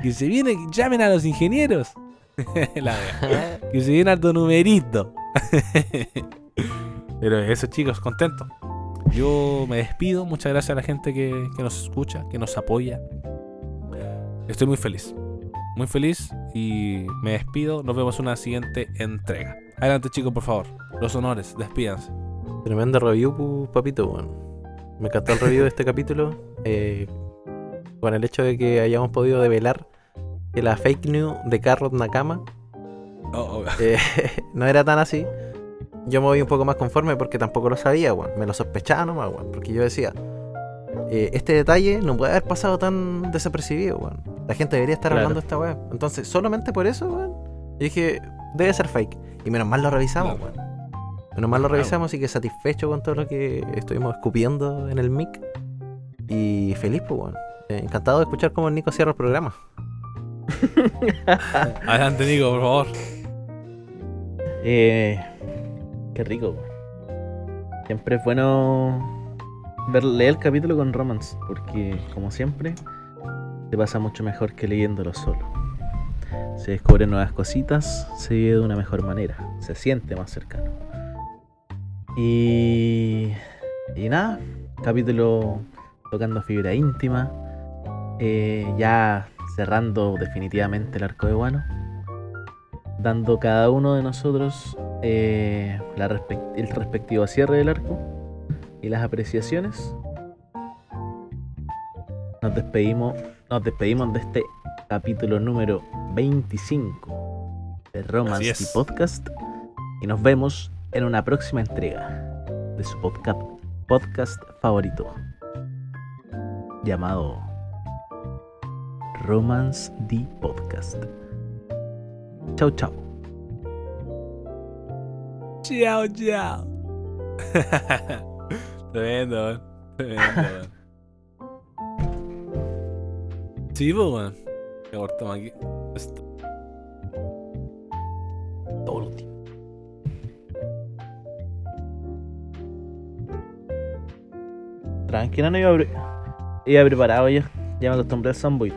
[SPEAKER 1] Que se viene, llamen a los ingenieros. la. Que se viene alto numerito. Pero eso, chicos, contento. Yo me despido. Muchas gracias a la gente que, que nos escucha, que nos apoya. Estoy muy feliz. Muy feliz y me despido. Nos vemos en una siguiente entrega. Adelante, chicos, por favor. Los honores, despídanse.
[SPEAKER 2] Tremendo review, papito, weón. Me encantó el review de este capítulo. eh, con el hecho de que hayamos podido develar que la fake news de Carrot Nakama
[SPEAKER 1] Oh, oh,
[SPEAKER 2] eh, no era tan así. Yo me voy un poco más conforme porque tampoco lo sabía, weón. Me lo sospechaba nomás, weón. Porque yo decía, eh, este detalle no puede haber pasado tan desapercibido, weón. La gente debería estar
[SPEAKER 3] Claro.
[SPEAKER 2] hablando de esta weá. Entonces, solamente por eso, weón, yo dije, debe ser fake. Y menos mal lo revisamos,
[SPEAKER 1] Claro.
[SPEAKER 2] weón. Menos mal lo revisamos y que satisfecho con todo lo que estuvimos escupiendo en el mic. Y feliz, pues, weón. Eh, encantado de escuchar cómo Nico cierra el programa.
[SPEAKER 1] Adelante, Nico, por favor.
[SPEAKER 3] Eh, qué rico. Siempre es bueno ver, leer el capítulo con Romance, porque como siempre, te pasa mucho mejor que leyéndolo solo. Se descubren nuevas cositas, se vive de una mejor manera, se siente más cercano. Y, y nada, capítulo tocando fibra íntima, eh, ya cerrando definitivamente el arco de Guano dando cada uno de nosotros eh, la el respectivo cierre del arco y las apreciaciones. Nos despedimos, nos despedimos de este capítulo número 25 de Romance y Podcast y nos vemos en una próxima entrega de su podcast, podcast favorito llamado Romance the Podcast. Chau, chau.
[SPEAKER 1] Chao, chao. Tremendo, weón. Tremendo, weón. Sí, pues, weón. Que cortamos aquí. Esto. Todo lo último.
[SPEAKER 3] Tranquila, no iba, pre- iba preparado ya. Ya me acostumbré al Sunboy.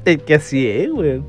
[SPEAKER 3] es que así es, weón.